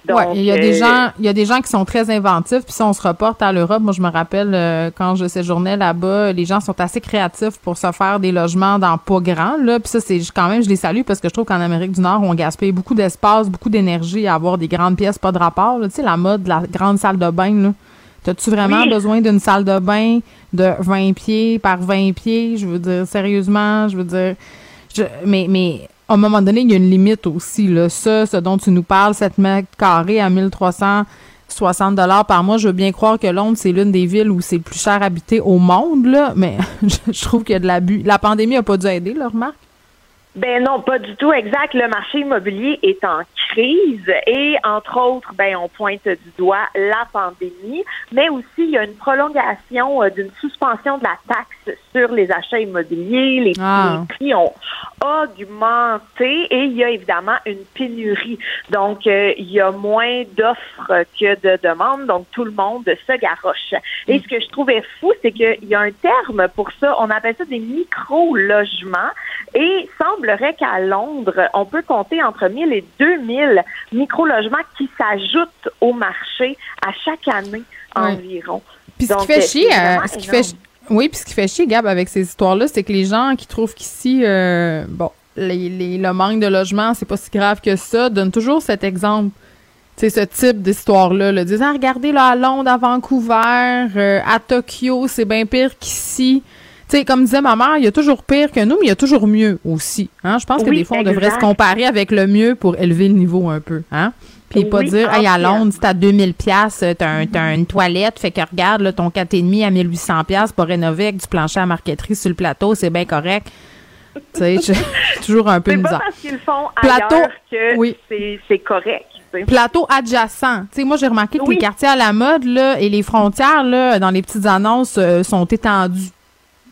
Donc, il y a des euh, gens, il y a des gens qui sont très inventifs. Puis si on se reporte à l'Europe, moi je me rappelle quand je séjournais là-bas, les gens sont assez créatifs pour se faire des logements dans pas grand. Là, puis ça c'est quand même, je les salue parce que je trouve qu'en Amérique du Nord, on gaspille beaucoup d'espace, beaucoup d'énergie à avoir des pièces pas de rapport. Tu sais la mode, de la grande salle de bain. Là. T'as-tu vraiment besoin d'une salle de bain de 20 pieds par 20 pieds? Je veux dire, sérieusement, je veux dire. mais, mais à un moment donné, il y a une limite aussi. Là. Ça, ce dont tu nous parles, 7 mètres carrés à 1360 dollars par mois, je veux bien croire que Londres, c'est l'une des villes où c'est le plus cher habité au monde, là, mais je trouve qu'il y a de l'abus. La pandémie n'a pas dû aider, là, remarque? Ben non, pas du tout. Exact. Le marché immobilier est en crise et, entre autres, ben on pointe du doigt la pandémie, mais aussi il y a une prolongation euh, d'une suspension de la taxe sur les achats immobiliers. Les, ah. prix ont augmenté et il y a évidemment une pénurie. Donc, euh, il y a moins d'offres que de demandes, donc tout le monde se garoche. Et ce que je trouvais fou, c'est qu'il y a un terme pour ça. On appelle ça des micro-logements et semblerait qu'à Londres, on peut compter entre 1000 et 2000 micro-logements qui s'ajoutent au marché à chaque année environ. Puis ce qui fait chier, euh, ce qui fait oui, puis ce qui fait chier, Gab, avec ces histoires-là, c'est que les gens qui trouvent qu'ici, euh, bon, le manque de logement, c'est pas si grave que ça, donnent toujours cet exemple. C'est ce type d'histoire-là, là, disant, regardez là à Londres, à Vancouver, euh, à Tokyo, c'est bien pire qu'ici sais, comme disait ma mère, il y a toujours pire que nous, mais il y a toujours mieux aussi. Hein? Je pense que des fois, on devrait se comparer avec le mieux pour élever le niveau un peu. Hein? Puis pas dire, hey, à Londres, si t'as 2000 pièces, t'as as une toilette, fait que regarde, là, ton 4,5 à 1800 pièces pour rénover avec du plancher à marqueterie sur le plateau, c'est bien correct. tu sais, toujours un peu C'est pas parce qu'ils font plateau, que oui. c'est correct. Plateau adjacent. Tu sais, moi, j'ai remarqué que les quartiers à la mode, là, et les frontières, là, dans les petites annonces, euh, sont étendues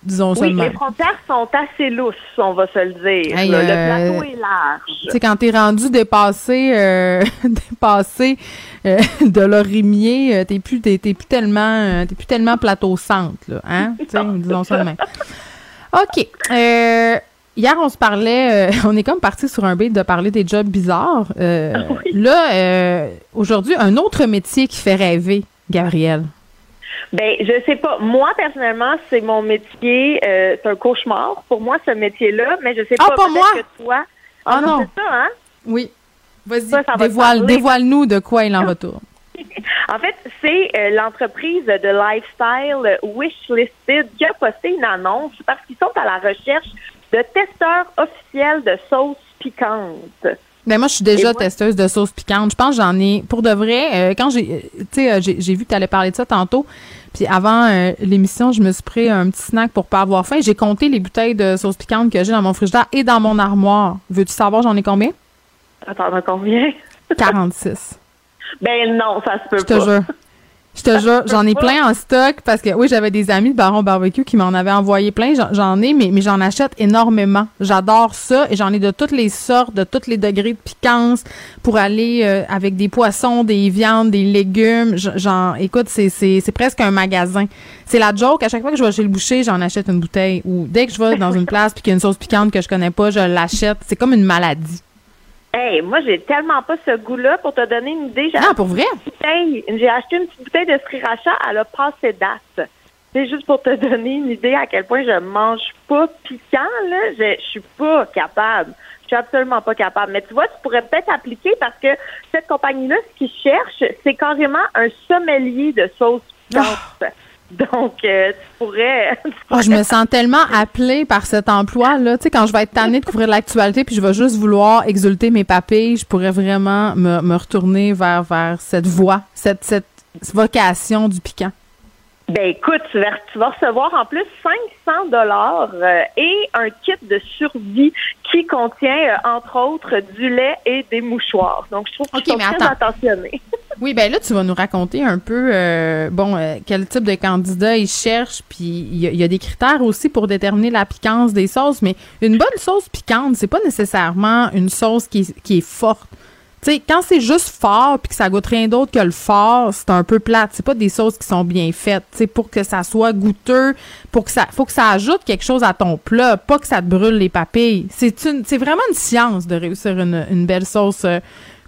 disons oui, les frontières sont assez lousses, on va se le dire. le euh, plateau est large. Tu sais, quand t'es rendu dépassé, euh, dépassé euh, de l'orimier, t'es plus, t'es, plus tellement, t'es plus tellement plateau centre, là, hein? disons même. OK. Hier, on se parlait, on est comme parti sur un beat de parler des jobs bizarres. Là, aujourd'hui, un autre métier qui fait rêver, Gabrielle. Ben, je sais pas. Moi, personnellement, c'est mon métier. Euh, c'est un cauchemar pour moi, ce métier-là. Mais je sais ah, pas, pas moi? que toi. Ah, non. C'est ça, hein? Oui. Vas-y, dévoile, dévoile-nous de quoi il en retourne. en fait, c'est euh, l'entreprise de lifestyle Wishlisted qui a posté une annonce parce qu'ils sont à la recherche de testeurs officiels de sauces piquantes. Ben moi, je suis déjà testeuse de sauce piquante. Je pense que j'en ai, pour de vrai, euh, quand j'ai, euh, tu sais, euh, j'ai vu que tu allais parler de ça tantôt. Puis avant l'émission, je me suis pris un petit snack pour pas avoir faim. J'ai compté les bouteilles de sauce piquante que j'ai dans mon frigidaire et dans mon armoire. Veux-tu savoir j'en ai combien? Attends, combien? 46. Ben non, ça se peut pas. Je te jure. Je te jure, j'en ai plein en stock parce que oui, j'avais des amis de Baron Barbecue qui m'en avaient envoyé plein. J'en ai, mais, mais j'en achète énormément. J'adore ça et j'en ai de toutes les sortes, de tous les degrés de piquance pour aller euh, avec des poissons, des viandes, des légumes. J'en, écoute, c'est, c'est, c'est presque un magasin. C'est la joke. À chaque fois que je vais chez le boucher, j'en achète une bouteille. Ou dès que je vais dans une place puis qu'il y a une sauce piquante que je connais pas, je l'achète. C'est comme une maladie. Hey, moi, j'ai tellement pas ce goût-là. Pour te donner une idée, j'ai ah, pour vrai? J'ai acheté une petite bouteille de sriracha, elle a passé date. C'est juste pour te donner une idée à quel point je mange pas piquant, là. Je, je suis pas capable. Je suis absolument pas capable. Mais tu vois, tu pourrais peut-être appliquer parce que cette compagnie-là, ce qu'ils cherchent, c'est carrément un sommelier de sauce piquante. Ah! Donc, euh, tu, pourrais, oh, je me sens tellement appelée par cet emploi-là. Tu sais, quand je vais être tannée de couvrir l'actualité puis je vais juste vouloir exulter mes papilles, je pourrais vraiment me, me retourner vers, vers cette voie, cette, cette vocation du piquant. Ben écoute, tu vas, tu vas recevoir en plus 500 dollars euh, et un kit de survie qui contient euh, entre autres du lait et des mouchoirs. Donc je trouve que okay, très attentionné. oui, ben là tu vas nous raconter un peu euh, bon quel type de candidat ils cherchent, puis il y, a des critères aussi pour déterminer la piquance des sauces, mais une bonne sauce piquante, c'est pas nécessairement une sauce qui, qui est forte. Tu sais, quand c'est juste fort puis que ça goûte rien d'autre que le fort, c'est un peu plate. C'est pas des sauces qui sont bien faites. Tu sais, pour que ça soit goûteux, pour que ça, faut que ça ajoute quelque chose à ton plat, pas que ça te brûle les papilles. C'est une, c'est vraiment une science de réussir une, une belle sauce euh,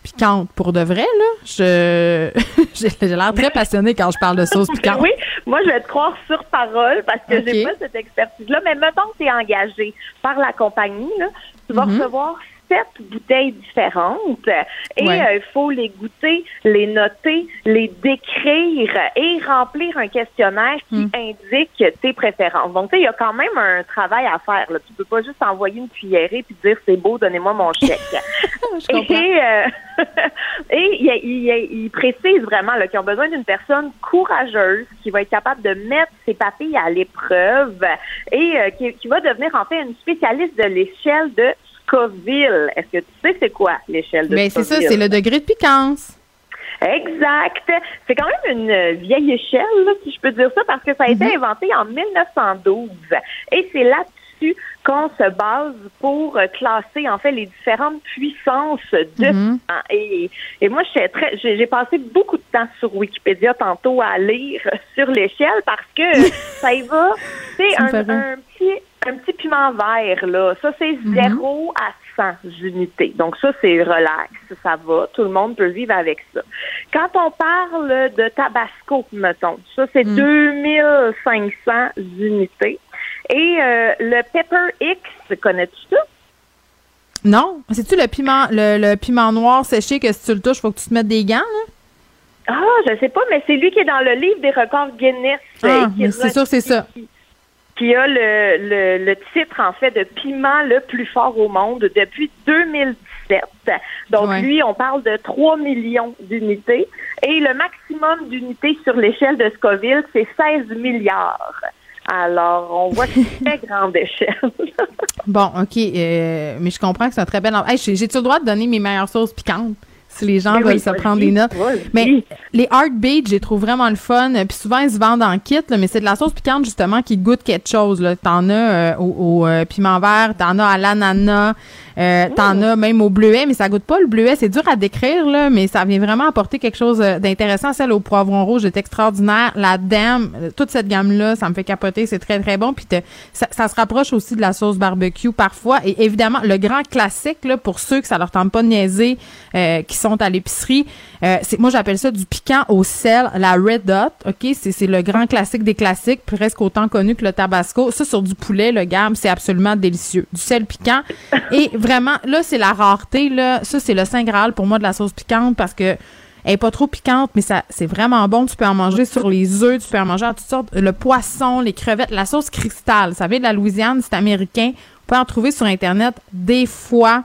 piquante pour de vrai là. Je, j'ai l'air très passionnée quand je parle de sauce piquante. oui, moi je vais te croire sur parole parce que j'ai pas cette expertise là. Mais mettons que tu es engagé par la compagnie là, tu vas mm-hmm. recevoir sept bouteilles différentes et euh, il faut les goûter, les noter, les décrire et remplir un questionnaire qui hmm. indique tes préférences. Donc, tu sais, il y a quand même un travail à faire. Là. Tu peux pas juste envoyer une cuillerée puis dire c'est beau, donnez-moi mon chèque. et euh, il, précise vraiment qu'ils ont besoin d'une personne courageuse qui va être capable de mettre ses papilles à l'épreuve et euh, qui, qui va devenir en fait une spécialiste de l'échelle de Scoville. Est-ce que tu sais c'est quoi l'échelle de Mais c'est ça, c'est le degré de piquance. Exact. C'est quand même une vieille échelle, si je peux dire ça, parce que ça a été mhm. inventé en 1912. Et c'est là-dessus qu'on se base pour classer en fait les différentes puissances de mhm. et, et moi j'ai très j'ai passé beaucoup de temps sur Wikipédia tantôt à lire sur l'échelle parce que ça y va c'est un, un, petit un petit piment vert, là. Ça, c'est 0 mhm. à 100 unités. Donc, ça, c'est relax. Ça va. Tout le monde peut vivre avec ça. Quand on parle de Tabasco, mettons, ça, c'est 2500 mhm. unités. Et euh, le Pepper X, connais-tu ça? Non. C'est-tu le piment, le, piment noir séché que si tu le touches, il faut que tu te mettes des gants, là? Ah, je sais pas, mais c'est lui qui est dans le livre des records Guinness. Ah, c'est sûr, c'est ça. qui a le, le, titre, en fait, de piment le plus fort au monde depuis 2017. Donc, lui, on parle de 3 millions d'unités. Et le maximum d'unités sur l'échelle de Scoville, c'est 16 milliards. Alors, on voit une très grande échelle. bon, OK. Euh, mais je comprends que c'est un très bel... Hey, J'ai-tu le droit de donner mes meilleures sauces piquantes? Si les gens veulent se prendre des notes. mais les Heartbeats, j'ai trouve vraiment le fun. Puis souvent, ils se vendent en kit, mais c'est de la sauce piquante, justement, qui goûte quelque chose. T'en as euh, au, euh, piment vert, t'en as à l'ananas, euh, t'en as même au bleuet, mais ça goûte pas le bleuet. C'est dur à décrire, là, mais ça vient vraiment apporter quelque chose euh, d'intéressant. Celle au poivron rouge est extraordinaire. La dame, euh, toute cette gamme-là, ça me fait capoter. C'est très, très bon. Puis ça, se rapproche aussi de la sauce barbecue parfois. Et évidemment, le grand classique, là, pour ceux que ça leur tente pas de niaiser, qui sont à l'épicerie, c'est moi, j'appelle ça du piquant au sel, la Red Dot. OK? C'est le grand classique des classiques, presque autant connu que le Tabasco. Ça, sur du poulet, le gamme, c'est absolument délicieux. Du sel piquant. Et vraiment, là, c'est la rareté, là. Ça, c'est le Saint Graal pour moi de la sauce piquante parce que elle est pas trop piquante, mais ça, c'est vraiment bon. Tu peux en manger sur les œufs, tu peux en manger à toutes sortes. Le poisson, les crevettes, la sauce cristal. Ça vient de la Louisiane, c'est américain. On peut en trouver sur Internet des fois.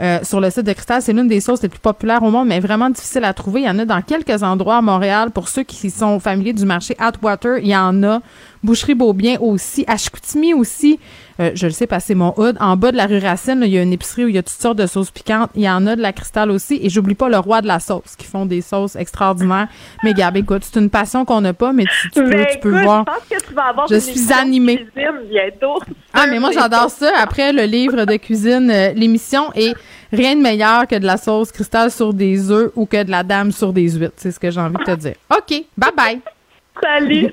Euh, sur le site de Cristal. C'est l'une des sauces les plus populaires au monde, mais vraiment difficile à trouver. Il y en a dans quelques endroits à Montréal. Pour ceux qui sont familiers du marché Atwater, il y en a. Boucherie Beaubien aussi. À Chicoutimi aussi. Euh, je le sais passer mon hood. En bas de la rue Racine, il y a une épicerie où il y a toutes sortes de sauces piquantes. Il y en a de la cristal aussi. Et j'oublie pas le roi de la sauce, qui font des sauces extraordinaires. Mais Gab, écoute, c'est une passion qu'on n'a pas, mais tu, peux, tu peux voir. Je pense que tu vas avoir je suis animée. bientôt. Ah, mais moi, j'adore ça. Après le livre de cuisine, euh, l'émission est rien de meilleur que de la sauce cristal sur des œufs ou que de la dame sur des huîtres. C'est ce que j'ai envie de te dire. OK. Bye bye. Salut.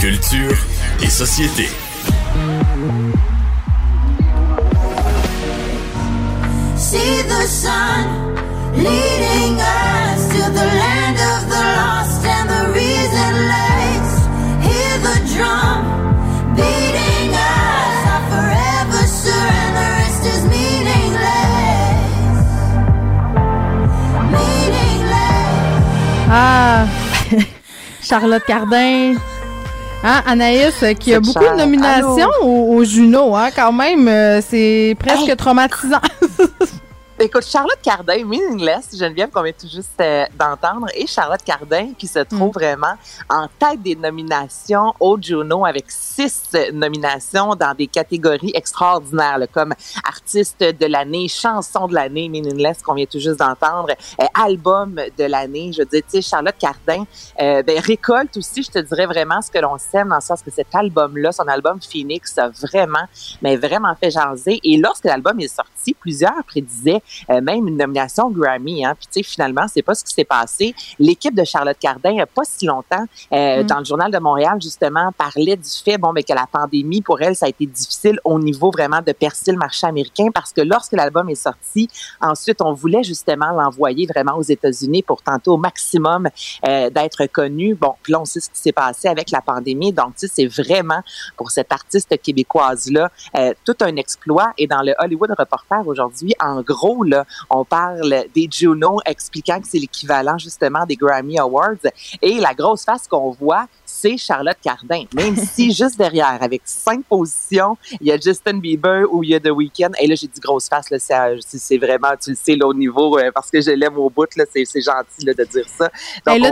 Culture et société. See the sun leading us to the land of the lost and the reason lays. Hear the drum beating us. I forever surrender. Rest is meaningless. Meaningless. Ah, Charlotte Cardin. Hein, Anaïs, euh, qui a beaucoup de nominations au, Juno, hein, quand même, euh, c'est presque traumatisant. Écoute, Charlotte Cardin, Meaningless, Geneviève qu'on vient tout juste euh, d'entendre, et Charlotte Cardin qui se trouve mm. vraiment en tête des nominations au Juno avec six nominations dans des catégories extraordinaires, comme artiste de l'année, chanson de l'année, Meaningless qu'on vient tout juste d'entendre, euh, album de l'année. Je dire, tu sais, Charlotte Cardin euh, ben, récolte aussi, je te dirais vraiment ce que l'on sème dans le sens que cet album-là, son album Phoenix, a vraiment, mais vraiment fait jaser. Et lorsque l'album est sorti, plusieurs prédisaient euh, même une nomination Grammy. Hein. Puis tu sais, finalement, c'est pas ce qui s'est passé. L'équipe de Charlotte Cardin, il a pas si longtemps, euh, mm. dans le journal de Montréal, justement, parlait du fait, bon, mais que la pandémie, pour elle, ça a été difficile au niveau vraiment de percer le marché américain parce que lorsque l'album est sorti, ensuite, on voulait justement l'envoyer vraiment aux États-Unis pour tenter au maximum euh, d'être connu. Bon, puis là, on sait ce qui s'est passé avec la pandémie. Donc, tu sais, c'est vraiment pour cette artiste québécoise-là tout un exploit. Et dans le Hollywood Reporter aujourd'hui, en gros, on parle des Juno expliquant que c'est l'équivalent justement des Grammy Awards. Et la grosse face qu'on voit, c'est Charlotte Cardin. Même si juste derrière, avec cinq positions, il y a Justin Bieber ou il y a The Weeknd. Et là, j'ai dit grosse face, là, c'est vraiment, tu le sais, là, au niveau, euh, parce que je l'aime au bout, là, c'est gentil là, de dire ça. Donc, là,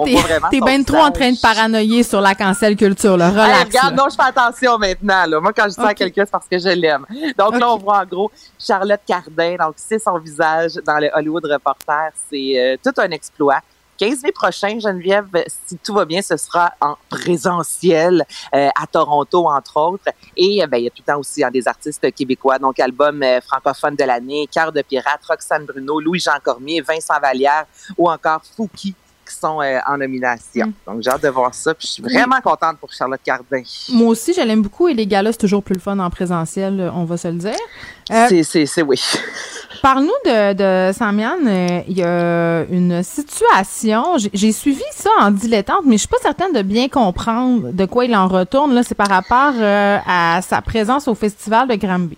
t'es bien trop en train de paranoïer sur la cancel culture, là. Relax. regarde, non, je fais attention maintenant, là. Moi, quand je dis à quelqu'un, c'est parce que je l'aime. Donc là, on voit en gros Charlotte Cardin. Donc, c'est son visage dans le Hollywood Reporter. C'est euh, tout un exploit. 15 mai prochain, Geneviève, si tout va bien, ce sera en présentiel euh, à Toronto, entre autres. Et euh, ben, il y a tout le temps aussi hein, des artistes québécois, donc album francophone de l'année, Cœur de pirate, Roxane Bruno, Louis-Jean Cormier, Vincent Vallière ou encore Fouki qui sont euh, en nomination. Mm. Donc, j'ai hâte de voir ça. Puis, je suis vraiment contente pour Charlotte Cardin. Moi aussi, je l'aime beaucoup. Et les galas, c'est toujours plus le fun en présentiel, on va se le dire. Euh, c'est oui. Parle-nous de, de Samian. Euh, il y a une situation. J'ai suivi ça en dilettante, mais je suis pas certaine de bien comprendre de quoi il en retourne. Là, c'est par rapport à sa présence au festival de Granby.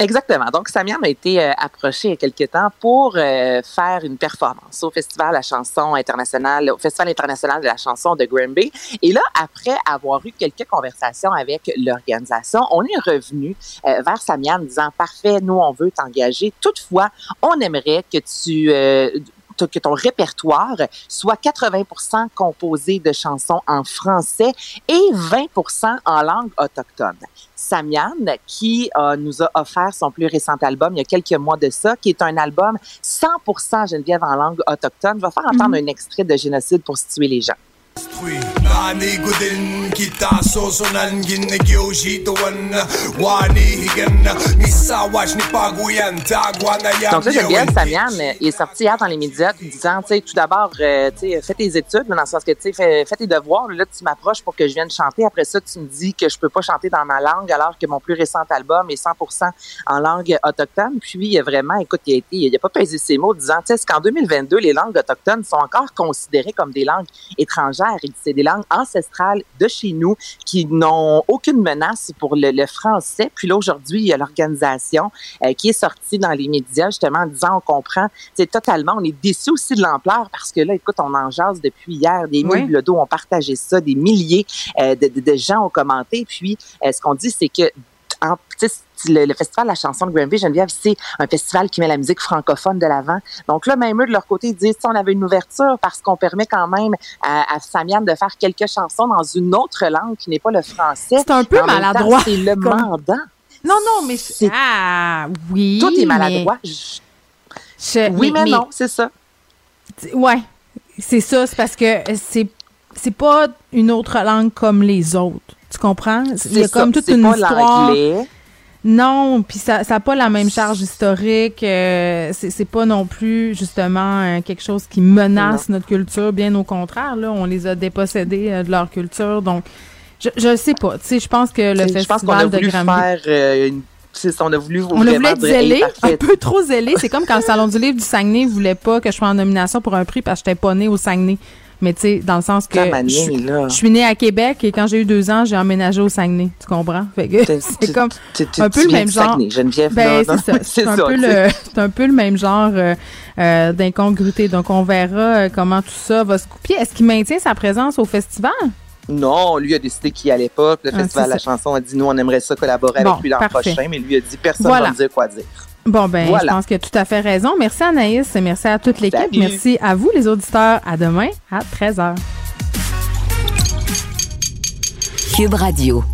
Exactement. Donc, Samiam a été euh, approché il y a quelques temps pour euh, faire une performance au Festival de la chanson internationale, au Festival international de la chanson de Granby. Et là, après avoir eu quelques conversations avec l'organisation, on est revenu euh, vers Samiam en disant, parfait, nous, on veut t'engager. Toutefois, on aimerait que tu que ton répertoire soit 80 composé de chansons en français et 20 en langue autochtone. Samian, qui euh, nous a offert son plus récent album il y a quelques mois de ça, qui est un album 100% Geneviève en langue autochtone. Vais faire entendre mhm. un extrait de Génocide pour situer les gens. Donc là, Geneviève Samian il est sorti hier dans les médias disant, tu sais, tout d'abord, euh, tu sais, fais tes études, dans le sens que, tu sais, fais, fais, tes devoirs. Là, tu m'approches pour que je vienne chanter. Après ça, tu me dis que je peux pas chanter dans ma langue, alors que mon plus récent album est 100% en langue autochtone. Puis, vraiment, écoute, il a été, il a pas pesé ses mots, disant, tu sais, qu'en 2022, les langues autochtones sont encore considérées comme des langues étrangères. C'est des langues ancestrales de chez nous qui n'ont aucune menace pour le, français. Puis là, aujourd'hui, il y a l'organisation euh, qui est sortie dans les médias justement en disant on comprend, c'est totalement, on est déçu aussi de l'ampleur parce que là, écoute, on en jase depuis hier, des oui. de dos ont partagé ça, des milliers euh, de, de, gens ont commenté. Puis, euh, ce qu'on dit, c'est que le, Festival de la chanson de Granby, Geneviève, c'est un festival qui met la musique francophone de l'avant. Donc là, même eux, de leur côté, ils disent, on avait une ouverture parce qu'on permet quand même à, à Samian de faire quelques chansons dans une autre langue qui n'est pas le français. C'est un peu maladroit. C'est le mandat. Non, non, mais c'est... Ah, oui, Tout est maladroit. Oui, mais, non, c'est ça. Ouais, c'est ça. C'est parce que c'est c'est pas une autre langue comme les autres. Tu comprends? Il y a comme toute une histoire. Non, puis ça n'a pas la même charge historique. Euh, c'est pas non plus justement euh, quelque chose qui menace notre culture. Bien au contraire, là, on les a dépossédés euh, de leur culture. Donc, je je sais pas. Tu sais, je pense que le festival de Grammy. Faire une on a voulu on a voulu être zélé, un peu trop zélé. C'est comme quand le Salon du livre du Saguenay voulait pas que je sois en nomination pour un prix parce que j'étais pas née au Saguenay. Mais tu sais, dans le sens que je, suis née à Québec et quand j'ai eu deux ans, j'ai emménagé au Saguenay. Tu comprends? c'est comme un peu le même genre. Ben, c'est un, peu le, un peu le même genre d'incongruité. Donc, on verra euh, comment tout ça va se couper. Est-ce qu'il maintient sa présence au festival? Non, lui a décidé qu'il allait pas. Le ah, Festival de la chanson a dit, nous, on aimerait ça collaborer avec lui l'an prochain, mais lui a dit, personne ne va me dire quoi dire. Bon, ben, je pense qu'il a tout à fait raison. Merci Anaïs, merci à toute l'équipe. Merci à vous, les auditeurs. À demain à 13h. Cube Radio.